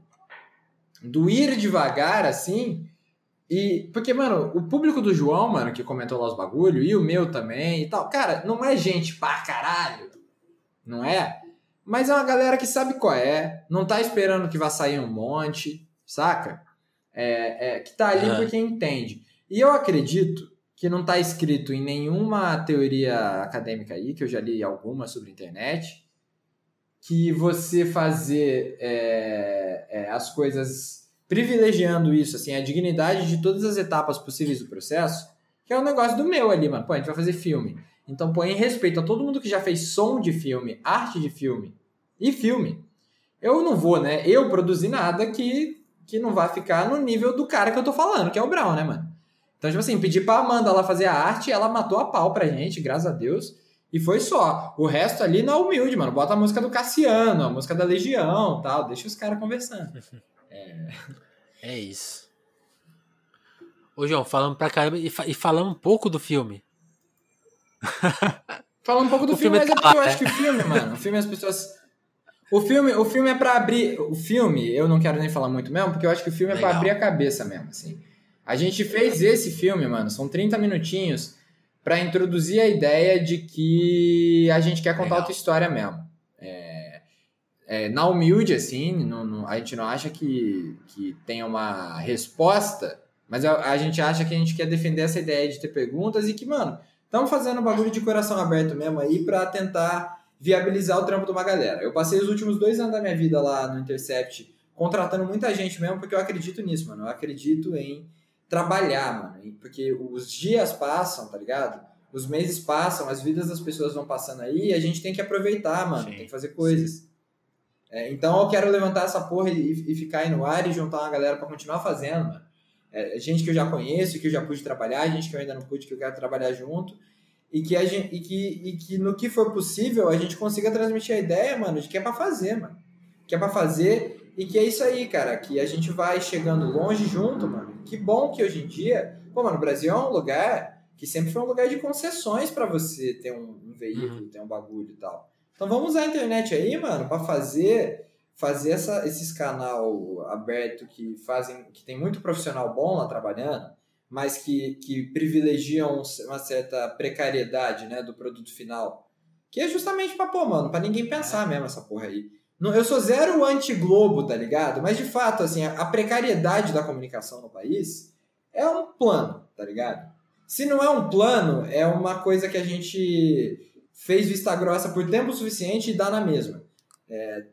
do ir devagar, assim, e, porque, mano, o público do João, mano, que comentou lá os bagulho, e o meu também e tal, cara, não é gente pra caralho, não é? Mas é uma galera que sabe qual é, não tá esperando que vá sair um monte, saca? É, é, que está ali uhum. porque entende. E eu acredito que não está escrito em nenhuma teoria acadêmica aí, que eu já li alguma sobre internet, que você fazer é, é, as coisas privilegiando isso, assim, a dignidade de todas as etapas possíveis do processo, que é um negócio do meu ali, mano. Pô, a gente vai fazer filme. Então põe em respeito a todo mundo que já fez som de filme, arte de filme e filme. Eu não vou, né? Eu produzir nada que, que não vai ficar no nível do cara que eu tô falando, que é o Brown, né, mano? Então, tipo assim, pedi pra Amanda lá fazer a arte, ela matou a pau pra gente, graças a Deus. E foi só. O resto ali na humilde, mano. Bota a música do Cassiano, a música da Legião tal. Deixa os caras conversando. É... é isso. Ô, João, falando pra caramba e, fa e falando um pouco do filme. falando um pouco do filme, filme, mas é tá porque eu acho que o filme, mano, o filme as pessoas. O filme, o filme é pra abrir. O filme, eu não quero nem falar muito mesmo, porque eu acho que o filme Legal. é pra abrir a cabeça mesmo, assim. A gente fez esse filme, mano, são 30 minutinhos para introduzir a ideia de que a gente quer contar Legal. outra história mesmo. É, é, na humilde, assim, não, não, a gente não acha que, que tem uma resposta, mas a, a, gente acha que a gente quer defender essa ideia de ter perguntas e que, mano, estamos fazendo um bagulho de coração aberto mesmo aí para tentar viabilizar o trampo de uma galera. Eu passei os últimos dois anos da minha vida lá no Intercept contratando muita gente mesmo, porque eu acredito nisso, mano. Eu acredito em trabalhar, mano. Porque os dias passam, tá ligado? Os meses passam, as vidas das pessoas vão passando aí e a gente tem que aproveitar, mano. Sim, tem que fazer coisas. É, então eu quero levantar essa porra e, e, ficar aí no ar e juntar uma galera para continuar fazendo, mano. É, gente que eu já conheço, que eu já pude trabalhar, gente que eu ainda não pude, que eu quero trabalhar junto. E que, a gente, e que, e que no que for possível a gente consiga transmitir a ideia, mano, de que é pra fazer, mano. Que é pra fazer e que é isso aí, cara, que a gente vai chegando longe junto, mano. Que bom que hoje em dia, pô, mano, o Brasil é um lugar que sempre foi um lugar de concessões para você ter um, um veículo, uhum. ter um bagulho e tal. Então vamos usar a internet aí, mano, para fazer fazer essa, esses canal aberto que fazem que tem muito profissional bom lá trabalhando, mas que, que privilegiam uma certa precariedade, né, do produto final. Que é justamente para pô, mano, para ninguém pensar é. mesmo essa porra aí. Eu sou zero anti-Globo, tá ligado? Mas de fato, assim, a precariedade da comunicação no país é um plano, tá ligado? Se não é um plano, é uma coisa que a gente fez vista grossa por tempo suficiente e dá na mesma. É,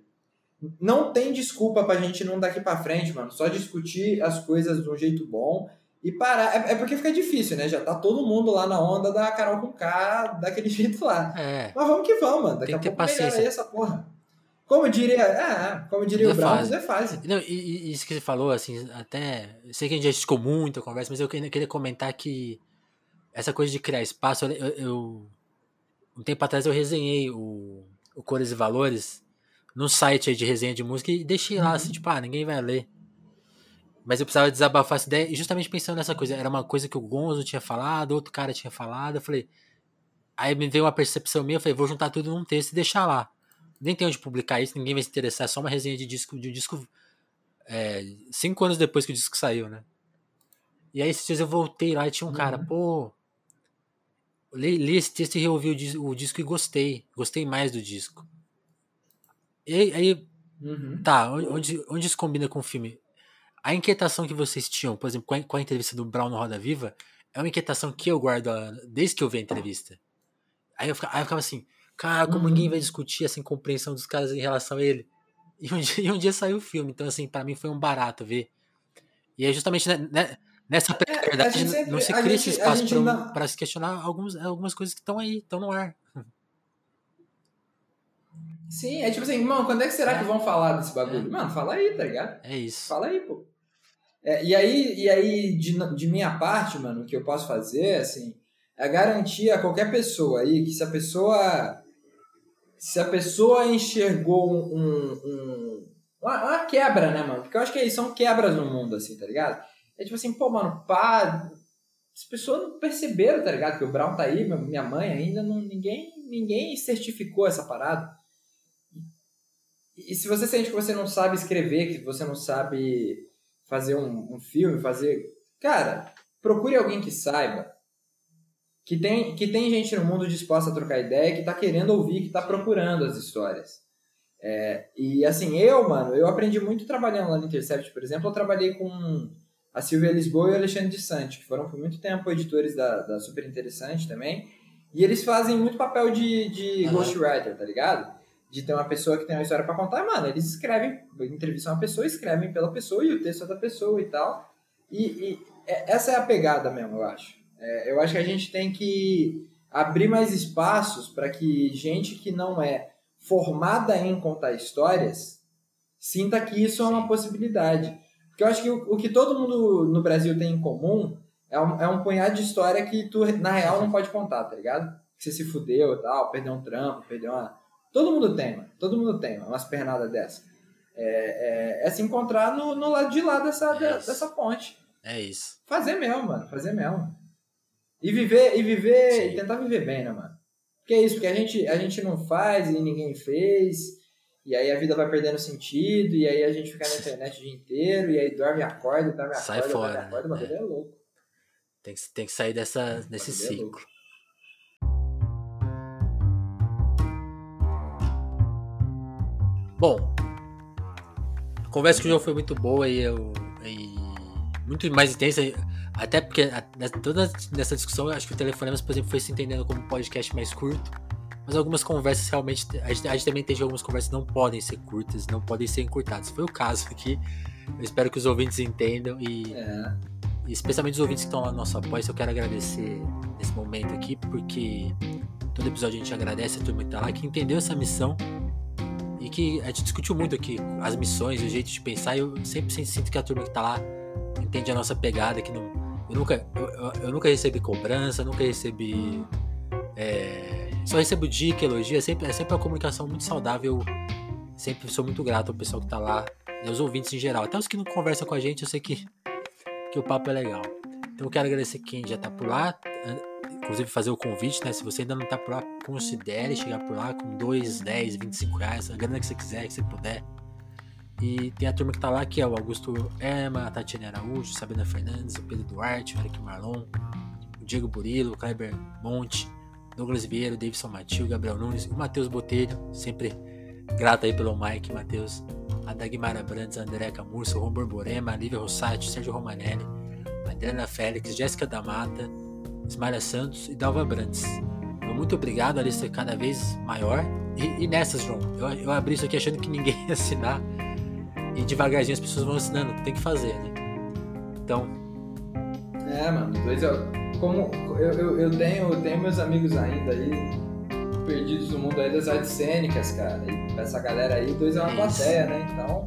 não tem desculpa pra gente não daqui pra frente, mano. Só discutir as coisas de um jeito bom e parar. É, é porque fica difícil, né? Já tá todo mundo lá na onda da Carol com K daquele jeito lá. É. Mas vamos que vamos, mano. Daqui a pouco melhora aí essa porra. Como diria, ah, como diria o Brown, é fácil. Não, e, e, isso que você falou, assim, até. Sei que a gente já esticou muito a conversa, mas eu queria, queria comentar que essa coisa de criar espaço, eu, eu, um tempo atrás eu resenhei o, o Cores e Valores no site de resenha de música e deixei lá, assim, uhum. assim, tipo, ah, ninguém vai ler. Mas eu precisava desabafar essa ideia, e justamente pensando nessa coisa, era uma coisa que o Gonzo tinha falado, outro cara tinha falado, eu falei. Aí me veio uma percepção minha, eu falei, vou juntar tudo num texto e deixar lá nem tem onde publicar isso, ninguém vai se interessar, é só uma resenha de disco, de um disco é, cinco anos depois que o disco saiu, né? E aí esses dias eu voltei lá e tinha um uhum. cara, pô, li, li, esse texto e reouvi o, o, disco e gostei, gostei mais do disco. E aí, uhum. tá, onde, onde isso combina com o filme? A inquietação que vocês tinham, por exemplo, com a, com a entrevista do Brown no Roda Viva, é uma inquietação que eu guardo desde que eu vi a entrevista. Aí eu ficava, aí eu ficava assim, Cara, como uhum. ninguém vai discutir essa incompreensão dos caras em relação a ele. E um dia, e um dia saiu o filme, então assim, para mim foi um barato ver. E é justamente né, nessa precariedade é, não se cria esse espaço para se questionar alguns, algumas coisas que estão aí, estão no ar. Sim, é tipo assim, mano, quando é que será é. que vão falar desse bagulho? É. Mano, fala aí, tá ligado? É isso. Fala aí, pô. É, e aí, e aí de, de minha parte, mano, o que eu posso fazer, assim, é garantir a qualquer pessoa aí que se a pessoa se a pessoa enxergou um, um, uma, uma, quebra, né, mano? Porque eu acho que são quebras no mundo, assim, tá ligado? É tipo assim, pô, mano, pá, as pessoas não perceberam, tá ligado? Que o Brown tá aí, minha mãe ainda, não, ninguém, ninguém certificou essa parada. E, e se você sente que você não sabe escrever, que você não sabe fazer um, um filme, fazer. Cara, procure alguém que saiba que tem, que tem gente no mundo disposta a trocar ideia, que tá querendo ouvir, que tá procurando as histórias. É, e assim, eu, mano, eu aprendi muito trabalhando lá no Intercept, por exemplo, eu trabalhei com a Silvia Lisboa e o Alexandre de Sante, que foram por muito tempo editores da, da Super Interessante também. E eles fazem muito papel de, de Aham. ghostwriter, tá ligado? De ter uma pessoa que tem uma história pra contar. Mano, eles escrevem, entrevistam uma pessoa, escrevem pela pessoa e o texto é da pessoa e tal. E, e é- essa é a pegada mesmo, eu acho. É, eu acho que a gente tem que abrir mais espaços para que gente que não é formada em contar histórias sinta que isso é uma possibilidade. Porque eu acho que o, o que todo mundo no Brasil tem em comum é um, é um punhado de história que tu, na real, não pode contar, tá ligado? Que você se fudeu e tal, perdeu um trampo, perdeu uma. Todo mundo tem, mano. Todo mundo tem, mano, umas pernadas dessa. É, é, é se encontrar no, no lado de lá dessa, É dessa ponte. É isso. Fazer mesmo, mano. Fazer mesmo. E viver, e viver, Sim. e tentar viver bem, né, mano? Porque é isso, porque a gente, a gente não faz e ninguém fez. E aí a vida vai perdendo sentido, e aí a gente fica na internet o dia inteiro, e aí dorme e acorda, dorme e Sai acorda, fora, dorme e acorda, o né? bagulho é louco. Tem que, tem que sair dessa, desse Bagulho é Bom, a conversa com o João foi muito boa e, eu, e muito mais intensa. Até porque a- nessa- toda nessa discussão, eu acho que o Telefonemas, por exemplo, foi se entendendo como um podcast mais curto. Mas algumas conversas realmente. A gente, a gente também entende que algumas conversas não podem ser curtas, não podem ser encurtadas. Foi o caso aqui. Eu espero que os ouvintes entendam e, É. e especialmente os ouvintes que estão lá no nosso apoio. Eu quero agradecer nesse momento aqui, porque todo episódio a gente agradece a turma que tá lá, que entendeu essa missão e que a gente discutiu muito aqui as missões, o jeito de pensar. E eu sempre sinto que a turma que tá lá entende a nossa pegada, que não. Eu nunca, eu, eu- nunca recebi cobrança, nunca recebi. é, só recebo dica, elogio, é sempre, é sempre uma comunicação muito saudável. Sempre sou muito grato ao pessoal que tá lá e aos ouvintes em geral. Até os que não conversam com a gente, eu sei que, que o papo é legal. Então eu quero agradecer quem já tá por lá, inclusive fazer o convite, né? Se você ainda não tá por lá, considere chegar por lá com 2, 10, 25 reais, a grana que você quiser, que você puder. E tem a turma que tá lá, que é o Augusto Erma, a Tatiana Araújo, Sabrina Fernandes, o Pedro Duarte, o Eric Marlon, o Diego Burilo, o Kleber Monte, Douglas Vieira, o Davidson Matil, o Gabriel Nunes, o Matheus Botelho, sempre grato aí pelo Mike, Matheus, a Dagmara Brandes, a André Camurso, o Ron Borborema, a Lívia Rossati, Sérgio Romanelli, a Adriana Félix, Jéssica da Mata, Ismaria Santos e Dalva Brandes. Então, muito obrigado, a lista é cada vez maior. E, e nessas, João, eu, eu abri isso aqui achando que ninguém ia assinar. E devagarzinho as pessoas vão assinando, tem que fazer, né? Então, É, mano, dois eu, como eu, eu, eu tenho, eu tenho meus amigos ainda aí, perdidos no mundo aí das artes cênicas, cara. E pra essa galera aí, dois é uma Isso. plateia, né? Então,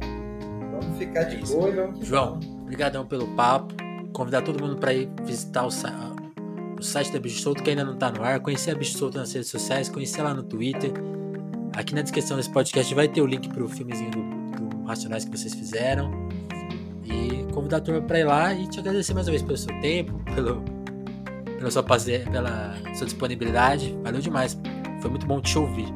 vamos ficar de Isso. boa e vamos João, obrigadão pelo papo. Convidar todo mundo para ir visitar o site da Bicho Solto, que ainda não tá no ar. Conhecer a Bicho Solto nas redes sociais, conhecer lá no Twitter. Aqui na descrição desse podcast vai ter o link pro filmezinho do, do Racionais que vocês fizeram. E convidar a turma pra ir lá e te agradecer mais uma vez pelo seu tempo, pelo, pela, sua, pela sua disponibilidade. Valeu demais. Foi muito bom te ouvir.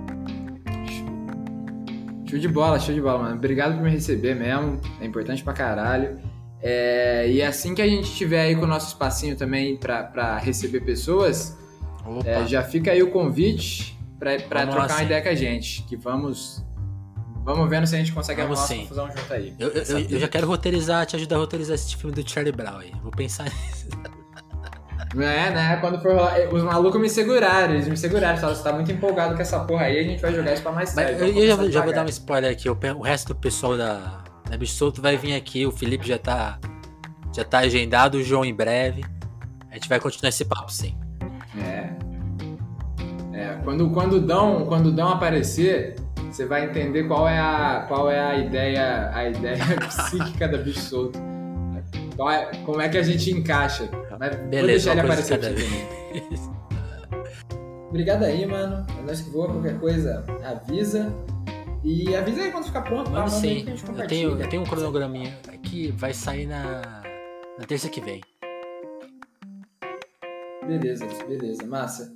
Show de bola, show de bola, mano. Obrigado por me receber mesmo. É importante pra caralho. É, e assim que a gente tiver aí com o nosso espacinho também pra, pra receber pessoas, é, já fica aí o convite lá, trocar uma ideia com a gente. Que vamos. Vamos vendo se a gente consegue Vamos arrumar sim. uma confusão junto aí. eu, eu- eu- eu já quero roteirizar, te ajudar a roteirizar esse filme do Charlie Brown aí. Vou pensar nisso. É, né? Quando for rolar. Os malucos me seguraram, eles me seguraram. Falaram, você tá muito empolgado com essa porra aí, a gente vai jogar isso pra mais tarde. eu, já, já vou dar um spoiler aqui. O resto do pessoal da, da Bicho Solto vai vir aqui. O Felipe já tá, já tá agendado. O João em breve. A gente vai continuar esse papo, sim. É. É, quando, quando, dão, quando dão aparecer, você vai entender qual é a, qual é a ideia, a ideia psíquica da bicho solto. Qual é, como é que a gente encaixa. Mas vou Beleza, deixar ele aparecer também. Obrigado aí, mano. É nós que voa, qualquer coisa, avisa. E avisa aí quando ficar pronto, tá? Mano, aí sim. que Eu tenho, eu tenho um cronograminha aqui. Vai sair na, na terça que vem. Beleza, beleza. Massa.